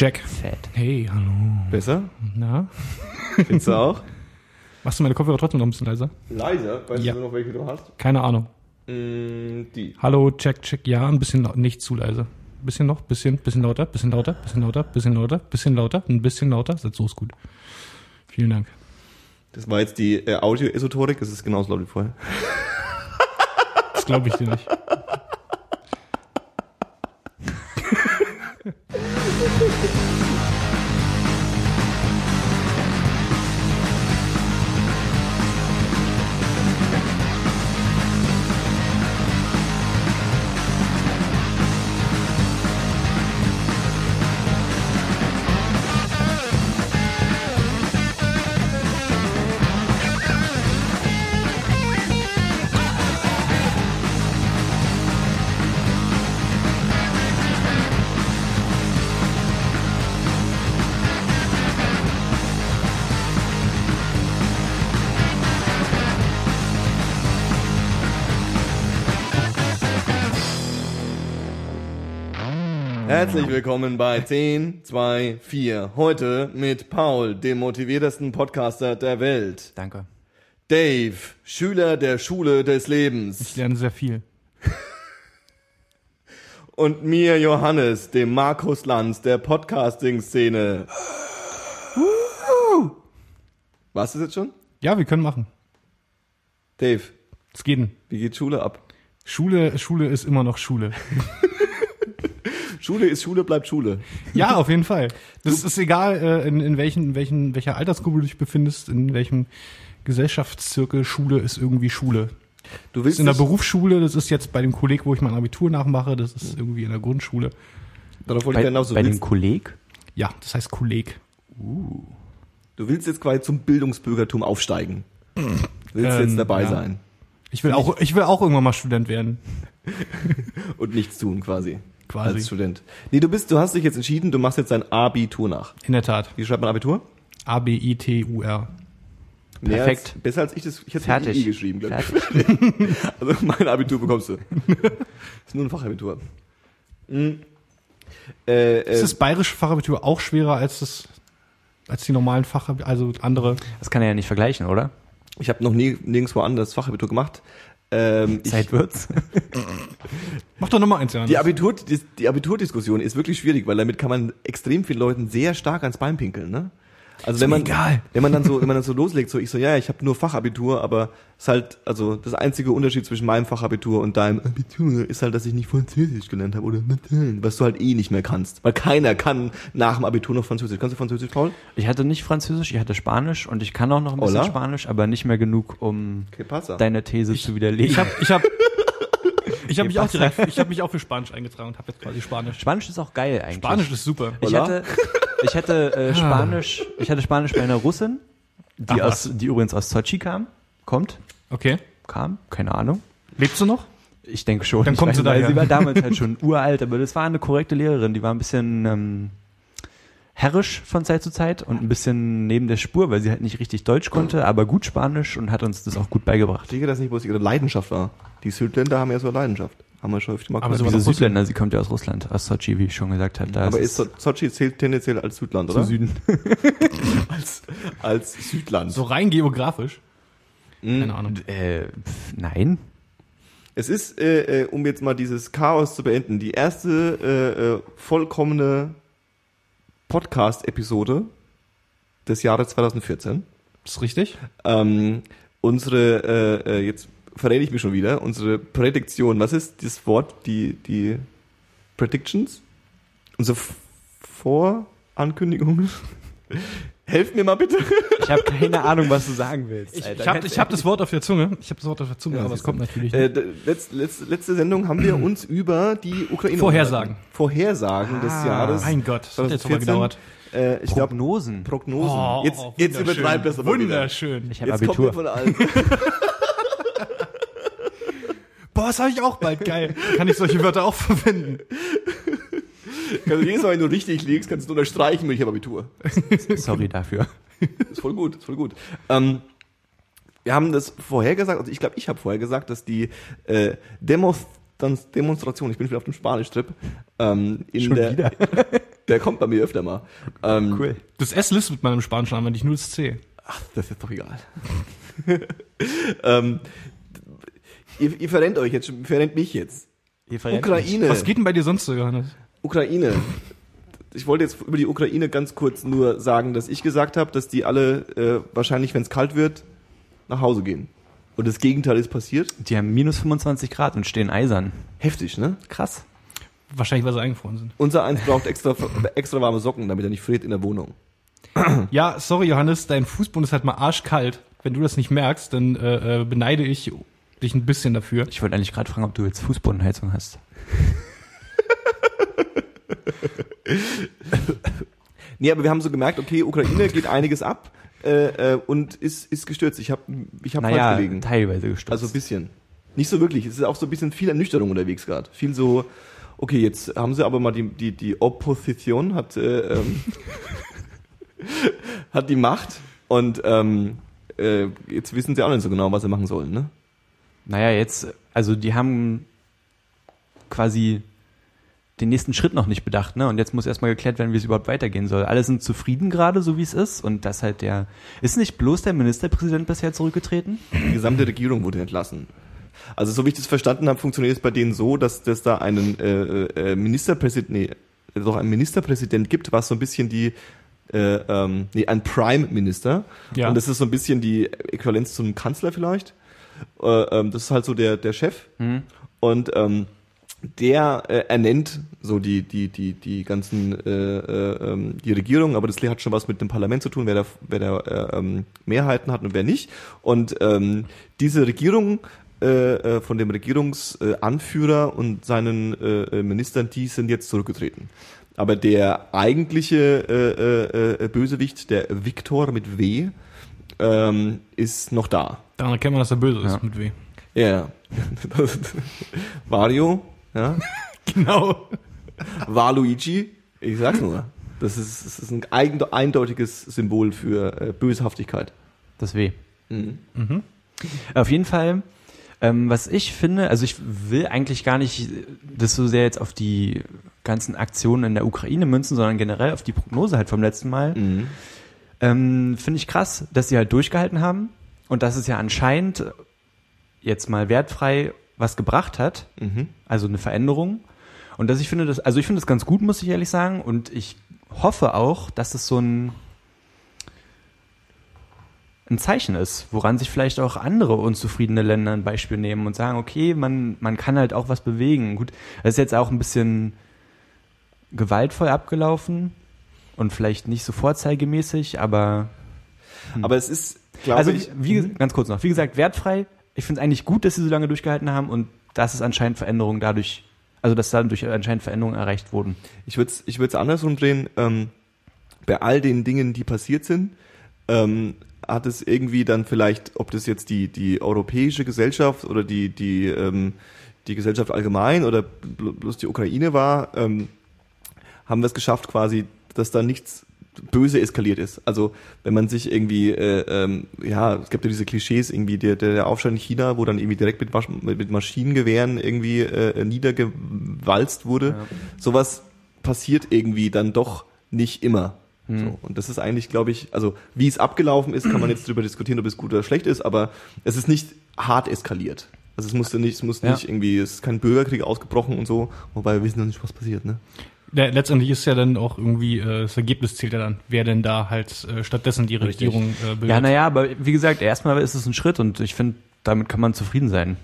Check. Fett. Hey, hallo. Besser? Na? Findest du auch? Machst du meine Kopfhörer trotzdem noch ein bisschen leiser? Leiser? Weißt Ja. du noch, welche du hast? Keine Ahnung. Mm, die. Hallo, check, check. Ja, ein bisschen nicht zu leise. Bisschen noch, bisschen, bisschen lauter, bisschen lauter, bisschen lauter, bisschen lauter, bisschen lauter, ein bisschen lauter. So ist gut. Vielen Dank. Das war jetzt die äh, Audio-Esoterik, das ist genauso laut wie vorher. Das glaube ich dir nicht. willkommen bei 10, 2, 4. Heute mit Paul, dem motiviertesten Podcaster der Welt. Danke. Dave, Schüler der Schule des Ich Lebens. lerne sehr viel. Und mir, Johannes, dem Markus Lanz der Podcasting-Szene. Was ist jetzt schon? Ja, wir können machen. Dave, Es geht. wie geht Schule ab? Schule, Schule ist immer noch Schule. Schule ist Schule, bleibt Schule. Ja, auf jeden Fall. Das ist egal, äh, in, in welchen, in welchen, welcher Altersgruppe du dich befindest, in welchem Gesellschaftszirkel Schule ist irgendwie Schule. Du Das willst ist in der Berufsschule, das ist jetzt bei dem Kolleg, wo ich mein Abitur nachmache, das ist irgendwie in der Grundschule. Darauf wollte Bei, ich hinaus. Du bei dem Kolleg? Ja, das heißt Kolleg. du willst jetzt quasi zum Bildungsbürgertum aufsteigen. Du willst Ähm, jetzt dabei ja. sein Ich will auch, ich will auch irgendwann mal Student werden. und nichts tun quasi. Quasi. Als Student. Nee, du bist, du hast dich jetzt entschieden, du machst jetzt dein Abitur nach. In der Tat. Wie schreibt man Abitur? A-B-I-T-U-R. Perfekt. Als, besser als ich das, ich hätte Fertig. I geschrieben, glaube ich. Also mein Abitur bekommst du. ist nur ein Fachabitur. Mhm. Äh, Ist äh, das bayerische Fachabitur auch schwerer als das, als die normalen Fachabitur, also andere? Das kann er ja nicht vergleichen, oder? ich habe noch nie nirgendwo anders Fachabitur gemacht. Ähm, ich, Zeit wird's. Mach doch nochmal eins, Jan. die, Abitur, die, die Abiturdiskussion ist wirklich schwierig, weil damit kann man extrem vielen Leuten sehr stark ans Bein pinkeln, ne? Also wenn man, egal. wenn man dann so, wenn man dann so loslegt, so ich so, ja, ich habe nur Fachabitur, aber ist halt, also das einzige Unterschied zwischen meinem Fachabitur und deinem Abitur ist halt, dass ich nicht Französisch gelernt habe oder was du halt eh nicht mehr kannst, weil keiner kann nach dem Abitur noch Französisch. Kannst du Französisch, Paul? Ich hatte nicht Französisch, ich hatte Spanisch und ich kann auch noch ein bisschen Hola. Spanisch, aber nicht mehr genug, um deine These zu widerlegen. Ich habe ich hab, ich hab Nee, mich auch direkt, ich habe mich auch für Spanisch eingetragen und habe jetzt quasi Spanisch. Spanisch ist auch geil eigentlich. Spanisch ist super. Ich Hola. hatte, ich hatte äh, Spanisch, ich hatte Spanisch bei einer Russin, die Ach, aus, die übrigens aus Sochi kam, kommt, Okay. kam, keine Ahnung. Lebst du noch? Ich denke schon. Dann sie weil daher. Sie war damals halt schon uralt, aber das war eine korrekte Lehrerin. Die war ein bisschen ähm, herrisch von Zeit zu Zeit und ein bisschen neben der Spur, weil sie halt nicht richtig Deutsch konnte, aber gut Spanisch und hat uns das auch gut beigebracht. Ich denke, dass nicht bloß ihre Leidenschaft war. Die Südländer haben ja so Leidenschaft. Haben wir schon öfter mal Aber so- Diese doch Russin. Südländer, sie kommt ja aus Russland, aus Sochi, wie ich schon gesagt habe. Da Aber es ist So- Sochi zählt tendenziell als Südland, oder? zu Süden. als, als Südland. So rein geografisch? Mhm. Keine Ahnung. äh, pf, nein. Es ist, äh, äh, um jetzt mal dieses Chaos zu beenden, die erste äh, äh, vollkommene Podcast-Episode des Jahres 2014. Ist richtig? Ähm, unsere, äh, äh, jetzt verrate ich mich schon wieder, unsere Prädiktion, was ist das Wort, die, die Predictions? Unsere Vorankündigungen? Helft mir mal bitte. Ich habe keine Ahnung, was du sagen willst. Ich, Alter. ich habe hab das Wort auf der Zunge. Ich habe das Wort auf der Zunge, Ja, aber es kommt natürlich Äh, nicht. d- letz, letz, letzte Sendung haben wir uns über die Ukraine Vorhersagen. unterhalten. Vorhersagen des Ah, Jahres. Mein Gott, das hat jetzt 2014. gedauert. Äh, ich glaube Prognosen. Prognosen. Oh, jetzt oh, jetzt übertreibt das aber wieder. Wunderschön. Ich habe Jetzt kommt Abitur. von allen. Boah, das habe ich auch bald. Geil. Kann ich solche Wörter auch verwenden? Also jedes Mal, wenn du richtig liegst, kannst du unterstreichen, ich habe Abitur. Sorry dafür. Ist voll gut, ist voll gut. Ähm, wir haben das vorher gesagt, also ich glaube, ich habe vorher gesagt, dass die äh, Demos, Demonstration, ich bin wieder auf dem Spanisch-Trip, ähm, in Schon der wieder? Der kommt bei mir öfter mal. Ähm, Cool. Das S listet man im Spanischen an, wenn nicht nur das C. Ach, das ist jetzt doch egal. ähm, ihr, ihr verrennt euch jetzt, verrennt mich jetzt. Ukraine. Was geht denn bei dir sonst so, Johannes? Ukraine. Ich wollte jetzt über die Ukraine ganz kurz nur sagen, dass ich gesagt habe, dass die alle äh, wahrscheinlich, wenn es kalt wird, nach Hause gehen. Und das Gegenteil ist passiert. Die haben minus 25 Grad und stehen eisern. Heftig, ne? Krass. Wahrscheinlich, weil sie eingefroren sind. Unser eins braucht extra, extra warme Socken, damit er nicht friert in der Wohnung. Ja, sorry, Johannes, dein Fußboden ist halt mal arschkalt. Wenn du das nicht merkst, dann äh, äh, beneide ich dich ein bisschen dafür. Ich wollte eigentlich gerade fragen, ob du jetzt Fußbodenheizung hast. Nee, aber wir haben so gemerkt, okay, Ukraine geht einiges ab äh, äh, und ist, ist gestürzt. Ich habe ich hab falsch Naja, gelegen. teilweise gestürzt. Also ein bisschen. Nicht so wirklich. Es ist auch so ein bisschen viel Ernüchterung unterwegs gerade. Viel so, okay, jetzt haben sie aber mal die, die, die Opposition hat, äh, ähm, hat die Macht und ähm, äh, jetzt wissen sie auch nicht so genau, was sie machen sollen, ne? Naja, jetzt, also die haben quasi den nächsten Schritt noch nicht bedacht, ne? Und jetzt muss erstmal geklärt werden, wie es überhaupt weitergehen soll. Alle sind zufrieden gerade, so wie es ist. Und das halt der. Ist nicht bloß der Ministerpräsident bisher zurückgetreten? Die gesamte Regierung wurde entlassen. Also so wie ich das verstanden habe, funktioniert es bei denen so, dass dass da einen äh, äh, Ministerpräsident, nee, doch einen Ministerpräsident gibt, was so ein bisschen die äh, ähm, nee, ein Prime Minister. Ja. Und das ist so ein bisschen die Äquivalenz zum Kanzler vielleicht. Äh, ähm, das ist halt so der der Chef. Und ähm, der äh, ernennt so die die die die ganzen äh, äh, ähm, die Regierung, aber das hat schon was mit dem Parlament zu tun, wer da wer da äh, ähm, Mehrheiten hat und wer nicht. Und ähm, diese Regierung äh, äh, von dem Regierungsanführer und seinen äh, Ministern, die sind jetzt zurückgetreten. Aber der eigentliche äh, äh, Bösewicht, der Viktor mit W, ähm, ist noch da. Daran erkennt man, dass er böse ist Ja. mit W. Ja, ja. Mario, ja. Genau. Waluigi, ich sag's nur. Das ist, das ist ein eindeutiges Symbol für äh, Böshaftigkeit. Das weh. Mhm. Auf jeden Fall, ähm, was ich finde, also ich will eigentlich gar nicht das so sehr jetzt auf die ganzen Aktionen in der Ukraine münzen, sondern generell auf die Prognose halt vom letzten Mal. Mhm. Ähm, Finde ich krass, dass sie halt durchgehalten haben und dass es ja anscheinend jetzt mal wertfrei was gebracht hat, Mhm. also eine Veränderung. Und dass ich finde das, also ich finde das ganz gut, muss ich ehrlich sagen. Und ich hoffe auch, dass es so ein, ein Zeichen ist, woran sich vielleicht auch andere unzufriedene Länder ein Beispiel nehmen und sagen, okay, man, man kann halt auch was bewegen. Gut, das ist jetzt auch ein bisschen gewaltvoll abgelaufen und vielleicht nicht so vorzeigemäßig, aber Aber es ist, glaube also ich, wie, ges- ganz kurz noch, wie gesagt, wertfrei. Ich finde es eigentlich gut, dass sie so lange durchgehalten haben und dass es anscheinend Veränderungen dadurch, also dass dadurch anscheinend Veränderungen erreicht wurden. ich würde es ich andersrum drehen. Ähm, bei all den Dingen, die passiert sind, ähm, hat es irgendwie dann vielleicht, ob das jetzt die, die europäische Gesellschaft oder die, die, ähm, die Gesellschaft allgemein oder bl- bloß die Ukraine war, ähm, haben wir es geschafft quasi, dass da nichts böse eskaliert ist. Also wenn man sich irgendwie, äh, ähm, ja, es gibt ja diese Klischees irgendwie, der, der Aufstand in China, wo dann irgendwie direkt mit, Masch mit Maschinengewehren irgendwie äh, niedergewalzt wurde. Ja. Sowas passiert irgendwie dann doch nicht immer. So, und das ist eigentlich, glaube ich, also wie es abgelaufen ist, kann man jetzt darüber diskutieren, ob es gut oder schlecht ist, aber es ist nicht hart eskaliert. Also es musste nicht, es muss Ja. nicht irgendwie, es ist kein Bürgerkrieg ausgebrochen und so, wobei wir wissen noch nicht, was passiert, ne? Letztendlich ist ja dann auch irgendwie, äh, das Ergebnis zählt ja dann, wer denn da halt äh, stattdessen die Richtig. Regierung äh, bildet. Ja, naja, aber wie gesagt, erstmal ist es ein Schritt und ich finde, damit kann man zufrieden sein.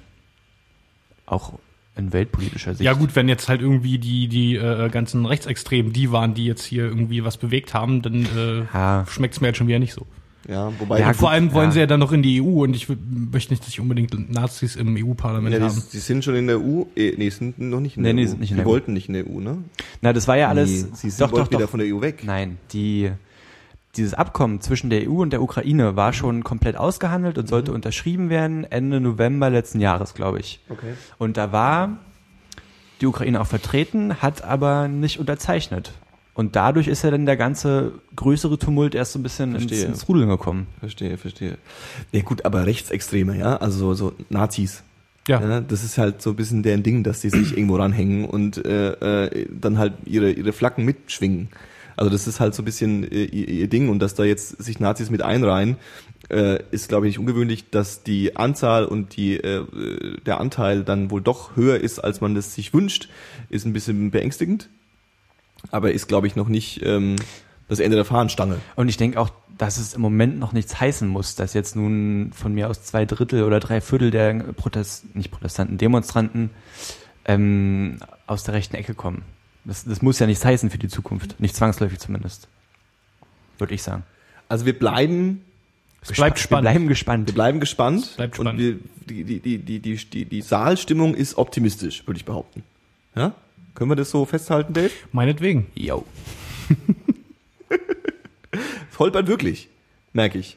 Auch in weltpolitischer Sicht. Ja gut, wenn jetzt halt irgendwie die die äh, ganzen Rechtsextremen die waren, die jetzt hier irgendwie was bewegt haben, dann äh, Ja. schmeckt's mir jetzt schon wieder nicht so. Ja, wobei Ja, vor allem wollen ja. sie ja dann noch in die EU und ich möchte nicht, dass sich unbedingt Nazis im EU-Parlament ja, die, haben. die sind schon in der EU, äh, nee, sind noch nicht in Nee, der nee, EU. sind nicht in die der EU. wollten nicht in der EU, ne? Na, das war ja alles. Nee, sie sind doch, wollten doch, wieder doch. von der EU weg. Nein, die, dieses Abkommen zwischen der EU und der Ukraine war schon komplett ausgehandelt und sollte unterschrieben werden Ende November letzten Jahres, glaube ich. Okay. Und da war die Ukraine auch vertreten, hat aber nicht unterzeichnet. Und dadurch ist ja dann der ganze größere Tumult erst so ein bisschen ins, Verstehe. ins Rudeln gekommen. Verstehe, verstehe. Ja gut, aber Rechtsextreme, ja, also so, so Nazis. Ja. Ja, das ist halt so ein bisschen deren Ding, dass die sich irgendwo ranhängen und äh, äh, dann halt ihre, ihre Flaggen mitschwingen. Also das ist halt so ein bisschen äh, ihr, ihr Ding und dass da jetzt sich Nazis mit einreihen, äh, ist glaube ich nicht ungewöhnlich, dass die Anzahl und die äh, äh, der Anteil dann wohl doch höher ist, als man das sich wünscht, ist ein bisschen beängstigend. Aber ist glaube ich noch nicht ähm, das Ende der Fahnenstange. Und ich denke auch, dass es im Moment noch nichts heißen muss, dass jetzt nun von mir aus zwei Drittel oder drei Viertel der Protest, nicht Protestanten, Demonstranten ähm, aus der rechten Ecke kommen. Das, das muss ja nichts heißen für die Zukunft. Nicht zwangsläufig zumindest. Würde ich sagen. Also wir bleiben Es bleibt Wir spannend. bleiben gespannt. Wir bleiben gespannt. bleibt Und spannend. wir, die, die, die, die, die, die, die Saalstimmung ist optimistisch, würde ich behaupten. Ja? Können wir das so festhalten, Dave? Meinetwegen. Yo. Es holpert wirklich, merke ich.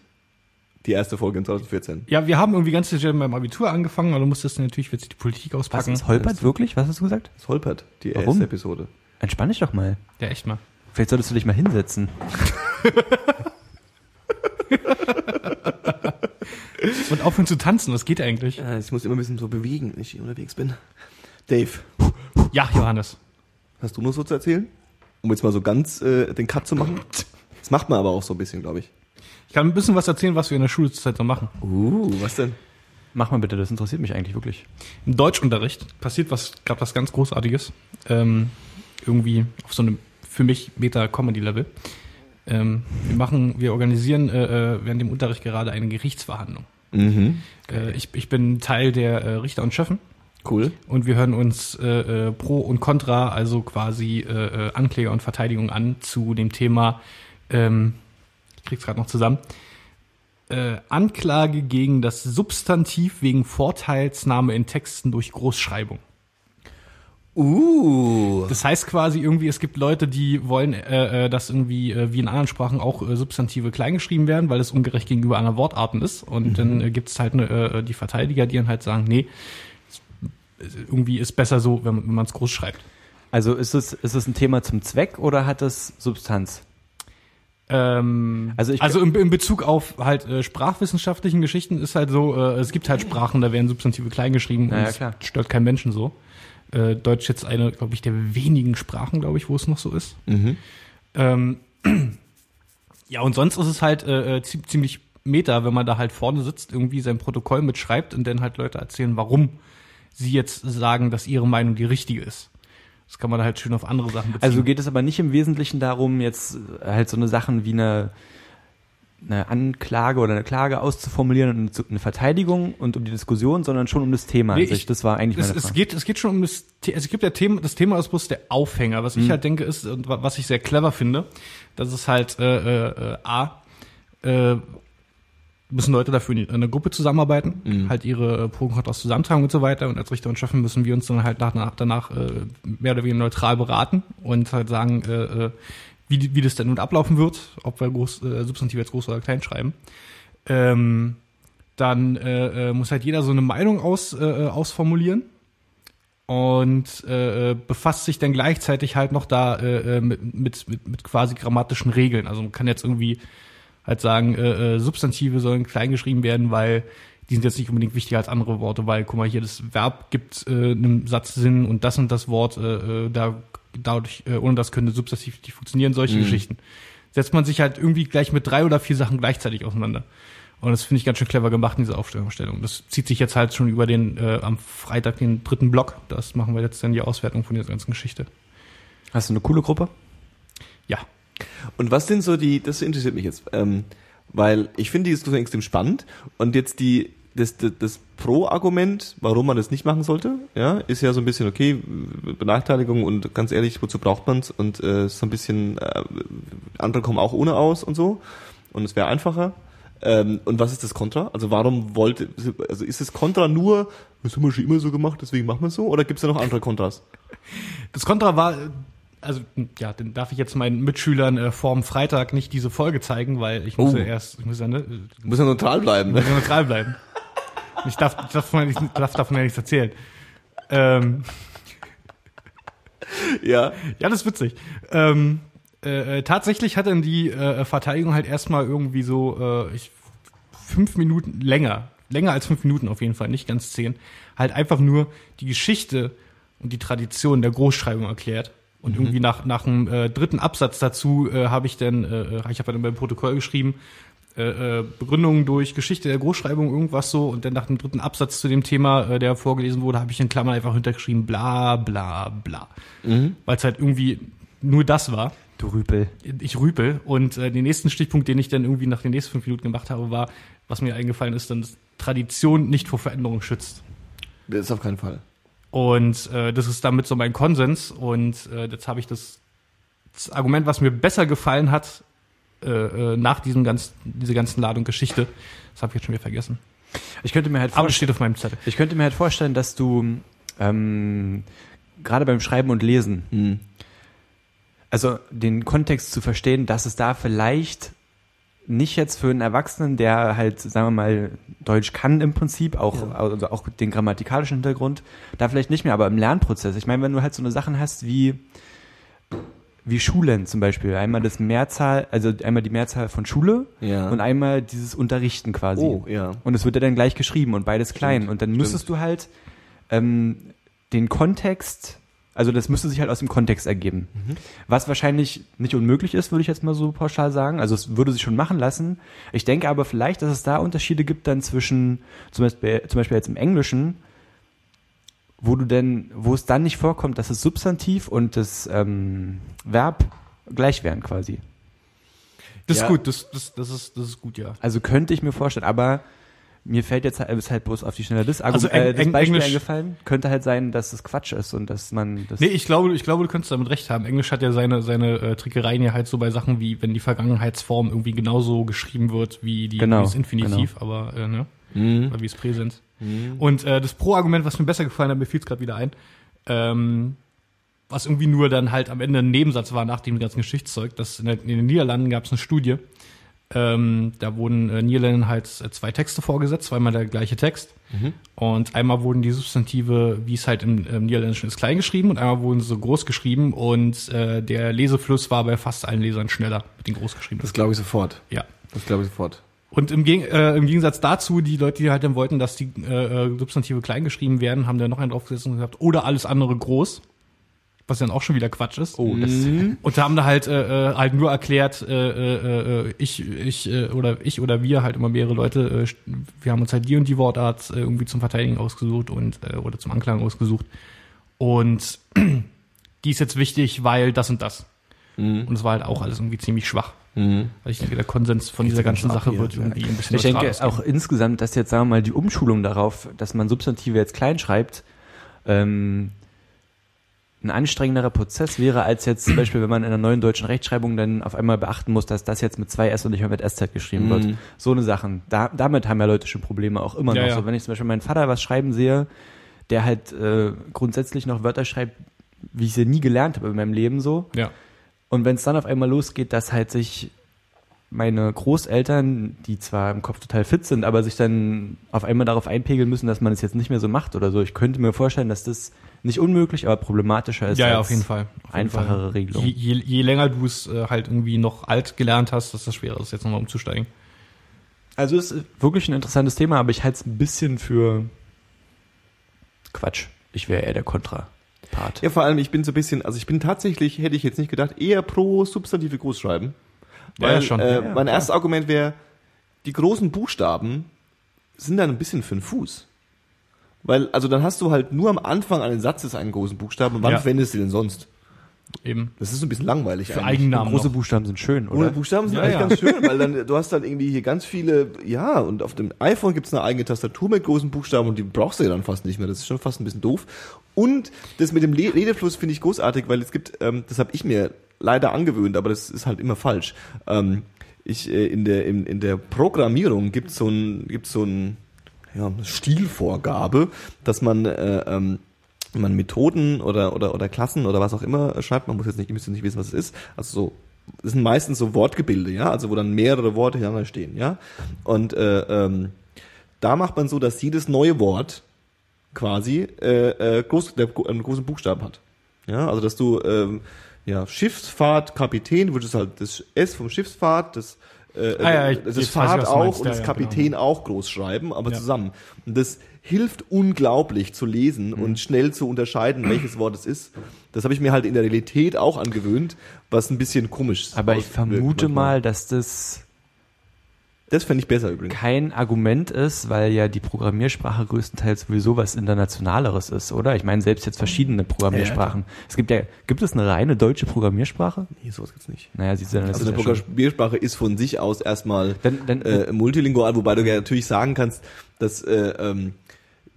Die erste Folge in 2014. Ja, wir haben irgendwie ganz sicher beim Abitur angefangen, aber du musstest natürlich jetzt die Politik Was auspacken. ist holpert wirklich? Was hast du gesagt? Es holpert, die Warum? erste Episode. Entspann dich doch mal. Ja, echt mal. Vielleicht solltest du dich mal hinsetzen. Und aufhören zu tanzen, was geht eigentlich? Ja, ich muss immer ein bisschen so bewegen, wenn ich hier unterwegs bin. Dave, Ja, Johannes. hast du noch so zu erzählen? Um jetzt mal so ganz äh, den Cut zu machen. Das macht man aber auch so ein bisschen, glaube ich. Ich kann ein bisschen was erzählen, was wir in der Schulzeit so machen. Uh, was denn? Mach mal bitte, das interessiert mich eigentlich wirklich. Im Deutschunterricht passiert was, gerade was ganz Großartiges. Ähm, irgendwie auf so einem, für mich, Meta-Comedy-Level. Ähm, wir machen, wir organisieren äh, äh, während dem Unterricht gerade eine Gerichtsverhandlung. Mhm. Äh, ich, ich bin Teil der äh, Richter und Schöffen Cool. und wir hören uns äh, äh, Pro und Contra, also quasi äh, äh, Ankläger und Verteidigung an zu dem Thema, ähm, ich krieg's gerade noch zusammen, äh, Anklage gegen das Substantiv wegen Vorteilsnahme in Texten durch Großschreibung. Uh. Das heißt quasi irgendwie, es gibt Leute, die wollen, äh, äh, dass irgendwie äh, wie in anderen Sprachen auch äh, Substantive kleingeschrieben werden, weil es ungerecht gegenüber anderen Wortarten ist. Und dann äh, gibt es halt ne, äh, die Verteidiger, die dann halt sagen, nee, irgendwie ist besser so, wenn, man es groß schreibt. Also ist es, ist es ein Thema zum Zweck oder hat es Substanz? Ähm, Also ich- also in, in Bezug auf halt äh, sprachwissenschaftlichen Geschichten ist halt so, äh, es gibt halt Sprachen, da werden Substantive klein geschrieben Na und klar. stört keinen Menschen so. Äh, Deutsch jetzt eine, glaube ich, der wenigen Sprachen, glaube ich, wo es noch so ist. Mhm. Ähm, ja, und sonst ist es halt äh, äh, zie- ziemlich meta, wenn man da halt vorne sitzt, irgendwie sein Protokoll mitschreibt und dann halt Leute erzählen, warum sie jetzt sagen, dass ihre Meinung die richtige ist. Das kann man da halt schön auf andere Sachen beziehen. Also geht es aber nicht im Wesentlichen darum, jetzt äh, halt so eine Sachen wie eine, eine Anklage oder eine Klage auszuformulieren und eine, Verteidigung und um die Diskussion, sondern schon um das Thema Nee, an sich. ich- Das war eigentlich es, meine es Frage. geht, es geht schon um das, The- es gibt ja Thema, das Thema ist bloß der Aufhänger. Was ich Mhm. halt denke ist, und wa- was ich sehr clever finde, dass es halt, äh, äh, äh, A, äh, müssen Leute dafür in einer Gruppe zusammenarbeiten, Mhm. halt ihre Pro und Kontras zusammentragen und so weiter. Und als Richter und Schöffen müssen wir uns dann halt nach, nach, danach äh, mehr oder weniger neutral beraten und halt sagen, äh, äh, wie, wie das denn nun ablaufen wird, ob wir groß, äh, Substantiv jetzt groß oder klein schreiben. Ähm, dann äh, äh, muss halt jeder so eine Meinung aus, äh, äh, ausformulieren und äh, befasst sich dann gleichzeitig halt noch da äh, äh, mit, mit, mit, mit quasi grammatischen Regeln. Also man kann jetzt irgendwie halt sagen, äh, äh, Substantive sollen klein geschrieben werden, weil die sind jetzt nicht unbedingt wichtiger als andere Worte, weil guck mal hier das Verb gibt äh, einem Satz Sinn und das und das Wort äh, äh, da dadurch äh, ohne das könnte Substantiv nicht funktionieren. Solche Mhm. Geschichten setzt man sich halt irgendwie gleich mit drei oder vier Sachen gleichzeitig auseinander. Und das finde ich ganz schön clever gemacht, diese Aufstellung. Das zieht sich jetzt halt schon über den, äh, am Freitag den dritten Block. Das machen wir jetzt dann die Auswertung von dieser ganzen Geschichte. Hast du eine coole Gruppe? Ja. Und was sind so die, das interessiert mich jetzt, ähm, weil ich finde die Diskussion extrem spannend und jetzt die, das, das, das Pro-Argument, warum man das nicht machen sollte, ja, ist ja so ein bisschen, okay, Benachteiligung und ganz ehrlich, wozu braucht man's und äh, so ein bisschen, äh, andere kommen auch ohne aus und so und es wäre einfacher. Ähm, und was ist das Kontra? Also warum wollte, also ist das Kontra nur, das haben wir schon immer so gemacht, deswegen machen wir es so, oder gibt es da noch andere Kontras? Das Kontra war, also ja, dann darf ich jetzt meinen Mitschülern äh, vorm Freitag nicht diese Folge zeigen, weil ich muss Oh. ja erst, ich muss ja, ne, Du musst ja neutral bleiben. muss ja neutral bleiben. Ich darf, ich darf, davon, ja nicht, darf davon ja nichts erzählen. Ähm, ja. Ja, das ist witzig. Ähm, äh, äh, tatsächlich hat dann die äh, Verteidigung halt erstmal irgendwie so äh, ich, fünf Minuten länger länger als fünf Minuten auf jeden Fall, nicht ganz zehn, halt einfach nur die Geschichte und die Tradition der Großschreibung erklärt. Und irgendwie nach, nach dem äh, dritten Absatz dazu äh, habe ich dann, äh, ich habe dann beim Protokoll geschrieben, äh, äh, Begründungen durch Geschichte der Großschreibung, irgendwas so. Und dann nach dem dritten Absatz zu dem Thema, äh, der vorgelesen wurde, habe ich in Klammern einfach hintergeschrieben, bla bla bla. Weil es halt irgendwie nur das war. Du Rüpel. Ich rüpel. Und äh, den nächsten Stichpunkt, den ich dann irgendwie nach den nächsten fünf Minuten gemacht habe, war, was mir eingefallen ist, dann dass Tradition nicht vor Veränderung schützt. Das ist auf keinen Fall. Und äh, das ist damit so mein Konsens. Und äh, jetzt habe ich das, das Argument, was mir besser gefallen hat, äh, äh, nach diesem ganz, diese ganzen Ladung Geschichte, das habe ich jetzt schon wieder vergessen. Ich könnte mir halt Aber steht auf meinem Zettel. ich könnte mir halt vorstellen, dass du ähm, gerade beim Schreiben und Lesen, Hm. also den Kontext zu verstehen, dass es da vielleicht nicht jetzt für einen Erwachsenen, der halt, sagen wir mal, Deutsch kann im Prinzip, auch, also auch den grammatikalischen Hintergrund, da vielleicht nicht mehr, aber im Lernprozess. Ich meine, wenn du halt so eine Sachen hast wie, wie Schulen zum Beispiel, einmal das Mehrzahl, also einmal die Mehrzahl von Schule Ja. und einmal dieses Unterrichten quasi. Oh, ja. Und es wird ja dann gleich geschrieben und beides klein. Und dann müsstest du halt ähm, den Kontext, also das müsste sich halt aus dem Kontext ergeben. Was wahrscheinlich nicht unmöglich ist, würde ich jetzt mal so pauschal sagen. Also es würde sich schon machen lassen. Ich denke aber vielleicht, dass es da Unterschiede gibt dann zwischen, zum Beispiel, zum Beispiel jetzt im Englischen, wo du denn, wo es dann nicht vorkommt, dass das Substantiv und das ähm, Verb gleich wären quasi. Das Ja. ist gut, das, das, das, ist, das ist gut, ja. Also könnte ich mir vorstellen, aber mir fällt jetzt halt, ist halt bloß auf die Schnelle das, Argument, Also Eng- äh, das Eng- Beispiel Englisch- eingefallen. Könnte halt sein, dass es Quatsch ist und dass man das. Nee, ich glaube, ich glaube, du könntest damit recht haben. Englisch hat ja seine, seine äh, Trickereien ja halt so bei Sachen wie, wenn die Vergangenheitsform irgendwie genauso geschrieben wird wie die Genau, wie das Infinitiv, aber äh, ne? Mhm. Oder wie es Präsens. Und äh, das Pro-Argument, was mir besser gefallen hat, mir fiel es gerade wieder ein, ähm, was irgendwie nur dann halt am Ende ein Nebensatz war nach dem ganzen Geschichtszeug, dass in, der, in den Niederlanden gab es eine Studie, ähm, da wurden äh, Niederländern halt äh, zwei Texte vorgesetzt, zweimal der gleiche Text. Und einmal wurden die Substantive, wie es halt im, im Niederländischen ist, klein geschrieben und einmal wurden sie groß geschrieben und äh, der Lesefluss war bei fast allen Lesern schneller mit den groß geschriebenen. Das glaube ich sofort. ja. Das glaube ich sofort. Und im, Geg äh, im Gegensatz dazu, die Leute, die halt dann wollten, dass die äh, äh, Substantive klein geschrieben werden, haben da noch einen draufgesetzt und gesagt, oder alles andere groß. Was dann auch schon wieder Quatsch ist. oh, das, Und da haben da halt äh, äh, halt nur erklärt, äh, äh, äh, ich, ich äh, oder ich oder wir halt immer mehrere Leute, äh, wir haben uns halt die und die Wortart äh, irgendwie zum Verteidigen ausgesucht und äh, oder zum Anklagen ausgesucht. Und die ist jetzt wichtig, weil das und das. Und es war halt auch alles irgendwie ziemlich schwach. Weil ich denke, der Konsens von dieser ganzen Sache wird irgendwie ein bisschen ich denke auch insgesamt, dass jetzt, sagen wir mal, die Umschulung darauf, dass man Substantive jetzt klein schreibt, ähm, ein anstrengenderer Prozess wäre, als jetzt zum Beispiel, wenn man in einer neuen deutschen Rechtschreibung dann auf einmal beachten muss, dass das jetzt mit zwei S und nicht mehr mit SZ geschrieben wird. So eine Sachen. Da, damit haben ja Leute schon Probleme, auch immer Ja, noch ja. so. Wenn ich zum Beispiel meinen Vater was schreiben sehe, der halt äh, grundsätzlich noch Wörter schreibt, wie ich sie nie gelernt habe in meinem Leben so, Ja. und wenn es dann auf einmal losgeht, dass halt sich meine Großeltern, die zwar im Kopf total fit sind, aber sich dann auf einmal darauf einpegeln müssen, dass man es jetzt nicht mehr so macht oder so. Ich könnte mir vorstellen, dass das nicht unmöglich, aber problematischer ist. Ja, ja, als auf jeden Fall. Auf jeden Einfachere Fall. Regelung. Je, je, je länger du es äh, halt irgendwie noch alt gelernt hast, desto schwerer ist es jetzt nochmal umzusteigen. Also es ist wirklich ein interessantes Thema, aber ich halte es ein bisschen für Quatsch. Ich wäre eher der Kontra-Part. Ja, vor allem, ich bin so ein bisschen, also ich bin tatsächlich, hätte ich jetzt nicht gedacht, eher pro substantive Großschreiben. Ja, Weil, ja, schon. Äh, Ja, mein klar. erstes Argument wäre, die großen Buchstaben sind dann ein bisschen für den Fuß. Weil, also dann hast du halt nur am Anfang eines Satzes einen großen Buchstaben. Und wann Ja. verwendest du den sonst? Eben. Das ist so ein bisschen langweilig Für eigentlich. Eigennamen Große noch. Buchstaben sind schön, Ohne oder? Buchstaben sind Ja, eigentlich ja. ganz schön, weil dann, du hast dann irgendwie hier ganz viele, ja, und auf dem iPhone gibt's eine eigene Tastatur mit großen Buchstaben und die brauchst du ja dann fast nicht mehr. Das ist schon fast ein bisschen doof. Und das mit dem Le Redefluss finde ich großartig, weil es gibt, ähm, das habe ich mir leider angewöhnt, aber das ist halt immer falsch. Ähm, ich, äh, in, der, in, in der Programmierung gibt's so ein, gibt's so ein, ja, Stilvorgabe, dass man, äh, ähm, man Methoden oder, oder, oder Klassen oder was auch immer schreibt, man muss jetzt nicht, nicht wissen, was es ist, also so, das sind meistens so Wortgebilde, ja, also wo dann mehrere Worte hintereinander stehen, ja, und äh, ähm, da macht man so, dass jedes neue Wort quasi äh, äh, groß, der, einen großen Buchstaben hat, ja, also dass du ähm, ja Schiffsfahrt, Kapitän, wird es halt das S vom Schiffsfahrt, das äh, Ah ja, ich- das ich, Fahrt auch meinst, und das ja, Kapitän auch groß schreiben, aber Ja. zusammen. Und das hilft unglaublich zu lesen Mhm. und schnell zu unterscheiden, welches Wort es ist. Das habe ich mir halt in der Realität auch angewöhnt, was ein bisschen komisch ist. Aber ich vermute mal, dass das Das fände ich besser übrigens. kein Argument ist, weil ja die Programmiersprache größtenteils sowieso was Internationaleres ist, oder? Ich meine, selbst jetzt verschiedene Programmiersprachen. Es gibt ja, gibt es eine reine deutsche Programmiersprache? Nee, sowas gibt's nicht. Naja, dann ist Also es eine ja Programmiersprache ist von sich aus erstmal Dann- dann- äh, multilingual, wobei du ja natürlich sagen kannst, dass äh, ähm,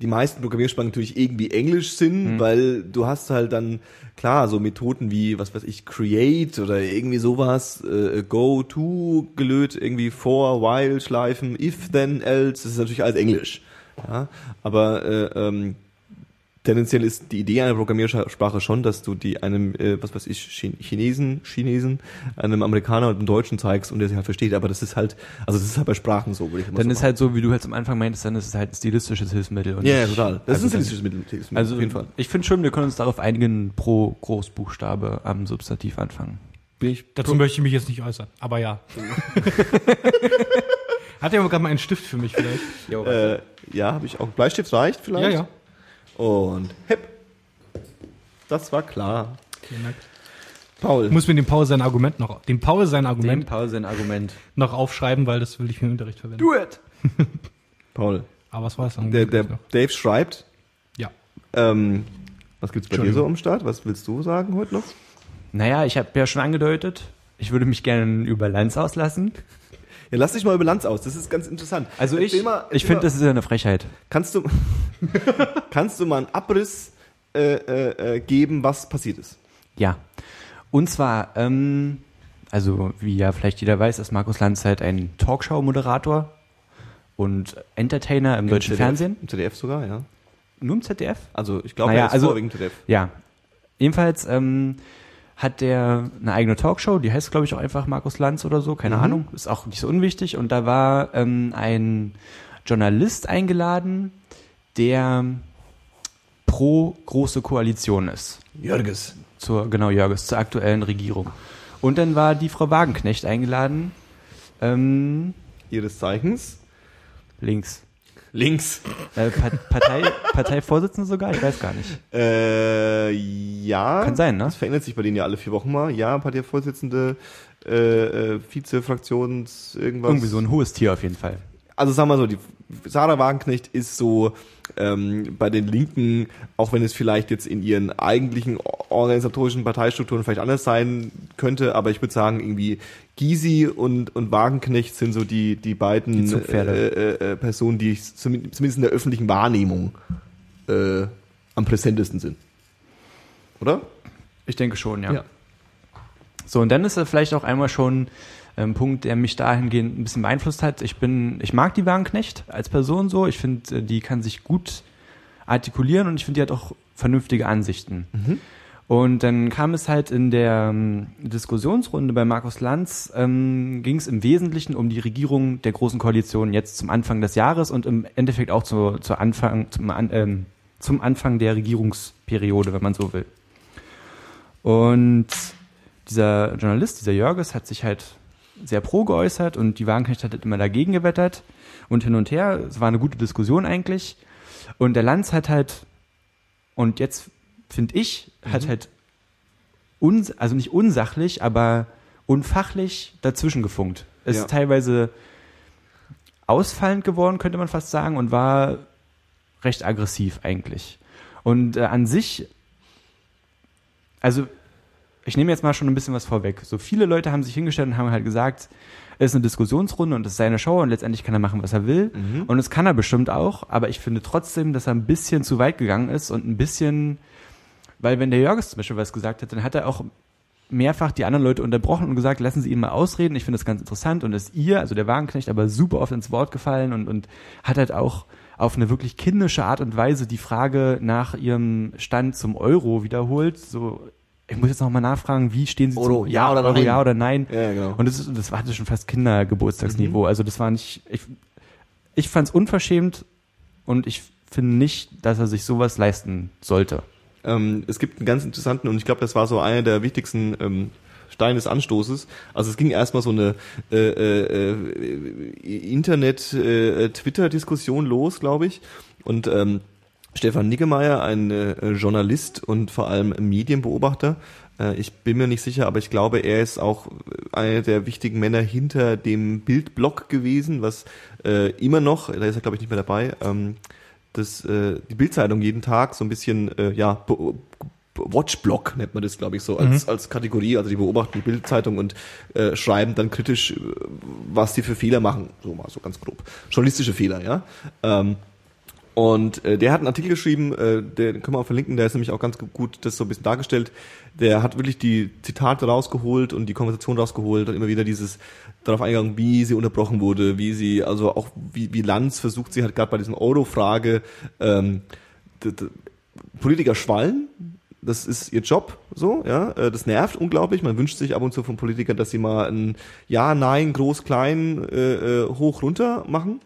die meisten Programmiersprachen natürlich irgendwie Englisch sind, Mhm. weil du hast halt dann klar so Methoden wie was weiß ich Create oder irgendwie sowas, äh, Go, To, gelöt, irgendwie For, While, Schleifen, If, Then, Else, das ist natürlich alles Englisch. Ja, aber äh, ähm, tendenziell ist die Idee einer Programmiersprache schon, dass du die einem, äh, was weiß ich, Chin- Chinesen, Chinesen, einem Amerikaner und einem Deutschen zeigst und der sie halt versteht. Aber das ist halt, also das ist halt bei Sprachen so, würde ich immer Dann so ist halt so, wie du halt am Anfang meintest, dann ist es halt ein stilistisches Hilfsmittel. Ja, ja, total. Das also ist ein dann- stilistisches Mittel, Hilfsmittel, Also auf jeden Fall. ich finde schon, wir können uns darauf einigen, pro Großbuchstabe am Substantiv anfangen. Bin ich Dazu möchte ich mich jetzt nicht äußern, aber ja. Hat ja gerade mal einen Stift für mich vielleicht? äh, ja, habe ich auch. Bleistift reicht Ja, vielleicht? ja. Und hepp. Das war klar. Vielen Dank. Paul. Ich muss mir dem Paul sein Argument noch, dem Paul sein Argument Pause ein Argument. noch aufschreiben, weil das will ich für den Unterricht verwenden. Do it! Paul. Aber was war das Der, der noch? Dave schreibt, Ja. ähm, was gibt's bei dir so am Start? Was willst du sagen heute noch? Naja, ich habe ja schon angedeutet, ich würde mich gerne über Lanz auslassen. Ja, lass dich mal über Lanz aus. Das ist ganz interessant. Also ich, Erzähl mal- ich finde, das ist ja eine Frechheit. Kannst du, kannst du mal einen Abriss äh, äh, äh, geben, was passiert ist? Ja. Und zwar, ähm, also wie ja vielleicht jeder weiß, ist Markus Lanz halt ein Talkshow-Moderator und Entertainer im deutschen ZDF, Fernsehen. Im ZDF sogar, ja. Nur im ZDF? Also ich glaube, Naja, er ist also- vorwiegend ZDF. Ja. Jedenfalls ähm, hat der eine eigene Talkshow, die heißt, glaube ich, auch einfach Markus Lanz oder so, keine Mhm. Ahnung, ist auch nicht so unwichtig. Und da war ähm, ein Journalist eingeladen, der pro große Koalition ist. Jörges. Zur, genau, Jörges, zur aktuellen Regierung. Und dann war die Frau Wagenknecht eingeladen, ähm, Ihres Zeichens. links. Links. Äh, Pa- Partei, Parteivorsitzende sogar? Ich weiß gar nicht. Äh, ja. Kann sein, ne? Das verändert sich bei denen ja alle vier Wochen mal. Ja, Parteivorsitzende, äh, äh, Vize-Fraktions, irgendwas. Irgendwie so ein hohes Tier auf jeden Fall. also sagen wir so, die Sarah Wagenknecht ist so ähm, bei den Linken, auch wenn es vielleicht jetzt in ihren eigentlichen organisatorischen Parteistrukturen vielleicht anders sein könnte, aber ich würde sagen, irgendwie Gysi und, und Wagenknecht sind so die, die beiden Die äh, äh, äh, Personen, die ich zumindest in der öffentlichen Wahrnehmung äh, am präsentesten sind. Oder? Ich denke schon, ja. Ja. So, und dann ist er vielleicht auch einmal schon ein Punkt, der mich dahingehend ein bisschen beeinflusst hat. Ich bin, ich mag die Wagenknecht als Person so. Ich finde, äh, die kann sich gut artikulieren und ich finde, die hat auch vernünftige Ansichten. Und dann kam es halt in der ähm, Diskussionsrunde bei Markus Lanz, ähm, ging es im Wesentlichen um die Regierung der Großen Koalition jetzt zum Anfang des Jahres und im Endeffekt auch zu, zu Anfang, zum, ähm, zum Anfang der Regierungsperiode, wenn man so will. Und dieser Journalist, dieser Jörges, hat sich halt sehr pro geäußert und die Wagenknecht hat halt immer dagegen gewettert und hin und her. Es war eine gute Diskussion eigentlich. Und der Lanz hat halt, und jetzt finde ich, hat halt, uns, also nicht unsachlich, aber unfachlich dazwischen gefunkt. Es Ja. ist teilweise ausfallend geworden, könnte man fast sagen, und war recht aggressiv eigentlich. Und äh, an sich, also ich nehme jetzt mal schon ein bisschen was vorweg. So viele Leute haben sich hingestellt und haben halt gesagt, es ist eine Diskussionsrunde und es ist seine Show und letztendlich kann er machen, was er will. Mhm. Und das kann er bestimmt auch, aber ich finde trotzdem, dass er ein bisschen zu weit gegangen ist und ein bisschen, weil wenn der Jörges zum Beispiel was gesagt hat, dann hat er auch mehrfach die anderen Leute unterbrochen und gesagt, lassen Sie ihn mal ausreden, ich finde das ganz interessant und ist ihr, also der Wagenknecht, aber super oft ins Wort gefallen und, und hat halt auch auf eine wirklich kindische Art und Weise die Frage nach ihrem Stand zum Euro wiederholt, so ich muss jetzt noch mal nachfragen, wie stehen Sie Euro, zum ja oder Euro, nein? ja oder nein? Ja, genau. Und das, das hatte schon fast Kindergeburtstagsniveau. Also das war nicht. Ich, ich fand es unverschämt und ich finde nicht, dass er sich sowas leisten sollte. Ähm, es gibt einen ganz interessanten, und ich glaube, das war so einer der wichtigsten ähm, Stein des Anstoßes. Also es ging erstmal so eine äh, äh, äh, Internet-Twitter-Diskussion los, glaube ich. Und ähm, Stefan Niggemeier, ein äh, Journalist und vor allem Medienbeobachter, äh, ich bin mir nicht sicher, aber ich glaube, er ist auch einer der wichtigen Männer hinter dem Bildblog gewesen, was äh, immer noch, da ist er glaube ich nicht mehr dabei, ähm, das, äh, die Bildzeitung jeden Tag so ein bisschen, äh, ja, Watchblock nennt man das, glaube ich, so als, als Kategorie. Also die beobachten die Bildzeitung und äh, schreiben dann kritisch, äh, was die für Fehler machen. So mal so ganz grob. Journalistische Fehler, ja. Ähm, und äh, der hat einen Artikel geschrieben, äh, den können wir auch verlinken, der ist nämlich auch ganz gut das so ein bisschen dargestellt. Der hat wirklich die Zitate rausgeholt und die Konversation rausgeholt und immer wieder dieses darauf eingegangen, wie sie unterbrochen wurde, wie sie, also auch wie, wie Lanz versucht, sie hat gerade bei diesem Euro-Frage ähm, Politiker schwallen, das ist ihr Job, so, ja, äh, das nervt unglaublich. Man wünscht sich ab und zu von Politikern, dass sie mal ein Ja, Nein, Groß, Klein, äh, äh, hoch, runter machen.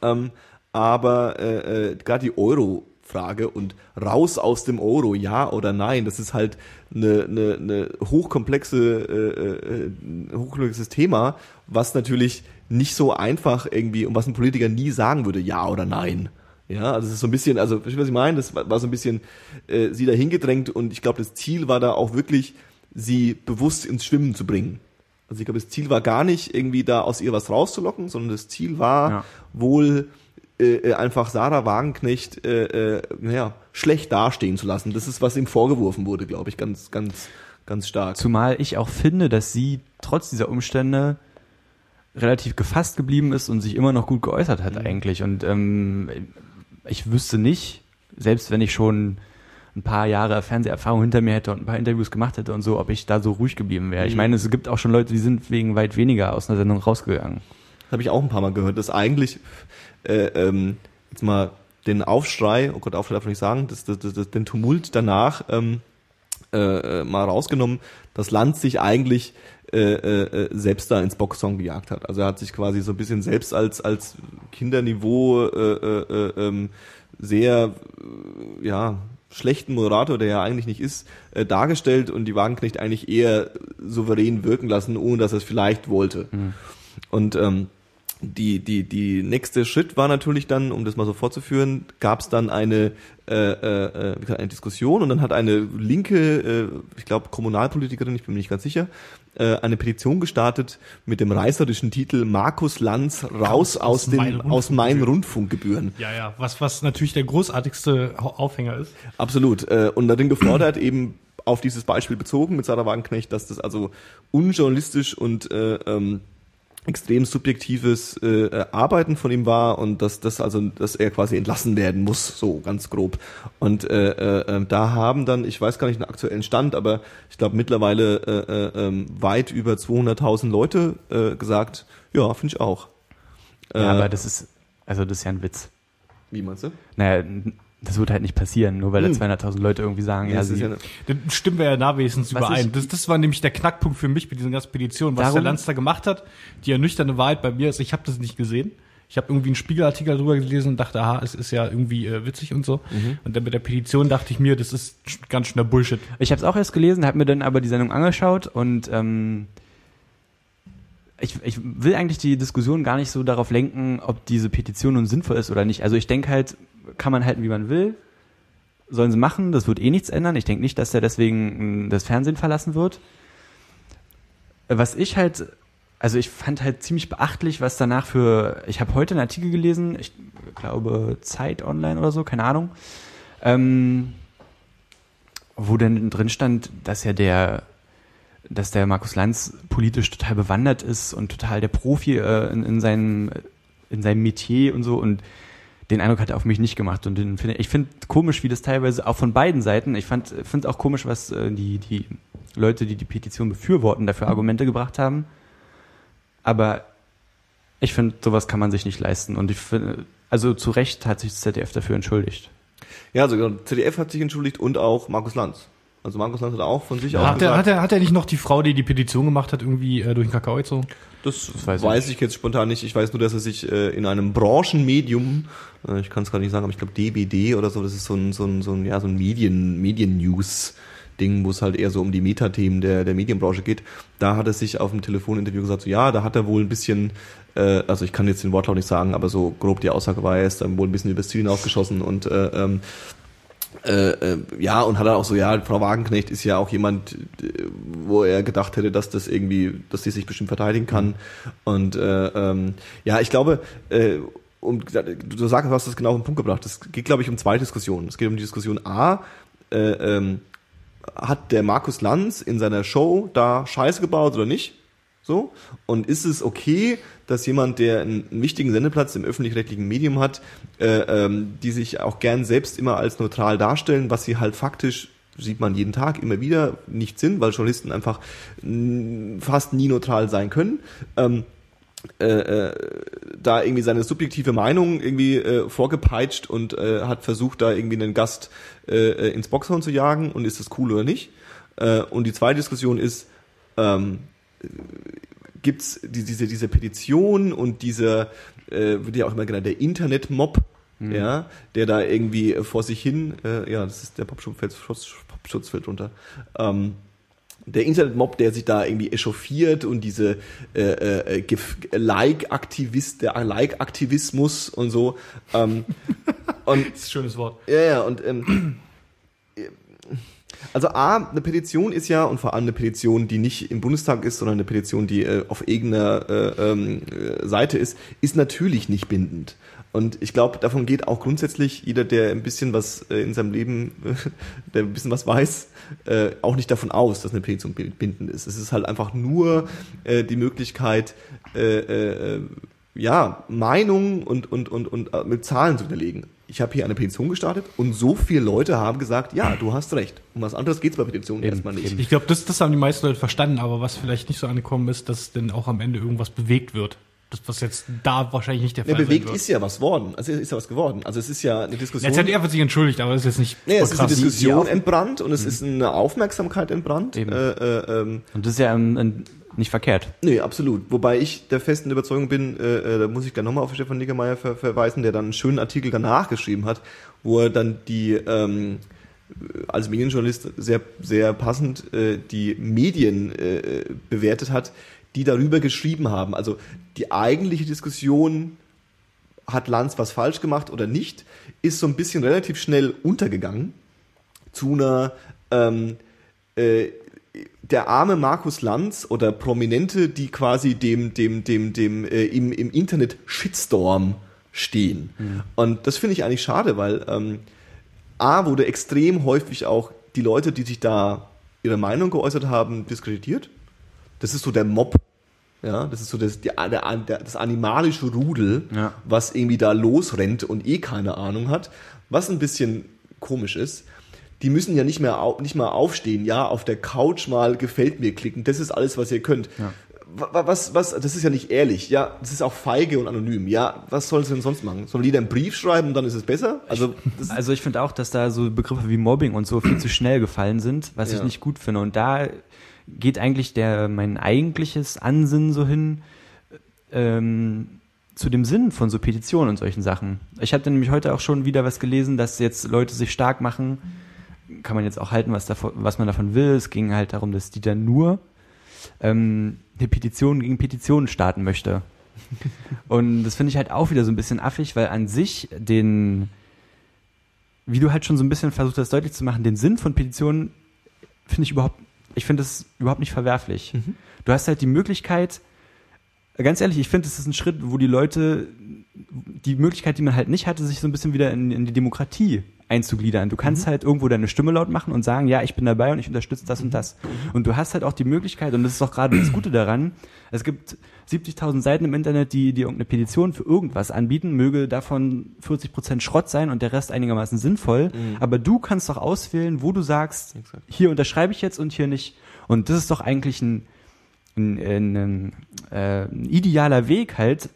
Ähm, aber äh, äh, gerade die Euro-Frage und raus aus dem Euro, ja oder nein, das ist halt eine, eine, eine hochkomplexe, äh, äh, ein hochkomplexes Thema, was natürlich nicht so einfach irgendwie, und was ein Politiker nie sagen würde, ja oder nein. Ja, also es ist so ein bisschen, also verstehst du, was ich meine? Das war, war so ein bisschen äh, sie dahin gedrängt und ich glaube, das Ziel war da auch wirklich, sie bewusst ins Schwimmen zu bringen. Also ich glaube, das Ziel war gar nicht irgendwie da aus ihr was rauszulocken, sondern das Ziel war Ja. wohl äh, äh, einfach Sarah Wagenknecht äh, äh, naja, schlecht dastehen zu lassen. Das ist, was ihm vorgeworfen wurde, glaube ich, ganz, ganz, ganz stark. Zumal ich auch finde, dass sie trotz dieser Umstände relativ gefasst geblieben ist und sich immer noch gut geäußert hat eigentlich. Und ähm, ich wüsste nicht, selbst wenn ich schon ein paar Jahre Fernseherfahrung hinter mir hätte und ein paar Interviews gemacht hätte und so, ob ich da so ruhig geblieben wäre. Ich Mhm. meine, es gibt auch schon Leute, die sind wegen weit weniger aus einer Sendung rausgegangen. habe ich auch ein paar Mal gehört, dass eigentlich äh, ähm, jetzt mal den Aufschrei, oh Gott, Aufschrei darf ich nicht sagen, das, das, das, den Tumult danach ähm, äh, äh, mal rausgenommen, dass Land sich eigentlich äh, äh, selbst da ins Boxsong gejagt hat. Also er hat sich quasi so ein bisschen selbst als als Kinderniveau äh, äh, äh, ähm, sehr äh, ja schlechten Moderator, der ja eigentlich nicht ist, äh, dargestellt und die Wagenknecht eigentlich eher souverän wirken lassen, ohne dass er es vielleicht wollte. Und ähm, die, die, die nächste Schritt war natürlich dann, um das mal so fortzuführen, gab es dann eine, äh, äh, gesagt, eine Diskussion und dann hat eine linke, äh, ich glaube Kommunalpolitikerin, ich bin mir nicht ganz sicher, äh, eine Petition gestartet mit dem reißerischen Titel Markus Lanz raus aus, aus den meinen aus meinen Rundfunkgebühren. Ja, ja, was, was natürlich der großartigste Au- Aufhänger ist. Absolut. Äh, und darin gefordert, eben auf dieses Beispiel bezogen mit Sarah Wagenknecht, dass das also unjournalistisch und äh, ähm, extrem subjektives äh, Arbeiten von ihm war und dass das also, dass er quasi entlassen werden muss, so ganz grob. Und äh, äh, äh, da haben dann, ich weiß gar nicht den aktuellen Stand, aber ich glaube mittlerweile äh, äh, ähm, weit über 200.000 Leute äh, gesagt, ja, finde ich auch. Ja, Äh, aber das ist, also das ist ja ein Witz. wie meinst du? Naja, das wird halt nicht passieren, nur weil da Hm. 200.000 Leute irgendwie sagen, ja, das ist sie, ja Dann stimmen wir ja nah wenigstens überein. Das, das war nämlich der Knackpunkt für mich mit diesen ganzen Petitionen, was Darum- der Lanz da gemacht hat. Die ernüchternde Wahrheit bei mir ist, ich habe das nicht gesehen. Ich habe irgendwie einen Spiegelartikel darüber gelesen und dachte, aha, es ist ja irgendwie äh, witzig und so. Und dann mit der Petition dachte ich mir, das ist sch- ganz schöner Bullshit. Ich habe es auch erst gelesen, habe mir dann aber die Sendung angeschaut und ähm, ich, ich will eigentlich die Diskussion gar nicht so darauf lenken, ob diese Petition nun sinnvoll ist oder nicht. Also ich denke halt, kann man halten, wie man will. Sollen sie machen, das wird eh nichts ändern. Ich denke nicht, dass er deswegen mh, das Fernsehen verlassen wird. Was ich halt, also ich fand halt ziemlich beachtlich, was danach für, ich habe heute einen Artikel gelesen, ich glaube Zeit Online oder so, keine Ahnung, ähm, wo denn drin stand, dass ja der, dass der Markus Lanz politisch total bewandert ist und total der Profi äh, in, in seinem in seinem Metier und so und den Eindruck hat er auf mich nicht gemacht und den finde ich finde komisch, wie das teilweise auch von beiden Seiten. Ich finde auch komisch, was äh, die die Leute, die die Petition befürworten, dafür Argumente gebracht haben. Aber ich finde, sowas kann man sich nicht leisten und ich finde, also zu Recht hat sich das ZDF dafür entschuldigt. Ja, also genau, ZDF hat sich entschuldigt und auch Markus Lanz. Also Markus Lanz hat auch von sich aus Hat er, gesagt, hat, er, hat er nicht noch die Frau, die die Petition gemacht hat, irgendwie äh, durch den Kakao gezogen? das, weiß weiß, ich ich jetzt spontan nicht. Ich weiß nur, dass er sich äh, in einem Branchenmedium, äh, ich kann es gerade nicht sagen, aber ich glaube DBD oder so, das ist so ein, so ein, so ein, ja, so ein Medien, Medien-News Dingen, wo es halt eher so um die Metathemen der, der Medienbranche geht. Da hat er sich auf dem Telefoninterview gesagt, so ja, da hat er wohl ein bisschen, äh, also ich kann jetzt den Wortlaut nicht sagen, aber so grob die Aussage war, er ist dann wohl ein bisschen übers Ziel hinausgeschossen und äh, ähm, äh, äh, ja, und hat er auch so, ja, Frau Wagenknecht ist ja auch jemand, äh, wo er gedacht hätte, dass das irgendwie, dass sie sich bestimmt verteidigen kann. Und äh, ähm, ja, ich glaube, äh, um, du sagst, du hast das genau auf den Punkt gebracht. Es geht, glaube ich, um zwei Diskussionen. Es geht um die Diskussion A, äh, ähm, hat der Markus Lanz in seiner Show da Scheiße gebaut oder nicht? So. Und ist es okay, dass jemand, der einen, wichtigen Sendeplatz im öffentlich-rechtlichen Medium hat, äh, ähm, die sich auch gern selbst immer als neutral darstellen, was sie halt faktisch sieht man jeden Tag immer wieder nicht sind, weil Journalisten einfach fast nie neutral sein können. Ähm, äh, äh, da irgendwie seine subjektive Meinung irgendwie äh, vorgepeitscht und äh, hat versucht, da irgendwie einen Gast äh, äh ins Boxhorn zu jagen und ist das cool oder nicht. Äh, und die zweite Diskussion ist, ähm, gibt's die, diese, diese Petition und dieser, äh, wird ja auch immer genannt, der Internet-Mob, mhm. ja, der da irgendwie vor sich hin, äh, ja, das ist der Popschutz Popschutz fällt runter, ähm, der Internetmob, der sich da irgendwie echauffiert und diese äh, äh, Like-Aktivist, der Like-Aktivismus und so. Ähm, und, das ist ein schönes Wort. Ja, ja, und ähm, also A, eine Petition ist ja, und vor allem eine Petition, die nicht im Bundestag ist, sondern eine Petition, die äh, auf irgendeiner äh, ähm, äh, Seite ist, ist natürlich nicht bindend. Und ich glaube, davon geht auch grundsätzlich jeder, der ein bisschen was äh, in seinem Leben, der ein bisschen was weiß, äh, auch nicht davon aus, dass eine Petition bindend ist. Es ist halt einfach nur äh, die Möglichkeit, äh, äh, ja, Meinungen und, und, und, und äh, mit Zahlen zu hinterlegen. Ich habe hier eine Petition gestartet und so viele Leute haben gesagt, ja, du hast recht. Um was anderes geht es bei Petitionen erstmal nicht. Ich glaube, das, das haben die meisten Leute verstanden, aber was vielleicht nicht so angekommen ist, dass denn auch am Ende irgendwas bewegt wird. Das, was jetzt da wahrscheinlich nicht der Fall ist. Ja, bewegt ist ja was worden. Also ist ja was geworden. Also es ist ja eine Diskussion. Jetzt hat er sich entschuldigt, aber das ist jetzt nicht. Nee, es ist eine Diskussion entbrannt und es mhm. ist eine Aufmerksamkeit entbrannt. Eben. Äh, äh, ähm, und das ist ja ein, ein, nicht verkehrt. Nee, absolut. Wobei ich der festen Überzeugung bin, äh, äh, da muss ich dann nochmal auf Stefan Niggemeier ver verweisen, der dann einen schönen Artikel danach geschrieben hat, wo er dann die ähm, als Medienjournalist sehr sehr passend äh, die Medien äh, bewertet hat, die darüber geschrieben haben. Also die eigentliche Diskussion, hat Lanz was falsch gemacht oder nicht, ist so ein bisschen relativ schnell untergegangen zu einer ähm, äh, der arme Markus Lanz oder Prominente, die quasi dem dem dem dem äh, im im Internet Shitstorm stehen. Mhm. Und das finde ich eigentlich schade, weil ähm, a wurde extrem häufig auch die Leute, die sich da ihre Meinung geäußert haben, diskreditiert. Das ist so der Mob ja, das ist so das, die, der, der, das animalische Rudel, ja. was irgendwie da losrennt und eh keine Ahnung hat. Was ein bisschen komisch ist. Die müssen ja nicht mehr nicht mal aufstehen, ja, auf der Couch mal gefällt mir klicken. Das ist alles, was ihr könnt. Ja. Was, was, das ist ja nicht ehrlich, ja, das ist auch feige und anonym, ja, was soll sie denn sonst machen? Sollen die da einen Brief schreiben und dann ist es besser? Also, also ich finde auch, dass da so Begriffe wie Mobbing und so viel zu schnell gefallen sind, was ja. ich nicht gut finde. Und da geht eigentlich der mein eigentliches Ansinnen so hin ähm, zu dem Sinn von so Petitionen und solchen Sachen. Ich hatte nämlich heute auch schon wieder was gelesen, dass jetzt Leute sich stark machen. Kann man jetzt auch halten, was, davon, was man davon will. Es ging halt darum, dass Dieter nur ähm, eine Petition gegen Petitionen starten möchte. und das finde ich halt auch wieder so ein bisschen affig, weil an sich den, wie du halt schon so ein bisschen versucht hast deutlich zu machen, den Sinn von Petitionen finde ich überhaupt ich finde es überhaupt nicht verwerflich. Mhm. Du hast halt die Möglichkeit, ganz ehrlich, ich finde, es ist ein Schritt, wo die Leute die Möglichkeit, die man halt nicht hatte, sich so ein bisschen wieder in, in die Demokratie einzugliedern. Du kannst mhm. halt irgendwo deine Stimme laut machen und sagen, ja, ich bin dabei und ich unterstütze das und das. Mhm. Und du hast halt auch die Möglichkeit, und das ist auch gerade das Gute daran, es gibt 70.000 Seiten im Internet, die dir irgendeine Petition für irgendwas anbieten, möge davon 40 Prozent Schrott sein und der Rest einigermaßen sinnvoll. Mhm. Aber du kannst doch auswählen, wo du sagst, Exakt. hier unterschreibe ich jetzt und hier nicht. Und das ist doch eigentlich ein, ein, ein, äh, ein idealer Weg halt,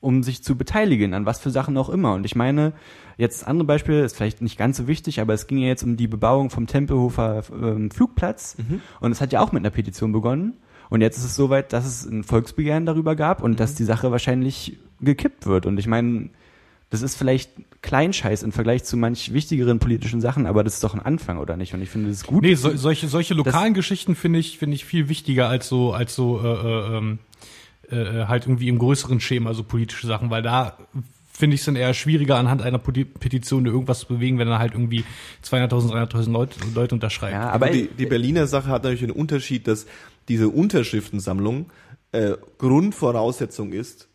um sich zu beteiligen, an was für Sachen auch immer. Und ich meine, jetzt andere Beispiel ist vielleicht nicht ganz so wichtig, aber es ging ja jetzt um die Bebauung vom Tempelhofer ähm, Flugplatz. Mhm. Und es hat ja auch mit einer Petition begonnen. Und jetzt ist es soweit, dass es ein Volksbegehren darüber gab und mhm. dass die Sache wahrscheinlich gekippt wird. Und ich meine, Das ist vielleicht Kleinscheiß im Vergleich zu manch wichtigeren politischen Sachen, aber das ist doch ein Anfang, oder nicht? Und ich finde das gut. Nee, so, solche, solche lokalen Geschichten finde ich, finde ich viel wichtiger als so, als so, äh, äh, ähm, äh, halt irgendwie im größeren Schema, so politische Sachen, weil da finde ich es dann eher schwieriger, anhand einer Peti- Petition irgendwas zu bewegen, wenn da halt irgendwie 200.000, 300.000 Leute, Leute unterschreiben. ja, Aber die, die Berliner Sache hat natürlich einen Unterschied, dass diese Unterschriftensammlung äh, Grundvoraussetzung ist,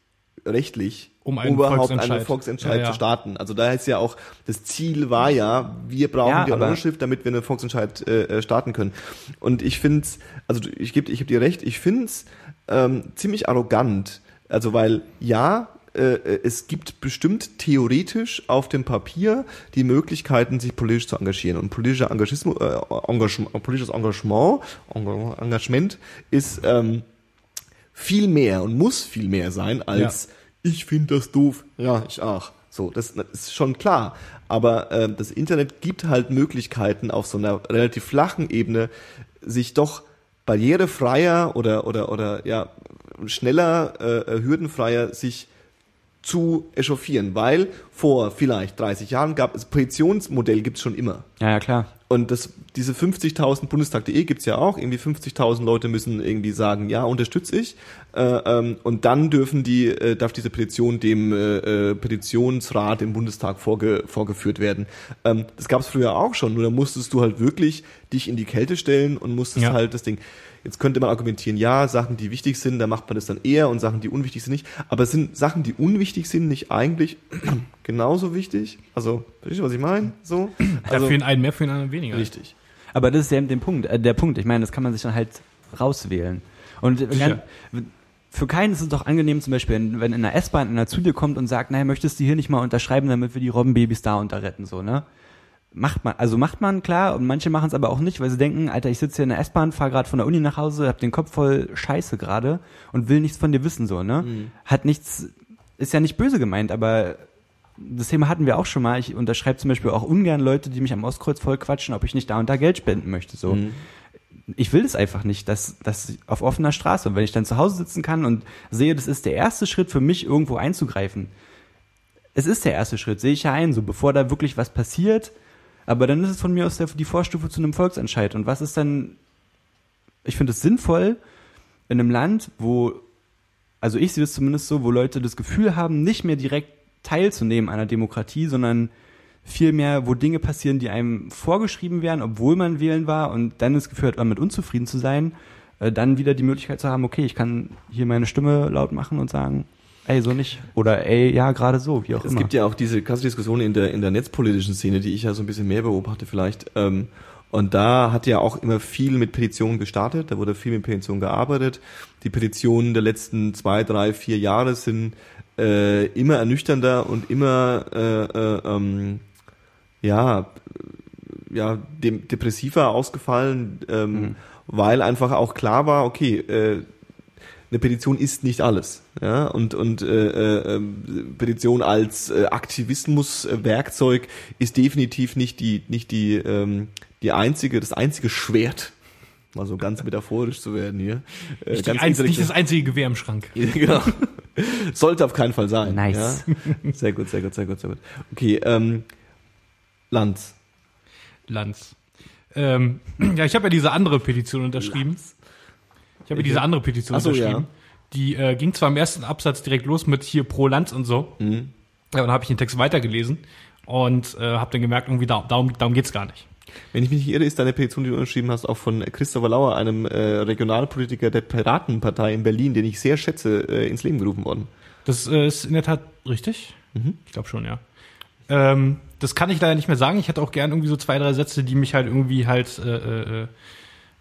rechtlich, Um einen überhaupt Volksentscheid. einen Volksentscheid Ja, ja. zu starten. Also da ist ja auch, das Ziel war ja, wir brauchen Ja, die Unterschrift, damit wir einen Volksentscheid äh, äh, starten können. Und ich finde es, also ich gebe ich geb dir recht, ich finde es ähm, ziemlich arrogant. Also weil ja, äh, es gibt bestimmt theoretisch auf dem Papier die Möglichkeiten, sich politisch zu engagieren. Und politischer Engagismus, äh, Engagement, politisches Engagement, Enga- Engagement ist ähm, viel mehr und muss viel mehr sein als ich finde das doof. Ja, ich auch. So, das, das ist schon klar. Aber äh, das Internet gibt halt Möglichkeiten auf so einer relativ flachen Ebene, sich doch barrierefreier oder oder oder ja schneller, äh, hürdenfreier sich zu echauffieren, weil vor vielleicht 30 Jahren gab es Petitionsmodell gibt's schon immer. ja, ja, klar. Und das, diese 50.000 Bundestag.de gibt's ja auch. Irgendwie 50.000 Leute müssen irgendwie sagen, ja, unterstütze ich. Äh, ähm, und dann dürfen die, äh, darf diese Petition dem äh, äh, Petitionsrat im Bundestag vorge, vorgeführt werden. Ähm, das gab's früher auch schon. Nur da musstest du halt wirklich dich in die Kälte stellen und musstest Ja. halt das Ding. Jetzt könnte man argumentieren, ja, Sachen, die wichtig sind, da macht man das dann eher und Sachen, die unwichtig sind, nicht. Aber es sind Sachen, die unwichtig sind, nicht eigentlich genauso wichtig? Also, verstehst du, was ich meine? So? ja, Also, für den einen mehr, für den anderen weniger. richtig. Aber das ist ja der Punkt. Äh, der Punkt. Ich meine, das kann man sich dann halt rauswählen. Und Sicher. für keinen ist es doch angenehm, zum Beispiel, wenn wenn in der S-Bahn einer zu dir kommt und sagt, naja, möchtest du hier nicht mal unterschreiben, damit wir die Robbenbabys da unterretten, so, ne? Macht man, also macht man klar und manche machen es aber auch nicht, weil sie denken, Alter, ich sitze hier in der S-Bahn, fahre gerade von der Uni nach Hause, hab den Kopf voll Scheiße gerade und will nichts von dir wissen, so, ne? Hat nichts, ist ja nicht böse gemeint, aber das Thema hatten wir auch schon mal. Ich unterschreibe zum Beispiel auch ungern Leute, die mich am Ostkreuz voll quatschen, ob ich nicht da und da Geld spenden möchte. So. Ich will das einfach nicht, dass das auf offener Straße. Und wenn ich dann zu Hause sitzen kann und sehe, das ist der erste Schritt für mich, irgendwo einzugreifen. Es ist der erste Schritt, sehe ich ja ein, so bevor da wirklich was passiert. Aber dann ist es von mir aus der, die Vorstufe zu einem Volksentscheid. Und was ist dann, ich finde es sinnvoll, in einem Land, wo, also ich sehe es zumindest so, wo Leute das Gefühl haben, nicht mehr direkt teilzunehmen an einer Demokratie, sondern vielmehr, wo Dinge passieren, die einem vorgeschrieben werden, obwohl man wählen war und dann das Gefühl hat, damit unzufrieden zu sein, äh, dann wieder die Möglichkeit zu haben, okay, ich kann hier meine Stimme laut machen und sagen, ey, so nicht. Oder ey, ja, gerade so, wie auch Es immer. gibt ja auch diese krasse Diskussion in der, in der netzpolitischen Szene, die ich ja so ein bisschen mehr beobachte vielleicht. Ähm, und da hat ja auch immer viel mit Petitionen gestartet, da wurde viel mit Petitionen gearbeitet. Die Petitionen der letzten zwei, drei, vier Jahre sind äh, immer ernüchternder und immer äh, äh, ähm, ja, äh, ja, dem, depressiver ausgefallen, ähm, weil einfach auch klar war, okay, äh, eine Petition ist nicht alles. Ja? Und, und äh, äh, Petition als äh, Aktivismuswerkzeug ist definitiv nicht die, nicht die, ähm, die einzige, das einzige Schwert, mal so ganz metaphorisch zu werden hier. Äh, ganz einz, nicht das einzige Gewehr im Schrank. genau. Sollte auf keinen Fall sein. Nice. Ja? Sehr gut, sehr gut, sehr gut, sehr gut. Okay, ähm, Lanz. Lanz. Ähm, ja, ich habe ja diese andere Petition unterschrieben. Ich habe ja diese andere Petition so, unterschrieben. ja. Die äh, ging zwar im ersten Absatz direkt los mit hier pro Lanz und so. Mhm. Ja, und dann habe ich den Text weitergelesen und äh, habe dann gemerkt, irgendwie da, darum, darum geht's gar nicht. Wenn ich mich nicht irre, ist deine Petition, die du unterschrieben hast, auch von Christopher Lauer, einem äh, Regionalpolitiker der Piratenpartei in Berlin, den ich sehr schätze, äh, ins Leben gerufen worden. Das äh, ist in der Tat richtig. Mhm. Ich glaube schon, ja. Ähm, das kann ich leider nicht mehr sagen. Ich hätte auch gern irgendwie so zwei, drei Sätze, die mich halt irgendwie halt äh, äh,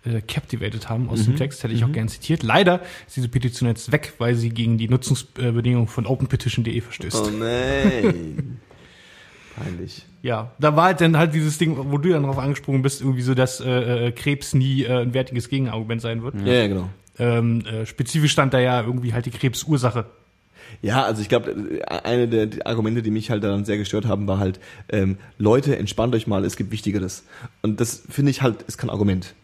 äh, captivated haben aus Mhm. dem Text. Hätte ich auch gern zitiert. Leider ist diese Petition jetzt weg, weil sie gegen die Nutzungsbedingungen von openpetition.de verstößt. Oh nein. Peinlich. Ja, da war halt dann halt dieses Ding, wo du dann drauf angesprungen bist, irgendwie so, dass äh, äh, Krebs nie äh, ein wertiges Gegenargument sein wird. Ja, ja, genau. Ähm, äh, spezifisch stand da ja irgendwie halt die Krebsursache. Ja, also ich glaube, eine der Argumente, die mich halt daran sehr gestört haben, war halt, ähm, Leute, entspannt euch mal, es gibt Wichtigeres. Und das finde ich halt, ist kein Argument.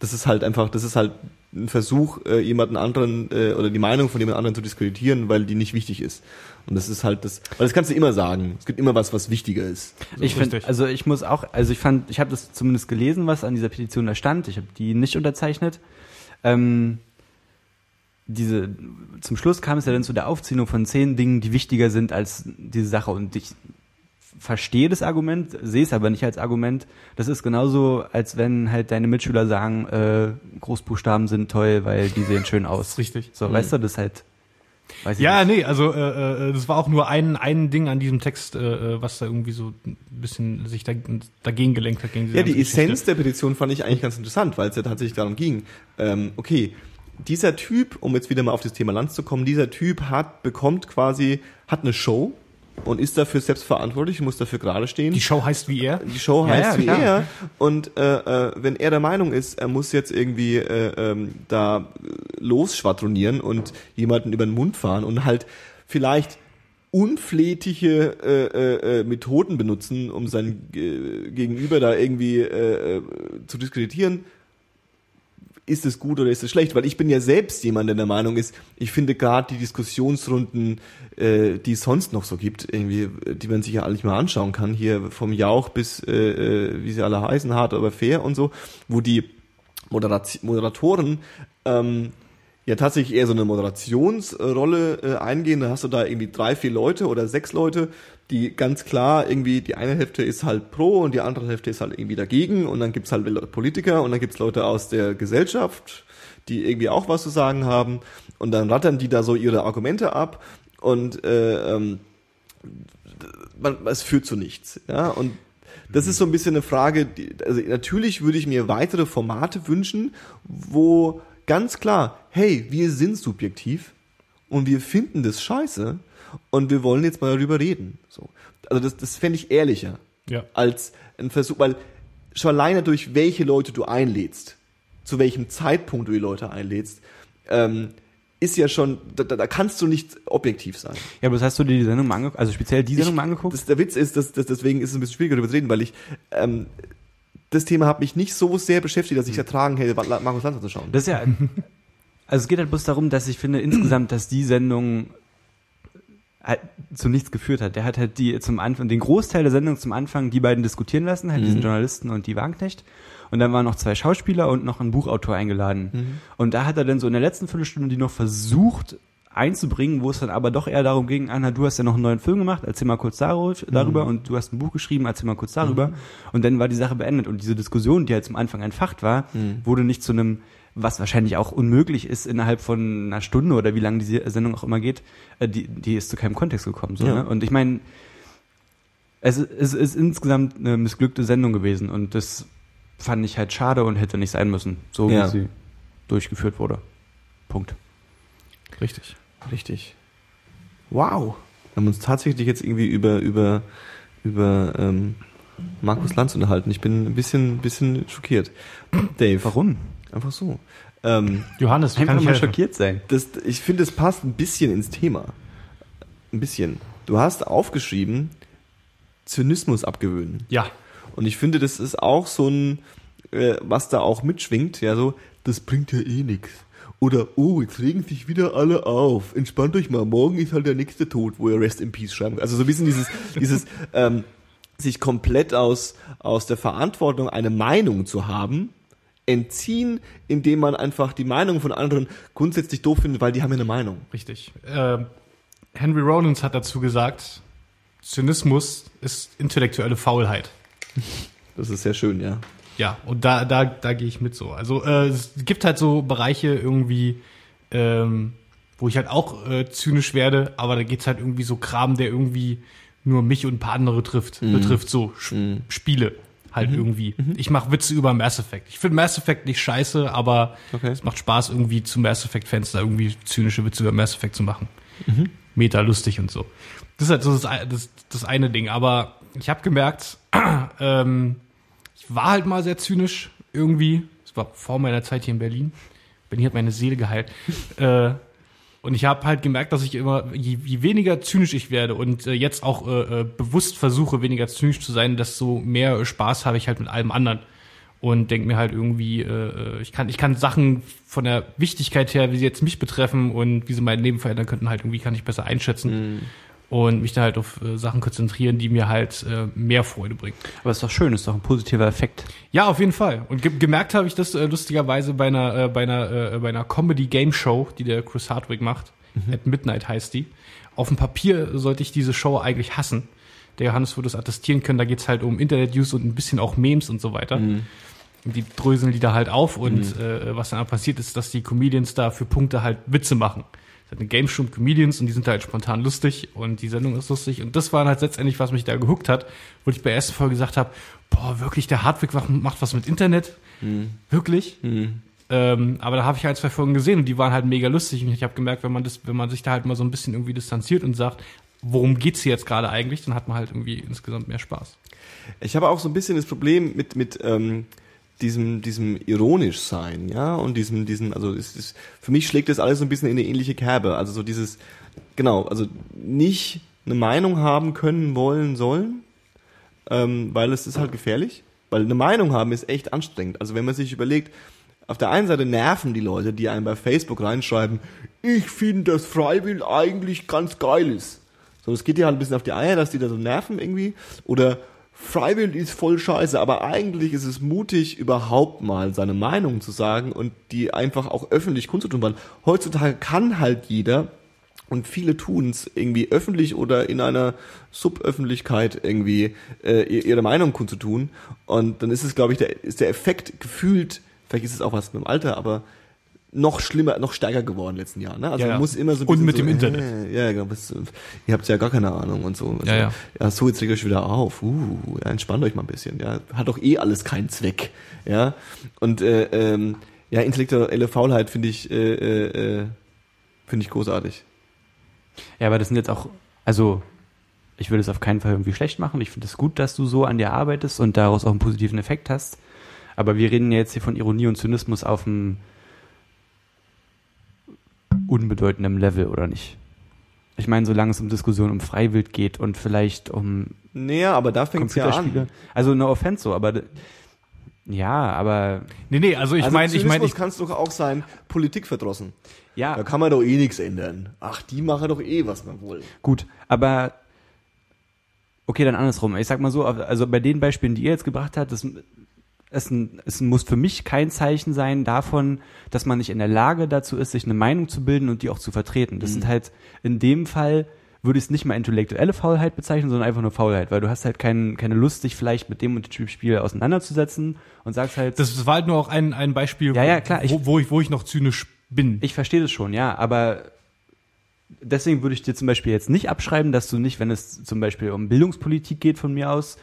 Das ist halt einfach, das ist halt ein Versuch, äh, jemanden anderen äh, oder die Meinung von jemand anderen zu diskreditieren, weil die nicht wichtig ist. Und das ist halt das, weil das kannst du immer sagen. Es gibt immer was, was wichtiger ist. ich finde, also ich muss auch, also ich fand, ich habe das zumindest gelesen, was an dieser Petition da stand. Ich habe die nicht unterzeichnet. Ähm, diese, zum Schluss kam es ja dann zu der Aufzählung von zehn Dingen, die wichtiger sind als diese Sache. Und ich verstehe das Argument, sehe es aber nicht als Argument. Das ist genauso, als wenn halt deine Mitschüler sagen, äh, Großbuchstaben sind toll, weil die sehen schön aus. Richtig. So, weißt du, das ist halt. Weiß ich Ja, nicht. nee, also äh, äh, das war auch nur ein, ein Ding an diesem Text, äh, äh, was da irgendwie so ein bisschen sich da, dagegen gelenkt hat. Gegen diese Ja, die Geschichte. Essenz der Petition fand ich eigentlich ganz interessant, weil es ja tatsächlich darum ging, ähm, okay, dieser Typ, um jetzt wieder mal auf das Thema Lanz zu kommen, dieser Typ hat, bekommt quasi, hat eine Show und ist dafür selbst verantwortlich, muss dafür gerade stehen. Die Show heißt wie er. Die Show heißt ja, wie klar. er und äh, äh, wenn er der Meinung ist, er muss jetzt irgendwie äh, ähm, da losschwadronieren und jemanden über den Mund fahren und halt vielleicht unflätige äh, äh, äh, Methoden benutzen, um sein Gegenüber da irgendwie äh, äh, zu diskreditieren, ist es gut oder ist es schlecht? Weil ich bin ja selbst jemand, der der Meinung ist, ich finde gerade die Diskussionsrunden, äh, die es sonst noch so gibt, irgendwie, die man sich ja eigentlich mal anschauen kann, hier vom Jauch bis, äh, äh, wie sie alle heißen, hart aber fair und so, wo die Moderat Moderatoren ähm, ja tatsächlich eher so eine Moderationsrolle äh, eingehen. Da hast du da irgendwie drei, vier Leute oder sechs Leute, die ganz klar irgendwie, die eine Hälfte ist halt pro und die andere Hälfte ist halt irgendwie dagegen. Und dann gibt's halt Politiker und dann gibt's Leute aus der Gesellschaft, die irgendwie auch was zu sagen haben. Und dann rattern die da so ihre Argumente ab. Und äh, ähm, man, es führt zu nichts. Ja, und das ist so ein bisschen eine Frage, die, also natürlich würde ich mir weitere Formate wünschen, wo ganz klar, hey, wir sind subjektiv und wir finden das scheiße und wir wollen jetzt mal darüber reden. So. Also das, das fände ich ehrlicher Ja. als ein Versuch, weil schon alleine durch welche Leute du einlädst, zu welchem Zeitpunkt du die Leute einlädst, ähm, ist ja schon, da, da kannst du nicht objektiv sein. Ja, aber das hast du dir die Sendung mal angeguckt, also speziell die Sendung mal angeguckt? Das, der Witz ist, dass, dass deswegen ist es ein bisschen schwieriger darüber zu reden, weil ich ähm, das Thema hat mich nicht so sehr beschäftigt, dass ich ertragen hätte, Markus Lanz zu schauen. Das ist ja, also es geht halt bloß darum, dass ich finde insgesamt, dass die Sendung halt zu nichts geführt hat. Der hat halt die zum Anfang, den Großteil der Sendung zum Anfang die beiden diskutieren lassen, halt diesen Journalisten und die Wagenknecht. Und dann waren noch zwei Schauspieler und noch ein Buchautor eingeladen. Und da hat er dann so in der letzten Viertelstunde die noch versucht einzubringen, wo es dann aber doch eher darum ging, Anna, du hast ja noch einen neuen Film gemacht, erzähl mal kurz darüber, darüber und du hast ein Buch geschrieben, erzähl mal kurz darüber. Und dann war die Sache beendet. Und diese Diskussion, die halt zum Anfang entfacht war, wurde nicht zu einem, was wahrscheinlich auch unmöglich ist innerhalb von einer Stunde oder wie lange diese Sendung auch immer geht, äh, die, die ist zu keinem Kontext gekommen. So, Ja. ne? Und ich meine, es, ist- es ist insgesamt eine missglückte Sendung gewesen und das fand ich halt schade und hätte nicht sein müssen, so Ja. wie sie durchgeführt wurde. Punkt. Richtig. Richtig. Wow. Wir haben uns tatsächlich jetzt irgendwie über, über, über ähm, Markus Lanz unterhalten. Ich bin ein bisschen, bisschen schockiert. Dave. Warum? Einfach so. Ähm, Johannes, kann ich mal helfen? schockiert sein. das, ich finde, es passt ein bisschen ins Thema. Ein bisschen. Du hast aufgeschrieben, Zynismus abgewöhnen. Ja. Und ich finde, das ist auch so ein, äh, was da auch mitschwingt, ja, so, das bringt ja eh nix. Oder, oh, jetzt regen sich wieder alle auf. Entspannt euch mal, morgen ist halt der nächste tot, wo ihr Rest in Peace schreiben könnt. Also so ein bisschen dieses, dieses, ähm, sich komplett aus, aus der Verantwortung eine Meinung zu haben, entziehen, indem man einfach die Meinung von anderen grundsätzlich doof findet, weil die haben ja eine Meinung. Richtig. Äh, Henry Rollins hat dazu gesagt, Zynismus ist intellektuelle Faulheit. Das ist sehr schön, ja. Ja, und da, da, da gehe ich mit so. Also äh, es gibt halt so Bereiche irgendwie, ähm, wo ich halt auch äh, zynisch werde, aber da geht's halt irgendwie so Kram, der irgendwie nur mich und ein paar andere trifft, betrifft, so Sch Spiele halt irgendwie. Ich mache Witze über Mass Effect. Ich finde Mass Effect nicht scheiße, aber Okay. es macht Spaß, irgendwie zu Mass Effect-Fans da irgendwie zynische Witze über Mass Effect zu machen. Meta lustig und so. Das ist halt so das, das, das eine Ding. Aber ich habe gemerkt, ähm, ich war halt mal sehr zynisch irgendwie. Das war vor meiner Zeit hier in Berlin. Berlin hat meine Seele geheilt. äh, und ich habe halt gemerkt, dass ich immer, je, je weniger zynisch ich werde und äh, jetzt auch äh, äh, bewusst versuche, weniger zynisch zu sein, desto mehr Spaß habe ich halt mit allem anderen. und denke mir halt irgendwie, äh, ich kann ich kann Sachen von der Wichtigkeit her, wie sie jetzt mich betreffen und wie sie mein Leben verändern könnten, halt irgendwie kann ich besser einschätzen und mich dann halt auf äh, Sachen konzentrieren, die mir halt äh, mehr Freude bringen. Aber ist doch schön, ist doch ein positiver Effekt. Ja, auf jeden Fall. Und ge gemerkt habe ich das äh, lustigerweise bei einer äh, bei einer äh, bei einer Comedy Game Show, die der Chris Hardwick macht. At Midnight heißt die. Auf dem Papier sollte ich diese Show eigentlich hassen. Der Johannes würde es attestieren können. Da geht's halt um Internet-Use und ein bisschen auch Memes und so weiter. Und die dröseln die da halt auf und äh, was dann passiert ist, dass die Comedians da für Punkte halt Witze machen. Eine Game Show mit Comedians und die sind halt spontan lustig und die Sendung ist lustig und das war halt letztendlich, was mich da gehuckt hat, wo ich bei der ersten Folge gesagt habe, boah, wirklich, der Hardwick macht- was mit Internet? Wirklich? Ähm, aber da habe ich halt zwei Folgen gesehen und die waren halt mega lustig und ich habe gemerkt, wenn man das, wenn man sich da halt mal so ein bisschen irgendwie distanziert und sagt, worum geht's hier jetzt gerade eigentlich, dann hat man halt irgendwie insgesamt mehr Spaß. Ich habe auch so ein bisschen das Problem mit, mit ähm, diesem, diesem ironisch sein, ja, und diesem, diesem, also es ist, für mich schlägt das alles so ein bisschen in eine ähnliche Kerbe. Also so dieses, genau, also nicht eine Meinung haben können, wollen, sollen, ähm, weil es ist halt gefährlich. Weil eine Meinung haben ist echt anstrengend. Also wenn man sich überlegt, auf der einen Seite nerven die Leute, die einem bei Facebook reinschreiben, ich finde, dass Freiwill eigentlich ganz geil ist. So, das geht dir halt ein bisschen auf die Eier, dass die da so nerven irgendwie. Oder Freiwill ist voll scheiße, aber eigentlich ist es mutig, überhaupt mal seine Meinung zu sagen und die einfach auch öffentlich kundzutun, weil heutzutage kann halt jeder und viele tun es irgendwie öffentlich oder in einer Suböffentlichkeit irgendwie äh, ihr- ihre Meinung kundzutun. Und dann ist es, glaube ich, der, ist der Effekt gefühlt, vielleicht ist es auch was mit dem Alter, aber noch schlimmer, noch stärker geworden in den letzten Jahren. Ne? Also Ja, man muss immer so ein Und bisschen mit so, dem Internet. Äh, ja, genau. Was, ihr habt ja gar keine Ahnung und so. Ja, ja. ja, so jetzt regt euch wieder auf. Uh, ja, entspannt euch mal ein bisschen. Ja, hat doch eh alles keinen Zweck. Ja, und äh, ähm, ja, intellektuelle Faulheit finde ich äh, äh, äh, finde ich großartig. Ja, aber das sind jetzt auch, also ich würde es auf keinen Fall irgendwie schlecht machen. Ich finde es gut, dass du so an dir arbeitest und daraus auch einen positiven Effekt hast. Aber wir reden ja jetzt hier von Ironie und Zynismus auf einem unbedeutenden Level, oder nicht? Ich meine, solange es um Diskussionen um Freiwild geht und vielleicht um Naja, aber da fängt es ja an. Also no offense so, aber ja, aber Nee, nee, also ich also meine, ich meine, ich, kann es doch auch sein, Politik verdrossen. ja, Da kann man doch eh nichts ändern. Ach, die machen doch eh, was man will. Gut, aber okay, dann andersrum. Ich sag mal so, also bei den Beispielen, die ihr jetzt gebracht habt, das, es, es muss für mich kein Zeichen sein davon, dass man nicht in der Lage dazu ist, sich eine Meinung zu bilden und die auch zu vertreten. Das sind halt in dem Fall würde ich es nicht mal intellektuelle Faulheit bezeichnen, sondern einfach nur Faulheit, weil du hast halt kein, keine Lust, dich vielleicht mit dem und dem Spiel auseinanderzusetzen und sagst halt, das war halt nur auch ein, ein Beispiel, Ja, ja, klar, ich- wo, wo, ich, wo ich noch zynisch bin. Ich verstehe das schon, ja, aber deswegen würde ich dir zum Beispiel jetzt nicht abschreiben, dass du nicht, wenn es zum Beispiel um Bildungspolitik geht von mir aus,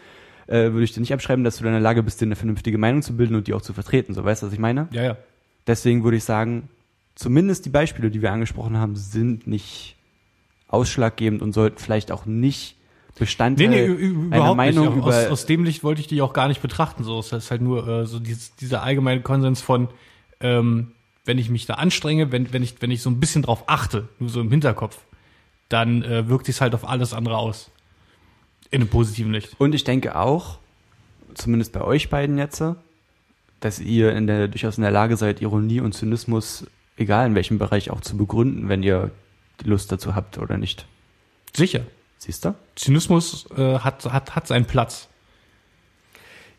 äh, würde ich dir nicht abschreiben, dass du in der Lage bist, dir eine vernünftige Meinung zu bilden und die auch zu vertreten. So, weißt du, was ich meine? ja, ja. Deswegen würde ich sagen, zumindest die Beispiele, die wir angesprochen haben, sind nicht ausschlaggebend und sollten vielleicht auch nicht Bestandteil Nee, nee, überhaupt Meinung nicht. Aus, aus dem Licht wollte ich die auch gar nicht betrachten. So, es ist halt nur äh, so dieses, dieser allgemeine Konsens von, ähm, wenn ich mich da anstrenge, wenn, wenn ich, wenn ich so ein bisschen drauf achte, nur so im Hinterkopf, dann äh, wirkt sich halt auf alles andere aus. In einem positiven Licht. Und ich denke auch, zumindest bei euch beiden jetzt, dass ihr in der, durchaus in der Lage seid, Ironie und Zynismus, egal in welchem Bereich, auch zu begründen, wenn ihr Lust dazu habt oder nicht. Sicher. Siehst du? Zynismus äh, hat, hat, hat seinen Platz.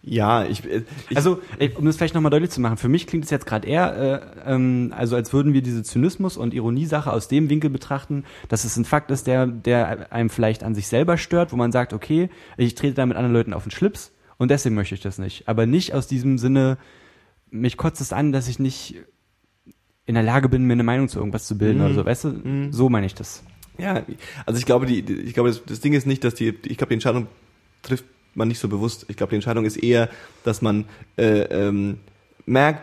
Ja, ich, äh, ich Also, um das vielleicht nochmal deutlich zu machen, für mich klingt es jetzt gerade eher, äh, ähm, also als würden wir diese Zynismus- und Ironiesache aus dem Winkel betrachten, dass es ein Fakt ist, der, der einem vielleicht an sich selber stört, wo man sagt, okay, ich trete da mit anderen Leuten auf den Schlips und deswegen möchte ich das nicht. Aber nicht aus diesem Sinne, mich kotzt es an, dass ich nicht in der Lage bin, mir eine Meinung zu irgendwas zu bilden Mhm. oder so, weißt du? So meine ich das. Ja, also ich glaube, die, die ich glaube, das, das Ding ist nicht, dass die, ich glaube, die Entscheidung trifft man nicht so bewusst. Ich glaube, die Entscheidung ist eher, dass man äh, ähm, merkt,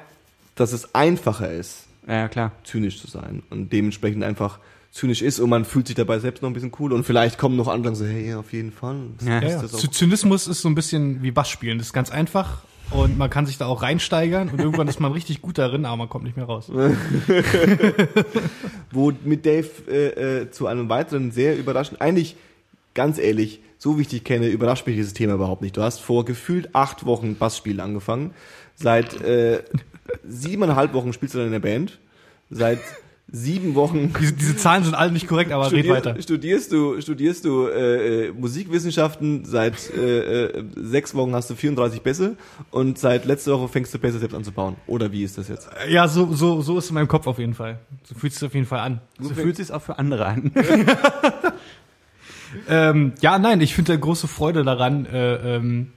dass es einfacher ist, Ja, ja, klar. zynisch zu sein und dementsprechend einfach zynisch ist und man fühlt sich dabei selbst noch ein bisschen cool und vielleicht kommen noch andere so, hey, ja, auf jeden Fall. Ja, Ja, ja. das auch. Zy- Zynismus ist so ein bisschen wie Bass spielen. Das ist ganz einfach und man kann sich da auch reinsteigern und irgendwann ist man richtig gut darin, aber man kommt nicht mehr raus. Wo mit Dave äh, äh, zu einem weiteren sehr überraschenden, eigentlich ganz ehrlich, so wie ich dich kenne, überrascht mich dieses Thema überhaupt nicht. Du hast vor gefühlt acht Wochen Bassspielen angefangen. Seit äh, siebeneinhalb Wochen spielst du dann in der Band. Seit sieben Wochen Diese, diese Zahlen sind alle nicht korrekt, aber red weiter. studierst du, studierst du äh, äh, Musikwissenschaften, seit äh, äh, sechs Wochen hast du 34 Bässe und seit letzter Woche fängst du Bässe selbst an zu bauen. Oder wie ist das jetzt? Ja, so, so, so ist es in meinem Kopf auf jeden Fall. So fühlt es sich auf jeden Fall an. So fühlt sich auch für andere an. Ähm, ja, nein, ich finde da große Freude daran, äh, ähm,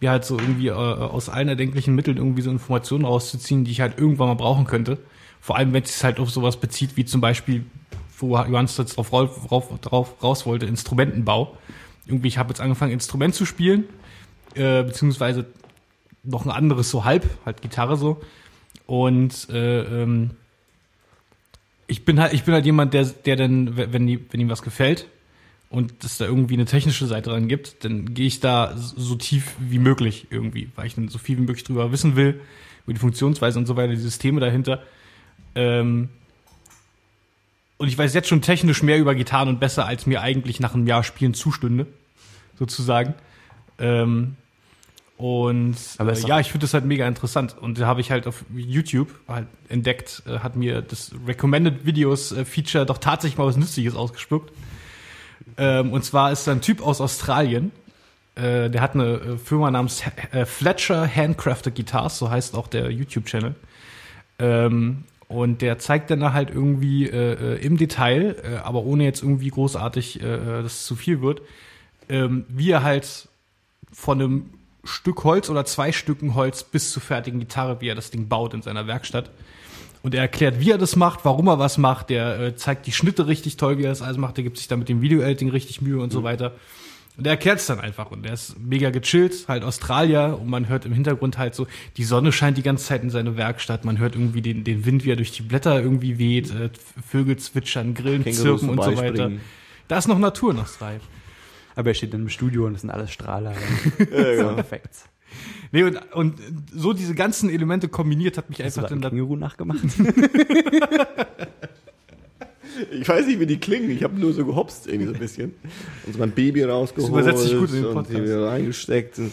mir halt so irgendwie äh, aus allen erdenklichen Mitteln irgendwie so Informationen rauszuziehen, die ich halt irgendwann mal brauchen könnte. Vor allem, wenn es sich halt auf sowas bezieht, wie zum Beispiel, wo Johannes jetzt drauf, drauf, drauf raus wollte, Instrumentenbau. Irgendwie, ich habe jetzt angefangen, Instrument zu spielen, äh, beziehungsweise noch ein anderes so halb, halt Gitarre so. Und äh, ähm, ich bin halt, ich bin halt jemand, der, der dann, wenn, die, wenn ihm was gefällt und es da irgendwie eine technische Seite dran gibt, dann gehe ich da so tief wie möglich irgendwie, weil ich dann so viel wie möglich drüber wissen will, über die Funktionsweise und so weiter, die Systeme dahinter. Ähm, und ich weiß jetzt schon technisch mehr über Gitarren und besser, als mir eigentlich nach einem Jahr Spielen zustünde, sozusagen. Ähm, und Aber äh, ja, ich finde das halt mega interessant. Und da habe ich halt auf YouTube halt entdeckt, äh, hat mir das Recommended Videos äh, Feature doch tatsächlich mal was Nützliches ausgespuckt. Ähm, und zwar ist da ein Typ aus Australien, äh, der hat eine äh, Firma namens äh, Fletcher Handcrafted Guitars, so heißt auch der YouTube-Channel. Ähm, und der zeigt dann da halt irgendwie äh, äh, im Detail, äh, aber ohne jetzt irgendwie großartig, äh, dass es zu viel wird, ähm, wie er halt von einem Stück Holz oder zwei Stücken Holz bis zur fertigen Gitarre, wie er das Ding baut in seiner Werkstatt. Und er erklärt, wie er das macht, warum er was macht. Der äh, zeigt die Schnitte richtig toll, wie er das alles macht. Der gibt sich da mit dem Video-Editing richtig Mühe und so weiter. Und er erklärt es dann einfach. Und er ist mega gechillt, halt Australier. Und man hört im Hintergrund halt so, die Sonne scheint die ganze Zeit in seine Werkstatt. Man hört irgendwie den, den Wind, wie er durch die Blätter irgendwie weht. Äh, Vögel zwitschern, Grillen Kängurus zirpen und so weiter. vorbeispringen. Da ist noch Natur in Australien. Aber er steht dann im Studio und das sind alles Strahler. Ja, genau. Perfekt. Nee, und, und so diese ganzen Elemente kombiniert hat mich Hast du einfach da ein dann da Känguru nachgemacht? Ich weiß nicht, wie die klingen. Ich habe nur so gehopst irgendwie so ein bisschen. Und so mein Baby rausgeholt. Das übersetzt sich gut in den und Podcast. wieder reingesteckt. Und,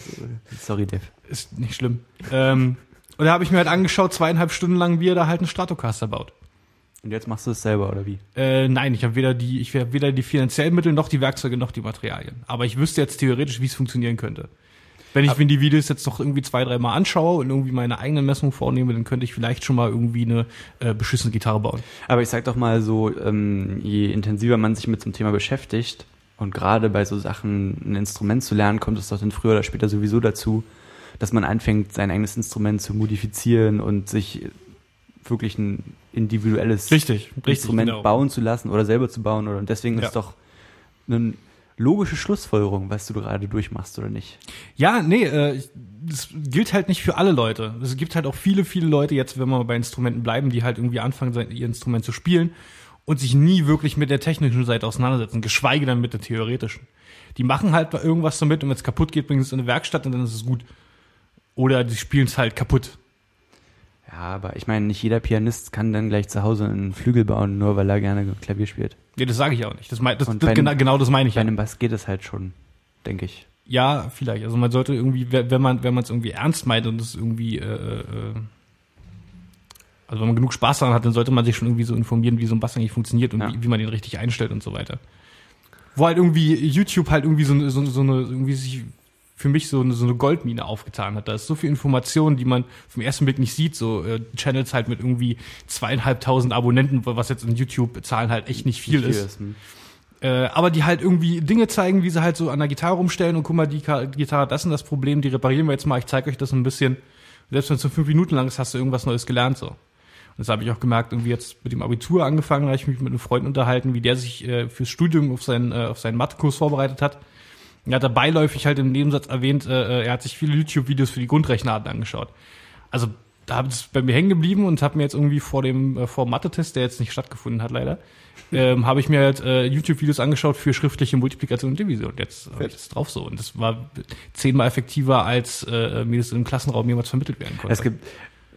Sorry, Dev. ist nicht schlimm. ähm, und da habe ich mir halt angeschaut, zweieinhalb Stunden lang, wie er da halt einen Stratocaster baut. Und jetzt machst du es selber, oder wie? Äh, nein, ich habe weder die, ich habe weder die finanziellen Mittel noch die Werkzeuge noch die Materialien. Aber ich wüsste jetzt theoretisch, wie es funktionieren könnte. Wenn ich mir die Videos jetzt noch irgendwie zwei, dreimal anschaue und irgendwie meine eigenen Messungen vornehme, dann könnte ich vielleicht schon mal irgendwie eine äh, beschissene Gitarre bauen. Aber ich sag doch mal so, ähm, je intensiver man sich mit so einem Thema beschäftigt und gerade bei so Sachen ein Instrument zu lernen, kommt es doch dann früher oder später sowieso dazu, dass man anfängt, sein eigenes Instrument zu modifizieren und sich wirklich ein individuelles Richtig, richtig, Instrument genau. bauen zu lassen oder selber zu bauen. Oder und deswegen Ja. ist doch eine logische Schlussfolgerung, was du gerade durchmachst oder nicht. Ja, nee, äh, das gilt halt nicht für alle Leute. Es gibt halt auch viele, viele Leute jetzt, wenn wir bei Instrumenten bleiben, die halt irgendwie anfangen, ihr Instrument zu spielen und sich nie wirklich mit der technischen Seite auseinandersetzen, geschweige denn mit der theoretischen. Die machen halt irgendwas damit und wenn es kaputt geht, bringen es in eine Werkstatt und dann ist es gut. Oder die spielen es halt kaputt. Ja, aber ich meine, nicht jeder Pianist kann dann gleich zu Hause einen Flügel bauen, nur weil er gerne Klavier spielt. Nee, das sage ich auch nicht. Das, mein, das, das bei genau, genau das meine ich Bei ja. einem Bass geht es halt schon, denke ich. Ja, vielleicht. Also man sollte irgendwie, we- wenn man wenn man es irgendwie ernst meint und es irgendwie, äh, äh, also wenn man genug Spaß daran hat, dann sollte man sich schon irgendwie so informieren, wie so ein Bass eigentlich funktioniert und Ja. wie, wie man den richtig einstellt und so weiter. Wo halt irgendwie YouTube halt irgendwie so, so, so eine, irgendwie sich für mich so eine, so eine Goldmine aufgetan hat. Da ist so viel Information, die man vom ersten Blick nicht sieht. So äh, Channels halt mit irgendwie zweieinhalbtausend Abonnenten, was jetzt in YouTube-Zahlen halt echt nicht viel Nicht ist. hm. Äh, aber die halt irgendwie Dinge zeigen, wie sie halt so an der Gitarre rumstellen und guck mal, die Ka- Gitarre das und das Problem, die reparieren wir jetzt mal, ich zeige euch das ein bisschen. Selbst wenn es nur fünf Minuten lang ist, hast du irgendwas Neues gelernt so. Und das habe ich auch gemerkt, irgendwie jetzt mit dem Abitur angefangen, da habe ich mich mit einem Freund unterhalten, wie der sich äh, fürs Studium auf seinen, äh, auf seinen Mathekurs vorbereitet hat. Er hat da beiläufig halt im Nebensatz erwähnt, äh, er hat sich viele YouTube-Videos für die Grundrechenarten angeschaut. Also da habe ich bei mir hängen geblieben und habe mir jetzt irgendwie vor dem äh, vor Mathe-Test, der jetzt nicht stattgefunden hat leider, ähm, habe ich mir halt äh, YouTube-Videos angeschaut für schriftliche Multiplikation und Division. Jetzt ich das drauf so und das war zehnmal effektiver, als äh, mir das im Klassenraum jemals vermittelt werden konnte. Es gibt,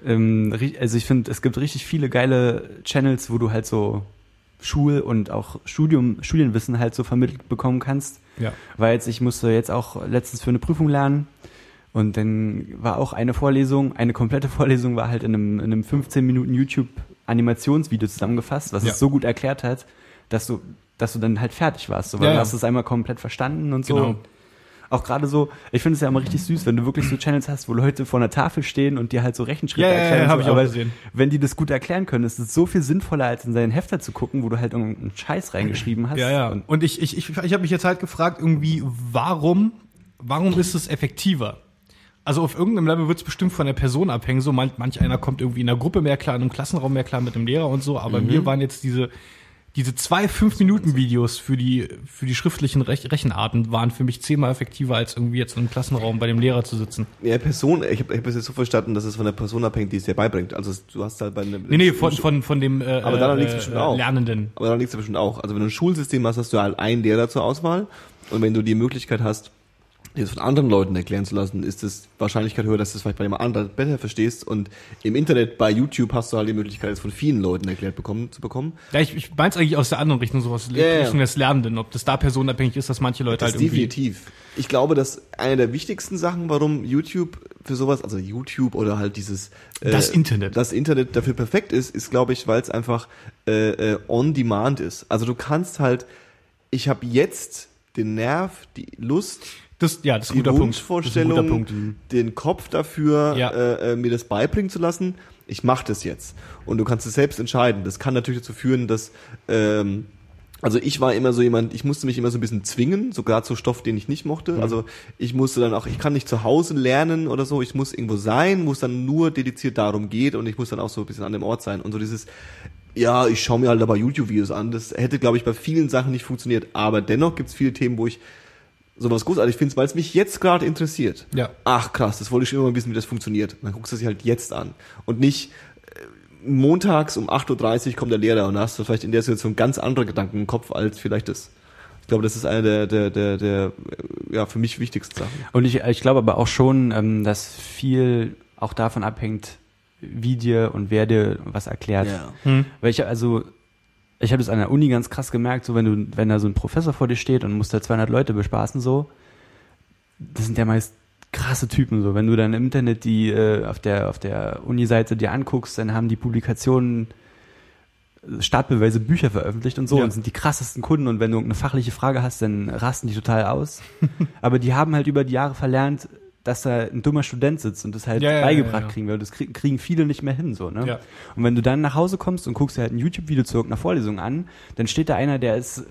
ähm, also ich finde, es gibt richtig viele geile Channels, wo du halt so Schul- und auch Studium, Studienwissen halt so vermittelt bekommen kannst. Ja. Weil jetzt, ich musste jetzt auch letztens für eine Prüfung lernen und dann war auch eine Vorlesung, eine komplette Vorlesung war halt in einem, in einem 15 Minuten YouTube Animationsvideo zusammengefasst, was Ja. es so gut erklärt hat, dass du, dass du dann halt fertig warst. So, weil Ja, du hast es einmal komplett verstanden und so. Genau. Auch gerade so, ich finde es ja immer richtig süß, wenn du wirklich so Channels hast, wo Leute vor einer Tafel stehen und dir halt so Rechenschritte Ja, ja, ja, erklären. und hab so. ich auch Aber gesehen. Wenn die das gut erklären können, ist es so viel sinnvoller, als in seinen Hefter zu gucken, wo du halt irgendeinen Scheiß reingeschrieben hast. Ja, ja. Und Und ich, ich, ich, ich habe mich jetzt halt gefragt, irgendwie, warum, warum ist es effektiver? Also auf irgendeinem Level wird es bestimmt von der Person abhängen. So manch, manch einer kommt irgendwie in der Gruppe mehr klar, in einem Klassenraum mehr klar mit dem Lehrer und so. Aber mir waren jetzt diese diese zwei fünf Minuten Videos für die für die schriftlichen Rech Rechenarten waren für mich zehnmal effektiver als irgendwie jetzt im Klassenraum bei dem Lehrer zu sitzen. Ja, Person, ich habe hab es jetzt so verstanden, dass es von der Person abhängt, die es dir beibringt. Also du hast halt bei einem Nee, nee, von von von dem äh, Aber daran äh, liegt's bestimmt auch. Lernenden. Aber da liegt es bestimmt auch. Also wenn du ein Schulsystem hast, hast du halt einen Lehrer zur Auswahl. Und wenn du die Möglichkeit hast, das von anderen Leuten erklären zu lassen, ist es Wahrscheinlichkeit höher, dass du es vielleicht bei jemand anderem besser verstehst. Und im Internet, bei YouTube, hast du halt die Möglichkeit, es von vielen Leuten erklärt bekommen, zu bekommen. Ja, ich, ich meins eigentlich aus der anderen Richtung, so aus der ja. Richtung des Lernenden, ob das da personenabhängig ist, dass manche Leute Das halt irgendwie. definitiv. Ich glaube, dass eine der wichtigsten Sachen, warum YouTube für sowas, also YouTube oder halt dieses äh, Das Internet. das Internet dafür perfekt ist, ist, glaube ich, weil es einfach äh, äh, on demand ist. Also du kannst halt, ich habe jetzt den Nerv, die Lust, Das, ja, das ist ein die guter Punkt. Das ist ein guter Punkt. den Kopf dafür, Ja. äh, äh, mir das beibringen zu lassen. Ich mache das jetzt. Und du kannst es selbst entscheiden. Das kann natürlich dazu führen, dass ähm, also ich war immer so jemand, ich musste mich immer so ein bisschen zwingen, sogar zu Stoff, den ich nicht mochte. Mhm. Also ich musste dann auch, ich kann nicht zu Hause lernen oder so, ich muss irgendwo sein, wo es dann nur dediziert darum geht und ich muss dann auch so ein bisschen an dem Ort sein. Und so dieses, ja, ich schaue mir halt aber YouTube-Videos an. Das hätte, glaube ich, bei vielen Sachen nicht funktioniert. Aber dennoch gibt es viele Themen, wo ich sowas großartig finde, weil es mich jetzt gerade interessiert. Ja. Ach krass, das wollte ich schon immer mal wissen, wie das funktioniert. Und dann guckst du sich halt jetzt an. Und nicht äh, montags um 8.30 Uhr kommt der Lehrer und hast du vielleicht in der Situation ganz andere Gedanken im Kopf als vielleicht das. Ich glaube, das ist eine der, der, der, der äh, ja, für mich wichtigsten Sachen. Und ich, ich glaube aber auch schon, ähm, dass viel auch davon abhängt, wie dir und wer dir was erklärt. Hm. Weil ich also, ich habe das an der Uni ganz krass gemerkt, so wenn du, wenn da so ein Professor vor dir steht und muss da 200 Leute bespaßen, so, das sind ja meist krasse Typen, so. Wenn du dann im Internet die äh, auf der auf der Uni-Seite dir anguckst, dann haben die Publikationen Startbeweise Bücher veröffentlicht und so Ja. und sind die krassesten Kunden und wenn du eine fachliche Frage hast, dann rasten die total aus. Aber die haben halt über die Jahre verlernt, dass da ein dummer Student sitzt und das halt Ja, beigebracht ja, kriegen will. Das krieg, kriegen viele nicht mehr hin, so, ne? Ja. Und wenn du dann nach Hause kommst und guckst dir halt ein YouTube-Video zu irgendeiner Vorlesung an, dann steht da einer, der ist,